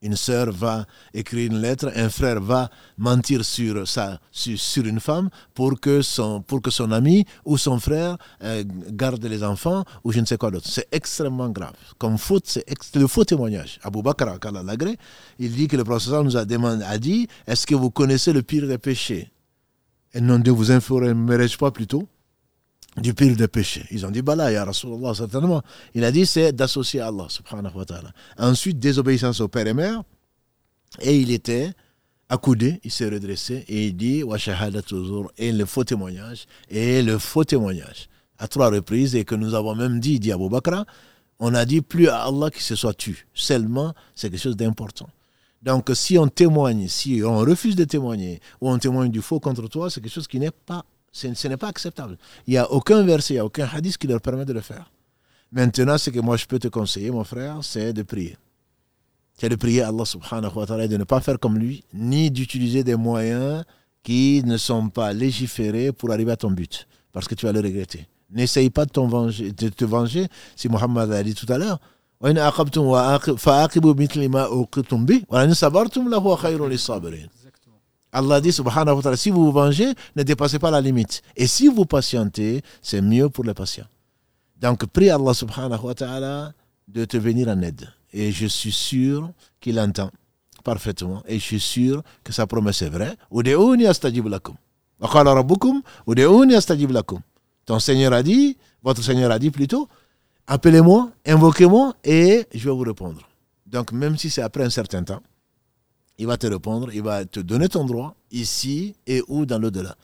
Une sœur va écrire une lettre, un frère va mentir sur, sa, sur, une femme pour que, son, pour que son ami ou son frère euh, garde les enfants ou je ne sais quoi d'autre. C'est extrêmement grave. Comme faute, c'est le faux témoignage. Abou Bakr il dit que le professeur nous a, demandé, a dit Est-ce que vous connaissez le pire des péchés? Et non, de vous informerai-je pas plutôt du pire des péchés. Ils ont dit, bah là, ya Rasulallah, certainement. Il a dit, c'est d'associer Allah. Ensuite, désobéissance au père et mère, Et il était accoudé, il s'est redressé et il dit Wa et le faux témoignage, et le faux témoignage. À trois reprises, et que nous avons même dit, dit Abu Bakr, on a dit plus à Allah qu'il se soit tu. Seulement, c'est quelque chose d'important. Donc, si on témoigne, si on refuse de témoigner, ou on témoigne du faux contre toi, c'est quelque chose qui n'est pas, ce n'est pas acceptable. Il n'y a aucun verset, il n'y a aucun hadith qui leur permet de le faire. Maintenant, ce que moi je peux te conseiller, mon frère, c'est de prier. C'est de prier Allah subhanahu wa ta'ala de ne pas faire comme lui, ni d'utiliser des moyens qui ne sont pas légiférés pour arriver à ton but, parce que tu vas le regretter. N'essaye pas de, de te venger, si Mohammed a dit tout à l'heure. Allah dit subhanahu wa ta'ala, si vous vous vengez, ne dépassez pas la limite. Et si vous patientez, c'est mieux pour les patients. Donc prie Allah subhanahu wa ta'ala de te venir en aide. Et je suis sûr qu'il entend parfaitement. Et je suis sûr que sa promesse est vraie. Ton Seigneur a dit, votre Seigneur a dit plutôt, appelez-moi, invoquez-moi et je vais vous répondre. Donc même si c'est après un certain temps, il va te répondre, il va te donner ton droit ici et ou dans l'au-delà.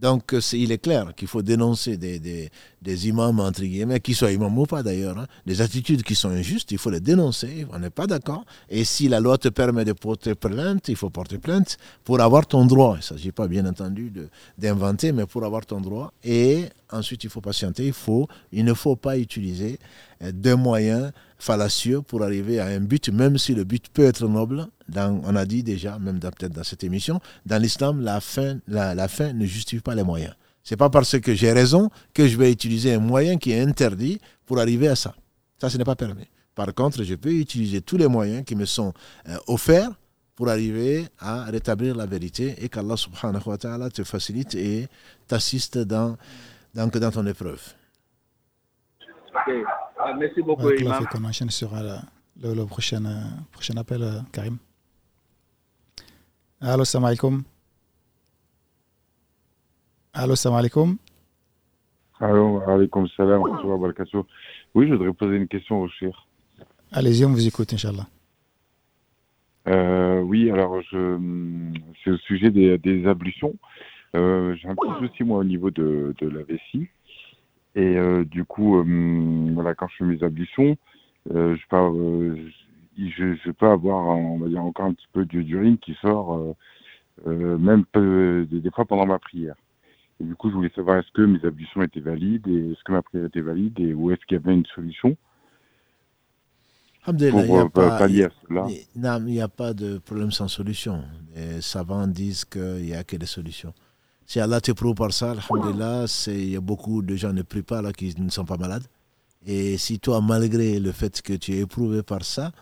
Donc, il est clair qu'il faut dénoncer des, des, des, imams, entre guillemets, qui soient imams ou pas d'ailleurs, hein, des attitudes qui sont injustes, il faut les dénoncer, on n'est pas d'accord. Et si la loi te permet de porter plainte, il faut porter plainte pour avoir ton droit. Il ne s'agit pas, bien entendu, d'inventer, mais pour avoir ton droit. Et ensuite, il faut patienter, il, faut, il ne faut pas utiliser euh, des moyens fallacieux pour arriver à un but, même si le but peut être noble. Dans, on a dit déjà, même peut-être dans cette émission, dans l'islam, la fin, la, la fin ne justifie pas les moyens. C'est pas parce que j'ai raison que je vais utiliser un moyen qui est interdit pour arriver à ça. Ça, ce n'est pas permis. Par contre, je peux utiliser tous les moyens qui me sont euh, offerts pour arriver à rétablir la vérité et qu'Allah subhanahu wa ta'ala te facilite et t'assiste dans, dans, dans ton épreuve. Ah, merci beaucoup, ouais, Imam. On enchaîne sur le, le, le prochain, euh, prochain appel, euh, Karim. Allô, salam alaikum. Allô, salam alaikum. Allô, alaikum salam. Oui, je voudrais poser une question au cher. Allez-y, on vous écoute, Inch'Allah. Euh, oui, alors c'est au sujet des, des ablutions. Euh, j'ai un petit souci, moi, au niveau de, de la vessie. Et euh, du coup, voilà, quand je fais mes ablutions, je, peux, je, je, peux avoir, on va dire, encore un petit peu d'urine qui sort, même des fois pendant ma prière. Et du coup, je voulais savoir est-ce que mes ablutions étaient valides et est-ce que ma prière était valide et où est-ce qu'il y avait une solution pour il n'y a, pas, il a pas de problème sans solution. Les savants disent qu'il n'y a que des solutions. Si Allah t'éprouve par ça, Alhamdulillah, il y a beaucoup de gens ne prient pas là qui ne sont pas malades. Et si toi, malgré le fait que tu es éprouvé par ça,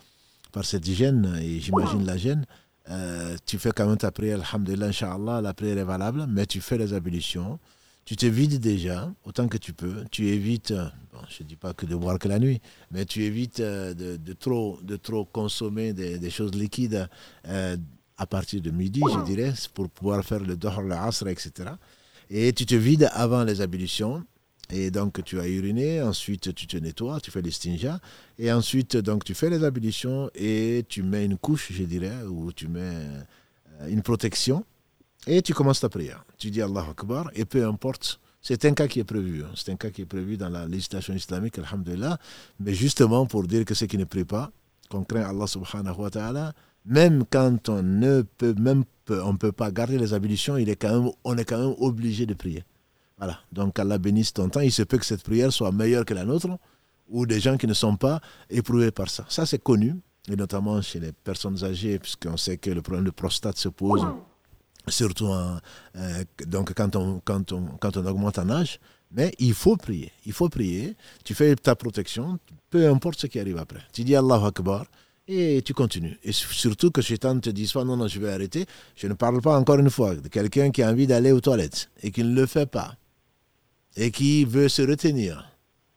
par cette gêne, et j'imagine la gêne, euh, tu fais quand même ta prière, Alhamdulillah, Inch'Allah, la prière est valable, mais tu fais les ablutions, tu te vides déjà, autant que tu peux, tu évites, bon, je ne dis pas que de boire que la nuit, mais tu évites euh, de, trop, de trop consommer des, choses liquides. Euh, à partir de midi, je dirais, pour pouvoir faire le dohr, le asr, etc. Et tu te vides avant les ablutions. Et donc, tu as uriné, ensuite tu te nettoies, tu fais les stinjas, et ensuite, donc, tu fais les ablutions et tu mets une couche, je dirais, ou tu mets euh, une protection, et tu commences ta prière. Tu dis Allah Akbar, et peu importe, c'est un cas qui est prévu, hein. c'est un cas qui est prévu dans la législation islamique, alhamdulillah, mais justement pour dire que ceux qui ne prient pas, qu'on craint Allah subhanahu wa ta'ala, même quand on ne peut même on peut pas garder les ablutions, il est quand même, on est quand même obligé de prier. Voilà. Donc Allah bénisse ton temps. Il se peut que cette prière soit meilleure que la nôtre ou des gens qui ne sont pas éprouvés par ça. Ça c'est connu et notamment chez les personnes âgées puisqu'on sait que le problème de prostate se pose surtout euh, donc quand on, quand, on, quand on augmente en âge. Mais il faut prier. Il faut prier. Tu fais ta protection, peu importe ce qui arrive après. Tu dis Allah Akbar et tu continues. Et surtout que Shaitan te dise pas non, non, je vais arrêter. Je ne parle pas encore une fois de quelqu'un qui a envie d'aller aux toilettes et qui ne le fait pas et qui veut se retenir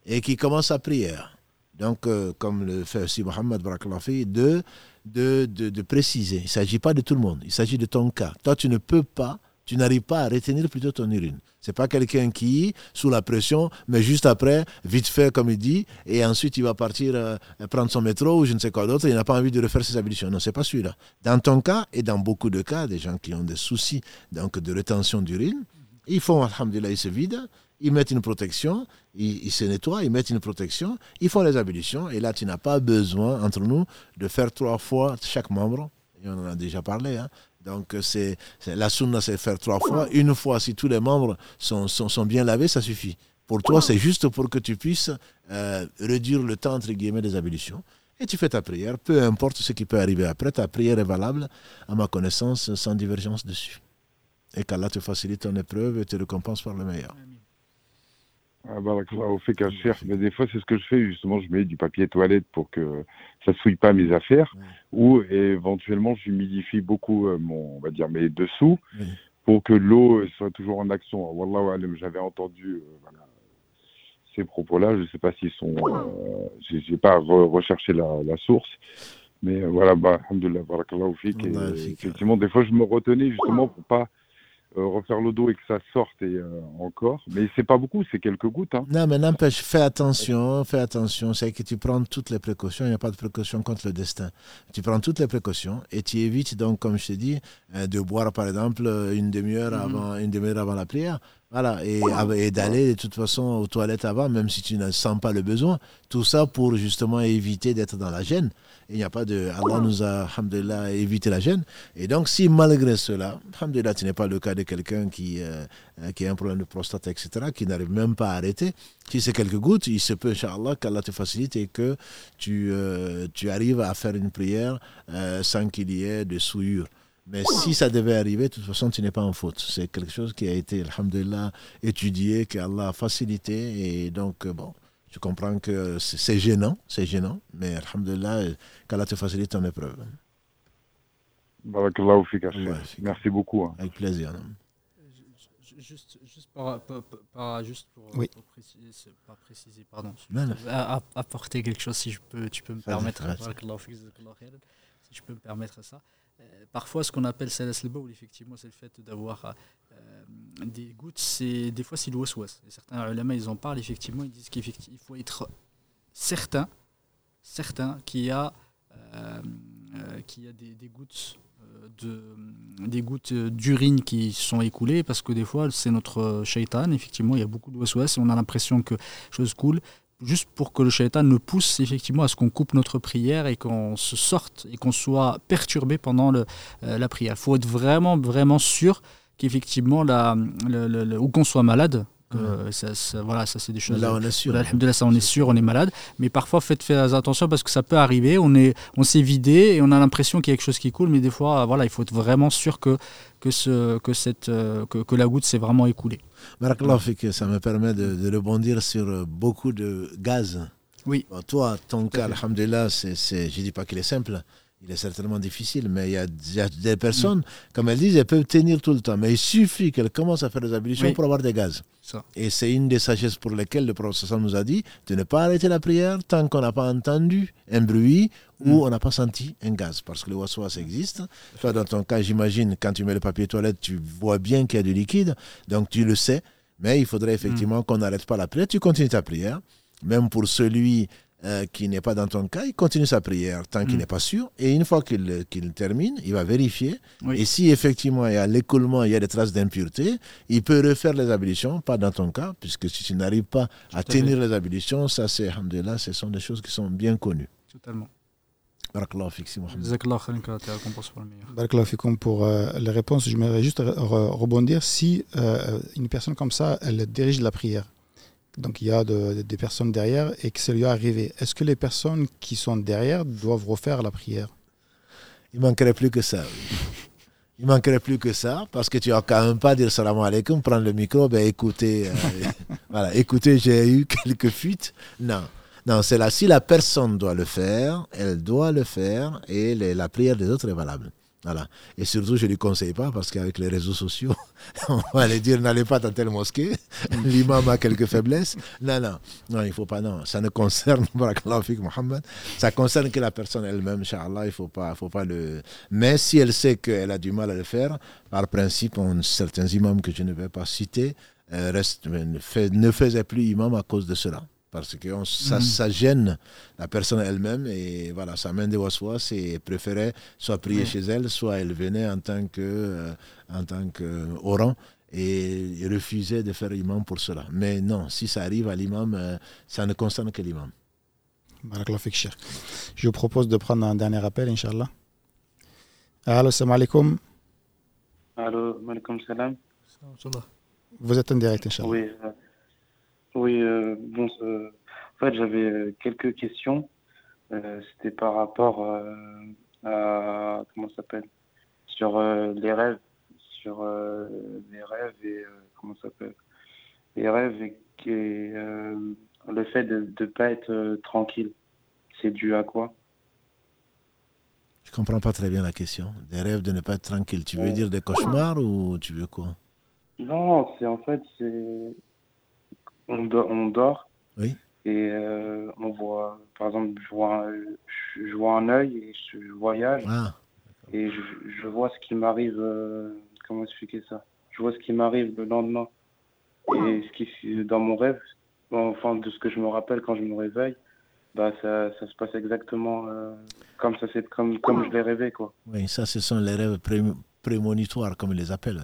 et qui commence sa prière. Donc, euh, comme le fait aussi Mohamed Baraklafi, de, de, de, préciser. Il ne s'agit pas de tout le monde, il s'agit de ton cas. Toi, tu ne peux pas Tu n'arrives pas à retenir plutôt ton urine. C'est pas quelqu'un qui, sous la pression, mais juste après, vite fait, comme il dit, et ensuite il va partir euh, prendre son métro ou je ne sais quoi d'autre, il n'a pas envie de refaire ses ablutions. Non, c'est pas celui-là. Dans ton cas, et dans beaucoup de cas, des gens qui ont des soucis donc, de rétention d'urine, ils font, alhamdulillah, ils se vident, ils mettent une protection, ils, se nettoient, ils mettent une protection, ils font les ablutions, et là, tu n'as pas besoin, entre nous, de faire trois fois chaque membre. Et on en a déjà parlé, hein, donc, c'est, la sunna, c'est faire trois fois. Une fois, si tous les membres sont, sont, bien lavés, ça suffit. Pour toi, c'est juste pour que tu puisses euh, réduire le temps, entre guillemets, des ablutions. Et tu fais ta prière. Peu importe ce qui peut arriver après, ta prière est valable, à ma connaissance, sans divergence dessus. Et qu'Allah te facilite ton épreuve et te récompense par le meilleur. Ah, bah, fait cher, mais des fois c'est ce que je fais justement, je mets du papier toilette pour que ça ne souille pas mes affaires, ou éventuellement j'humidifie beaucoup euh, mon, on va dire mes dessous, pour que l'eau euh, soit toujours en action. Wallah, j'avais entendu euh, ces propos-là, je ne sais pas s'ils sont, Je j'ai pas recherché la, la, source, mais voilà, bah, alhamdoulilah, barakallahu fik, effectivement des fois je me retenais justement pour pas euh, refaire le dos et que ça sorte et euh, encore. Mais c'est pas beaucoup, c'est quelques gouttes. Hein. Non, mais n'empêche, fais attention, fais attention. C'est que tu prends toutes les précautions. Il n'y a pas de précaution contre le destin. Tu prends toutes les précautions et tu évites donc, comme je t'ai dit, euh, de boire par exemple une demi-heure mm-hmm. avant, une demi-heure avant la prière. Voilà, et, et d'aller de toute façon aux toilettes avant, même si tu ne sens pas le besoin. Tout ça pour justement éviter d'être dans la gêne. Il n'y a pas de. Allah nous a, alhamdulillah, évité la gêne. Et donc, si malgré cela, alhamdulillah, ce n'est pas le cas de quelqu'un qui, euh, qui a un problème de prostate, etc., qui n'arrive même pas à arrêter, si c'est quelques gouttes, il se peut, Inch'Allah, qu'Allah te facilite et que tu, euh, tu arrives à faire une prière euh, sans qu'il y ait de souillure. Mais si ça devait arriver, de toute façon, tu n'es pas en faute. C'est quelque chose qui a été, alhamdulillah, étudié, qu'Allah a facilité. Et donc, bon, je comprends que c'est gênant, c'est gênant, mais alhamdulillah, qu'Allah te facilite ton épreuve. Merci beaucoup. Hein. Avec plaisir. Juste, juste, par, juste pour, oui. préciser, pas préciser, pardon, apporter quelque chose si je peux, tu peux me permettre. Je peux me permettre ça. Euh, parfois, ce qu'on appelle salas le effectivement, c'est le fait d'avoir euh, des gouttes, c'est des fois c'est le waswas. Certains ulama, ils en parlent effectivement, ils disent qu'il faut être certain, certain qu'il y a, euh, qu'il y a des, gouttes de, des gouttes d'urine qui sont écoulées parce que des fois c'est notre shaitan, effectivement il y a beaucoup de waswas et on a l'impression que chose coule juste pour que le shaitan ne pousse effectivement à ce qu'on coupe notre prière et qu'on se sorte et qu'on soit perturbé pendant euh, la prière. Il faut être vraiment, vraiment sûr qu'effectivement, ou qu'on soit malade, ça, voilà, ça c'est des choses. Là, on est sûr. Là, ça, on est sûr, on est malade. Mais parfois, faites, faites attention parce que ça peut arriver. On est, on s'est vidé et on a l'impression qu'il y a quelque chose qui coule, mais des fois, voilà, il faut être vraiment sûr que que ce, que cette, euh, que, que la goutte s'est vraiment écoulée. que ça me permet de, de, rebondir sur beaucoup de gaz. Oui. toi, ton cas, alhamdulillah, c'est, je ne dis pas qu'il est simple, il est certainement difficile, mais il y a, des personnes, mm. comme elles disent, elles peuvent tenir tout le temps. Mais il suffit qu'elles commencent à faire des ablutions pour avoir des gaz. Et c'est une des sagesses pour lesquelles le professeur nous a dit de ne pas arrêter la prière tant qu'on n'a pas entendu un bruit ou mm. on n'a pas senti un gaz. Parce que le waswas existe. Toi, dans ton cas, j'imagine, quand tu mets le papier toilette, tu vois bien qu'il y a du liquide. Donc tu le sais. Mais il faudrait effectivement mm. qu'on n'arrête pas la prière. Tu continues ta prière. Même pour celui euh, qui n'est pas dans ton cas, il continue sa prière tant qu'il mm. n'est pas sûr. Et une fois qu'il termine, il va vérifier. Et si effectivement il y a l'écoulement, il y a des traces d'impureté, il peut refaire les ablutions, pas dans ton cas, puisque si tu n'arrives pas à tenir les ablutions, ça c'est, alhamdulillah, ce sont des choses qui sont bien connues. Totalement. Barakallah Mohamed. pour euh, les réponses. Je voudrais juste rebondir. Si euh, une personne comme ça, elle dirige la prière, donc il y a des personnes derrière et que ça lui est arrivé. Est-ce que les personnes qui sont derrière doivent refaire la prière? Il manquerait plus que ça. Il manquerait plus que ça parce que tu n'as quand même pas dire salam alaikum, prendre le micro, ben écoutez, euh, [LAUGHS] voilà, écoutez, j'ai eu quelques fuites. Non. Non, c'est là. Si la personne doit le faire, elle doit le faire et la prière des autres est valable. Voilà. Et surtout, je ne lui conseille pas parce qu'avec les réseaux sociaux, [LAUGHS] on va aller dire n'allez pas dans telle mosquée, l'imam a quelques faiblesses. Non, non, non, il ne faut pas, non. Ça ne concerne, [LAUGHS] Mohammed, ça concerne que la personne elle-même, Inch'Allah, il ne faut pas, faut pas le. Mais si elle sait qu'elle a du mal à le faire, par principe, on, certains imams que je ne vais pas citer euh, ne faisaient plus imam à cause de cela parce que ça, mhm. ça, gêne la personne elle-même et voilà, ça mène des waswas et préférait soit prier chez elle, soit elle venait en tant que, euh, en tant que oran et refusait de faire imam pour cela. Mais non, si ça arrive à l'imam, euh, ça ne concerne que l'imam. Je vous propose de prendre un dernier appel, Inch'Allah. Allô, salam alaikum. Allô, alaikum salam. Vous êtes en direct, Inch'Allah. Oui, euh, oui, euh, bon, euh, en fait, j'avais euh, quelques questions. C'était par rapport à, comment ça s'appelle, sur les rêves, sur les rêves et, comment ça s'appelle, les rêves et, le fait de ne pas être tranquille. C'est dû à quoi? Je comprends pas très bien la question. Des rêves de ne pas être tranquille. Tu veux dire des cauchemars ou tu veux quoi? Non, c'est en fait, c'est on, on dort. Oui. Et euh, on voit, par exemple, je vois, un, je vois un œil et je voyage. Ah. Et je, je, vois ce qui m'arrive. Euh, comment expliquer ça? Je vois ce qui m'arrive le lendemain. Et ce qui, dans mon rêve, enfin, de ce que je me rappelle quand je me réveille, bah, ça, ça se passe exactement euh, comme, ça, comme, comme je l'ai rêvé. Quoi. Oui, ça, ce sont les rêves prémonitoires, comme ils les appellent.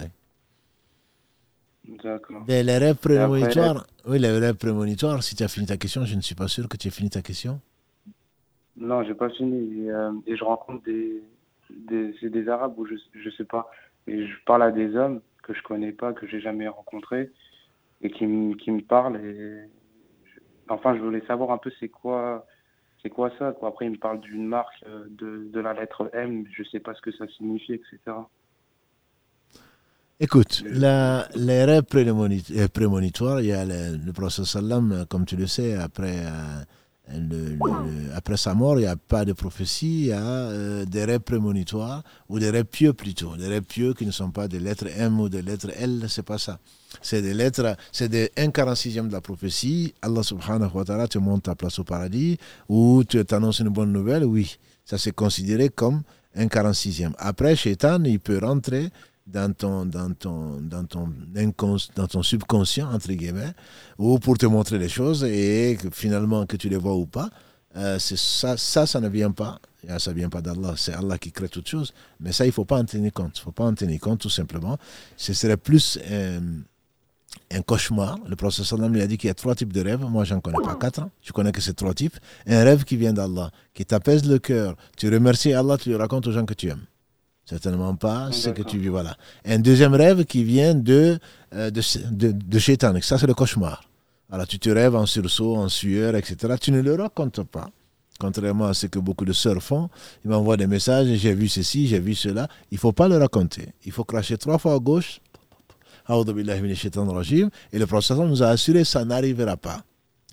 D'accord. les rêves prémonitoires, oui, les rêves prémonitoires, si tu as fini ta question, je ne suis pas sûr que tu aies fini ta question. Non, j'ai pas fini. Et, euh, je rencontre des, des, des Arabes où je, je sais pas. Et je parle à des hommes que je connais pas, que j'ai jamais rencontrés, et qui, qui me parlent. Et enfin, je voulais savoir un peu c'est quoi, c'est quoi ça. Quoi. Après, ils me parlent d'une marque euh, de, de la lettre M, je sais pas ce que ça signifie, etc. Écoute, la, les rêves euh, prémonitoires, il y a le, le prophète sallam, comme tu le sais, après, euh, le, après sa mort, il n'y a pas de prophétie, il y a euh, des rêves prémonitoires, ou des rêves pieux plutôt, des rêves pieux qui ne sont pas des lettres M ou des lettres L, c'est pas ça. C'est des lettres, c'est des 1 46e de la prophétie, Allah subhanahu wa ta'ala te montre ta place au paradis, ou tu t'annonces une bonne nouvelle, oui, ça c'est considéré comme un 46e. Après, Shaitan, il peut rentrer dans ton, dans ton, dans ton, dans ton subconscient, entre guillemets, ou pour te montrer les choses et finalement que tu les vois ou pas. Euh, ça, ça, ça ne vient pas. Ça ne vient pas d'Allah. C'est Allah qui crée toutes choses. Mais ça, il ne faut pas en tenir compte. Il ne faut pas en tenir compte, tout simplement. Ce serait plus euh, un cauchemar. Le professeur Sallam il a dit qu'il y a trois types de rêves. Moi, j'en connais pas quatre. Je connais que ces trois types. Un rêve qui vient d'Allah, qui t'apaise le cœur. Tu remercies Allah, tu lui racontes aux gens que tu aimes. Certainement pas ce que tu vis. Voilà. Un deuxième rêve qui vient de, euh, de, de, de Ça, c'est le cauchemar. Alors, tu te rêves en sursaut, en sueur, etc. Tu ne le racontes pas. Contrairement à ce que beaucoup de sœurs font, ils m'envoient des messages, j'ai vu ceci, j'ai vu cela. Il ne faut pas le raconter. Il faut cracher trois fois à gauche. Et le professeur nous a assuré ça n'arrivera pas.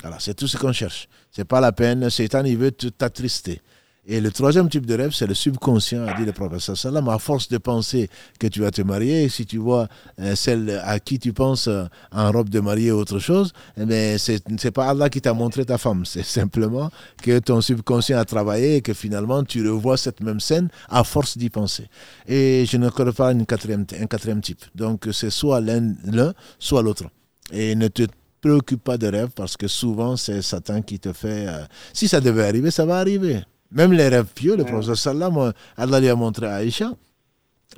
Voilà, c'est tout ce qu'on cherche. C'est pas la peine. Satan, il veut t'attrister. Et le troisième type de rêve, c'est le subconscient, a dit le professeur Salam. À force de penser que tu vas te marier, si tu vois euh, celle à qui tu penses euh, en robe de mariée ou autre chose, eh ben, ce n'est pas Allah qui t'a montré ta femme. C'est simplement que ton subconscient a travaillé et que finalement tu revois cette même scène à force d'y penser. Et je ne connais pas une quatrième, un quatrième type. Donc c'est soit l'un, soit l'autre. Et ne te préoccupe pas de rêve parce que souvent c'est Satan qui te fait. Euh, si ça devait arriver, ça va arriver. Même les rêves pieux, le professeur Sallam, Allah lui a montré à Aïcha,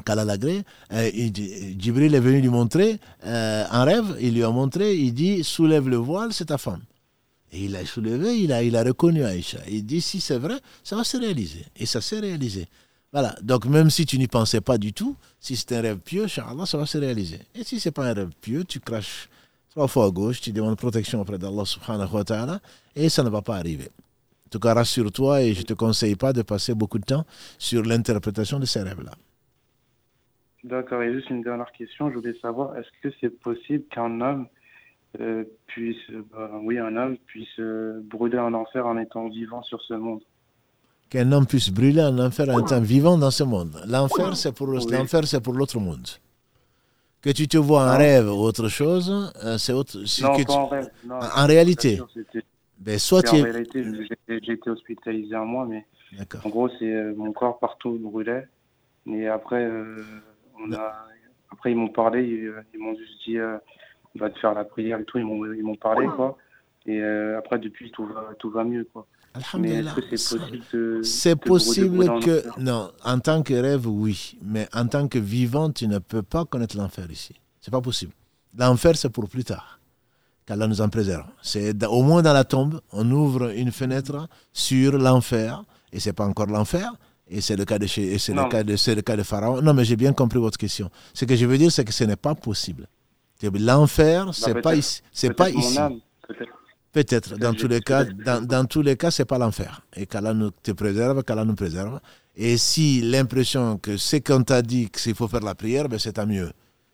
qu'Allah l'agré, euh, Jibril est venu lui montrer euh, un rêve, il lui a montré, il dit soulève le voile, c'est ta femme. Et il a soulevé, il a, il a reconnu Aïcha. Il dit si c'est vrai, ça va se réaliser. Et ça s'est réalisé. Voilà. Donc même si tu n'y pensais pas du tout, si c'est un rêve pieux, Inch'Allah, ça va se réaliser. Et si ce n'est pas un rêve pieux, tu craches trois fois à gauche, tu demandes protection auprès d'Allah subhanahu wa ta'ala, et ça ne va pas arriver. En tout cas, rassure-toi et je ne te conseille pas de passer beaucoup de temps sur l'interprétation de ces rêves-là. D'accord. Et juste une dernière question. Je voulais savoir, est-ce que c'est possible qu'un homme euh, puisse, bah, oui, un homme puisse euh, brûler en enfer en étant vivant sur ce monde? Qu'un homme puisse brûler en enfer en étant vivant dans ce monde. L'enfer, c'est pour l'enfer, c'est pour l'autre monde. Que tu te vois en rêve ou autre chose, euh, c'est autre. Non, que pas tu- en rêve. Non, en réalité. Ben, soit en réalité, j'ai- été hospitalisé un mois, mais D'accord. en gros, c'est euh, mon corps partout brûlait. Et après, euh, on a, après ils m'ont parlé, ils, euh, ils m'ont juste dit, euh, on va te faire la prière et tout. Ils m'ont, ils m'ont parlé, quoi. Et euh, après, depuis, tout va, tout va mieux, quoi. Mais est-ce Alhamdulillah. que c'est possible de. C'est de brûler- possible que. enfer Non, en tant que rêve, oui. Mais en tant que vivant, tu ne peux pas connaître l'enfer ici. C'est pas possible. L'enfer, c'est pour plus tard. Qu'Allah nous en préserve. C'est au moins dans la tombe, on ouvre une fenêtre sur l'enfer. Et c'est pas encore l'enfer. Et c'est le cas de chez, et c'est le cas de, c'est le cas de Pharaon. Non, mais j'ai bien compris votre question. Ce que je veux dire, c'est que ce n'est pas possible. L'enfer, c'est pas Bah, peut-être- ici. C'est pas ici. peut-être. Dans tous les cas, dans, dans tous les cas, c'est pas l'enfer. Et qu'Allah nous te préserve, qu'Allah nous préserve. Et si l'impression que c'est qu'on t'a dit qu'il faut faire la prière, ben c'est tant mieux.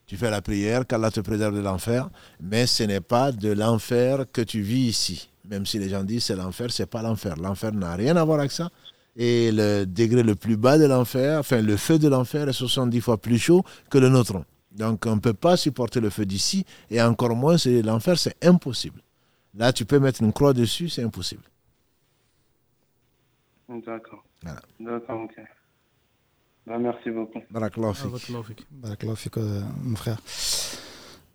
Tu fais la prière, qu'Allah te préserve de l'enfer, mais ce n'est pas de l'enfer que tu vis ici. Même si les gens disent c'est l'enfer, c'est pas l'enfer. L'enfer n'a rien à voir avec ça. Et le degré le plus bas de l'enfer, enfin le feu de l'enfer est 70 fois plus chaud que le nôtre. Donc on ne peut pas supporter le feu d'ici, et encore moins c'est l'enfer, c'est impossible. Là, tu peux mettre une croix dessus, c'est impossible. D'accord. Voilà. D'accord, ok. Bah, merci beaucoup. Barakallahu fik. Barakallahu fik. Barakallahu fik, euh, mon frère.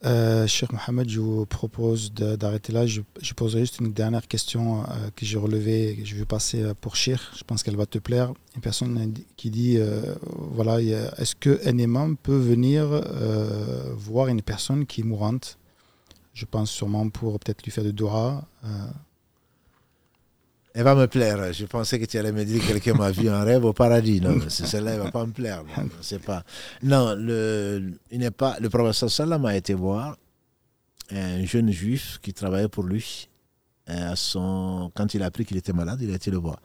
Euh, Cheikh Mohamed, je vous propose d'arrêter là. Je, je poserai juste une dernière question euh, que j'ai relevée et que je vais passer euh, pour Cheikh. Je pense qu'elle va te plaire. Une personne qui dit euh, voilà, est-ce qu'un imam peut venir euh, voir une personne qui est mourante? Je pense sûrement pour peut-être lui faire de dua. Euh, Elle va me plaire. Je pensais que tu allais me dire que quelqu'un m'a vu en rêve au paradis. Non, celle-là, elle va pas me plaire. Non, c'est pas. Non, le, il n'est pas. Le professeur Salam a été voir un jeune juif qui travaillait pour lui. À son, quand il a appris qu'il était malade, il a été le voir.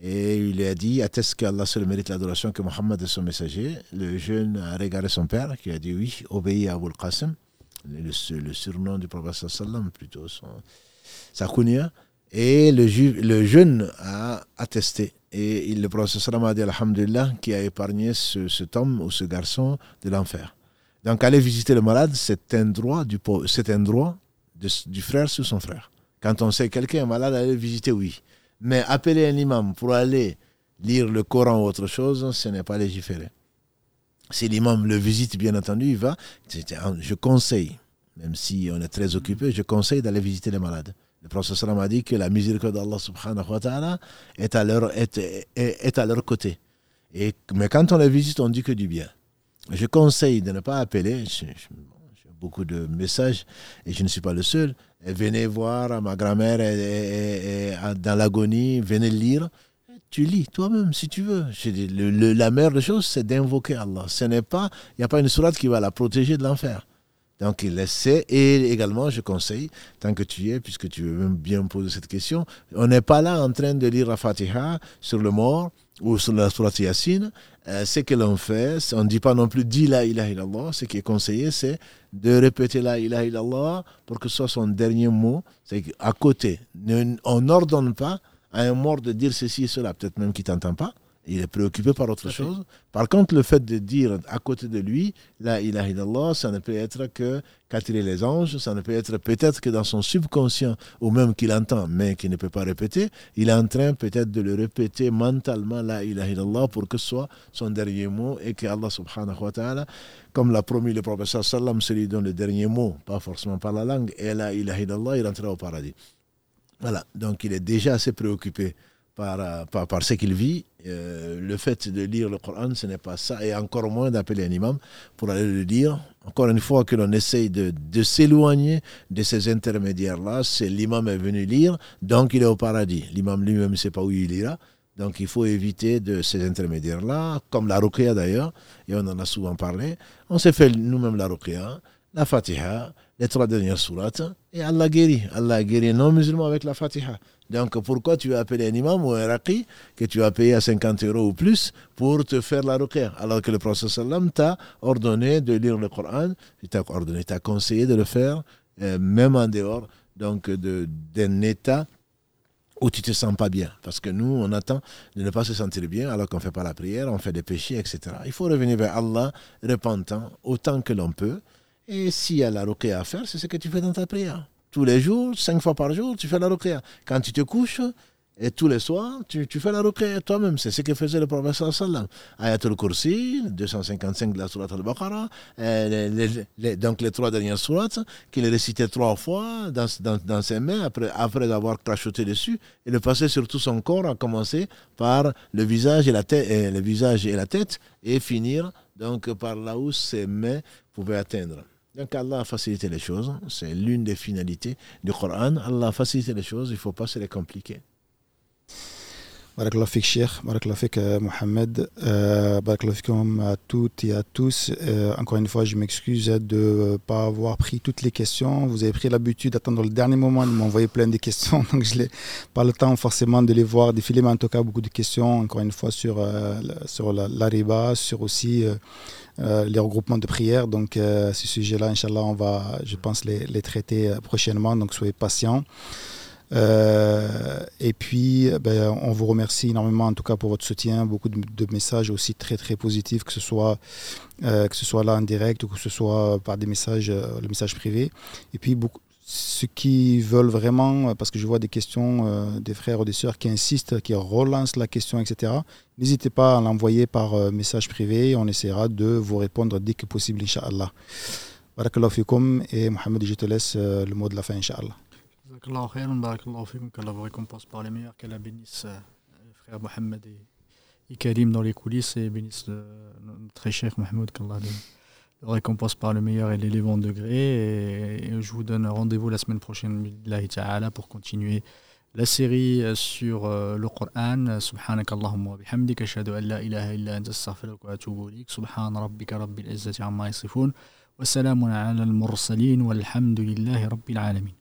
Et il lui a dit Atteste qu'Allah seul mérite l'adoration, que Mohammed est son messager. Le jeune a regardé son père, qui a dit Oui, obéis à Abul Qasim, le surnom du professeur Salam, plutôt son, sa kunya. Et le, jeune a attesté. Et il, le a dit Alhamdulillah, qui a épargné ce, cet homme ou ce garçon de l'enfer. Donc, aller visiter le malade, c'est un droit du, du frère sur son frère. Quand on sait que quelqu'un est malade, aller le visiter, oui. Mais appeler un imam pour aller lire le Coran ou autre chose, ce n'est pas légiféré. Si l'imam le visite, bien entendu, il va. Je conseille, même si on est très occupé, je conseille d'aller visiter les malades. Le prophète sallam a dit que la miséricorde d'Allah subhanahu wa ta'ala est, est, est- est à leur côté. Et, mais quand on les visite, on dit que du bien. Je conseille de ne pas appeler. J'ai beaucoup de messages et je ne suis pas le seul. Venez voir, ma grand-mère est, dans l'agonie, venez lire. Tu lis toi-même si tu veux. La meilleure des choses, c'est d'invoquer Allah. Ce n'est pas, il n'y a pas une sourate qui va la protéger de l'enfer. Donc il essaie. Et également, je conseille, tant que tu y es, puisque tu veux bien poser cette question, on n'est pas là en train de lire la Fatiha sur le mort ou sur la Surat Yassine. Euh, ce que l'on fait, on ne dit pas non plus dis la ilaha illallah. Ce qui est conseillé, c'est de répéter la ilaha illallah pour que ce soit son dernier mot. C'est à côté. On n'ordonne pas à un mort de dire ceci et cela, peut-être même qu'il ne t'entend pas. Il est préoccupé par autre chose. Par contre, le fait de dire à côté de lui, la ilaha illallah, ça ne peut être que qu'attirer les anges, ça ne peut être peut-être que dans son subconscient, ou même qu'il entend, mais qu'il ne peut pas répéter, il est en train peut-être de le répéter mentalement, la ilaha illallah, pour que ce soit son dernier mot et que Allah subhanahu wa ta'ala, comme l'a promis le professeur sallam, celui dont le dernier mot, pas forcément par la langue, est la ilaha illallah, il entrera au paradis. Voilà, donc il est déjà assez préoccupé par, euh, par, par ce qu'il vit. Euh, le fait de lire le Coran, ce n'est pas ça, et encore moins d'appeler un imam pour aller le lire. Encore une fois que l'on essaye de, s'éloigner de ces intermédiaires-là, c'est l'imam est venu lire, donc il est au paradis. L'imam lui-même ne sait pas où il ira. Donc il faut éviter de ces intermédiaires-là, comme la ruqya d'ailleurs, et on en a souvent parlé. On s'est fait nous-mêmes la ruqya, la fatiha, les trois dernières sourates, et Allah guérit. Allah guérit non-musulmans avec la fatiha. Donc pourquoi tu as appelé un imam ou un raqi que tu as payé à 50 euros ou plus pour te faire la ruqya alors que le prophète t'a ordonné de lire le Coran, il t'a ordonné, t'a conseillé de le faire euh, même en dehors donc de- d'un état où tu te sens pas bien. Parce que nous, on attend de ne pas se sentir bien alors qu'on ne fait pas la prière, on fait des péchés, etc. Il faut revenir vers Allah, repentant autant que l'on peut. Et s'il y a la ruqya à faire, c'est ce que tu fais dans ta prière. Tous les jours, cinq fois par jour, tu fais la ruqya. Quand tu te couches, et tous les soirs, tu, fais la ruqya toi-même. C'est ce que faisait le prophète sallam. Ayatul Kursi, 255 de la surat al-Baqarah, donc les trois dernières sourates, qu'il récitait trois fois dans, ses mains après, après avoir crachoté dessus, et le passer sur tout son corps, à commencer par le visage et la tête, et le visage et la tête, et finir donc par là où ses mains pouvaient atteindre. Donc Allah a facilité les choses, c'est l'une des finalités du Coran. Allah a facilité les choses, il ne faut pas se les compliquer. Fik Cheikh, Barakallah fik Mohamed, euh, Barakallah fikum à toutes et à tous. Euh, encore une fois, je m'excuse de ne pas avoir pris toutes les questions. Vous avez pris l'habitude d'attendre le dernier moment de m'envoyer plein de questions, [LAUGHS] donc je n'ai pas le temps forcément de les voir défiler, mais en tout cas, beaucoup de questions, encore une fois, sur, euh, sur la, la, riba, sur aussi euh, les regroupements de prières. Donc, euh, ce sujet-là, Inch'Allah, on va, je pense, les traiter prochainement, donc soyez patients. Euh, et puis, ben, on vous remercie énormément, en tout cas, pour votre soutien. Beaucoup de, messages aussi très, très positifs, que ce soit, euh, que ce soit là en direct ou que ce soit par des messages, euh, le message privé. Et puis, ceux qui veulent vraiment, parce que je vois des questions euh, des frères ou des sœurs qui insistent, qui relancent la question, etc., n'hésitez pas à l'envoyer par euh, message privé. On essaiera de vous répondre dès que possible, Inch'Allah. Barakallahu fikum. Et Mohamed, je te laisse euh, le mot de la fin, Inch'Allah Jazakallah khairan, barakallahu fikum, qu'Allah vous récompense par les meilleurs, qu'Allah bénisse euh, frère Mohamed et, et Karim dans les coulisses et bénisse le, notre très cher Mohamed, qu'Allah le, le récompense par le meilleur et l'élévant degré. Et, et je vous donne rendez-vous la semaine prochaine, ta'ala, pour continuer la série sur euh, le Coran. Subhanak Allahumma wa bihamdik, ashhadu an la ilaha illa anta astaghfiruka wa atubu ilayk. Subhan rabbika rabbil izzati amma yasifun. وسلام على المرسلين والحمد لله رب العالمين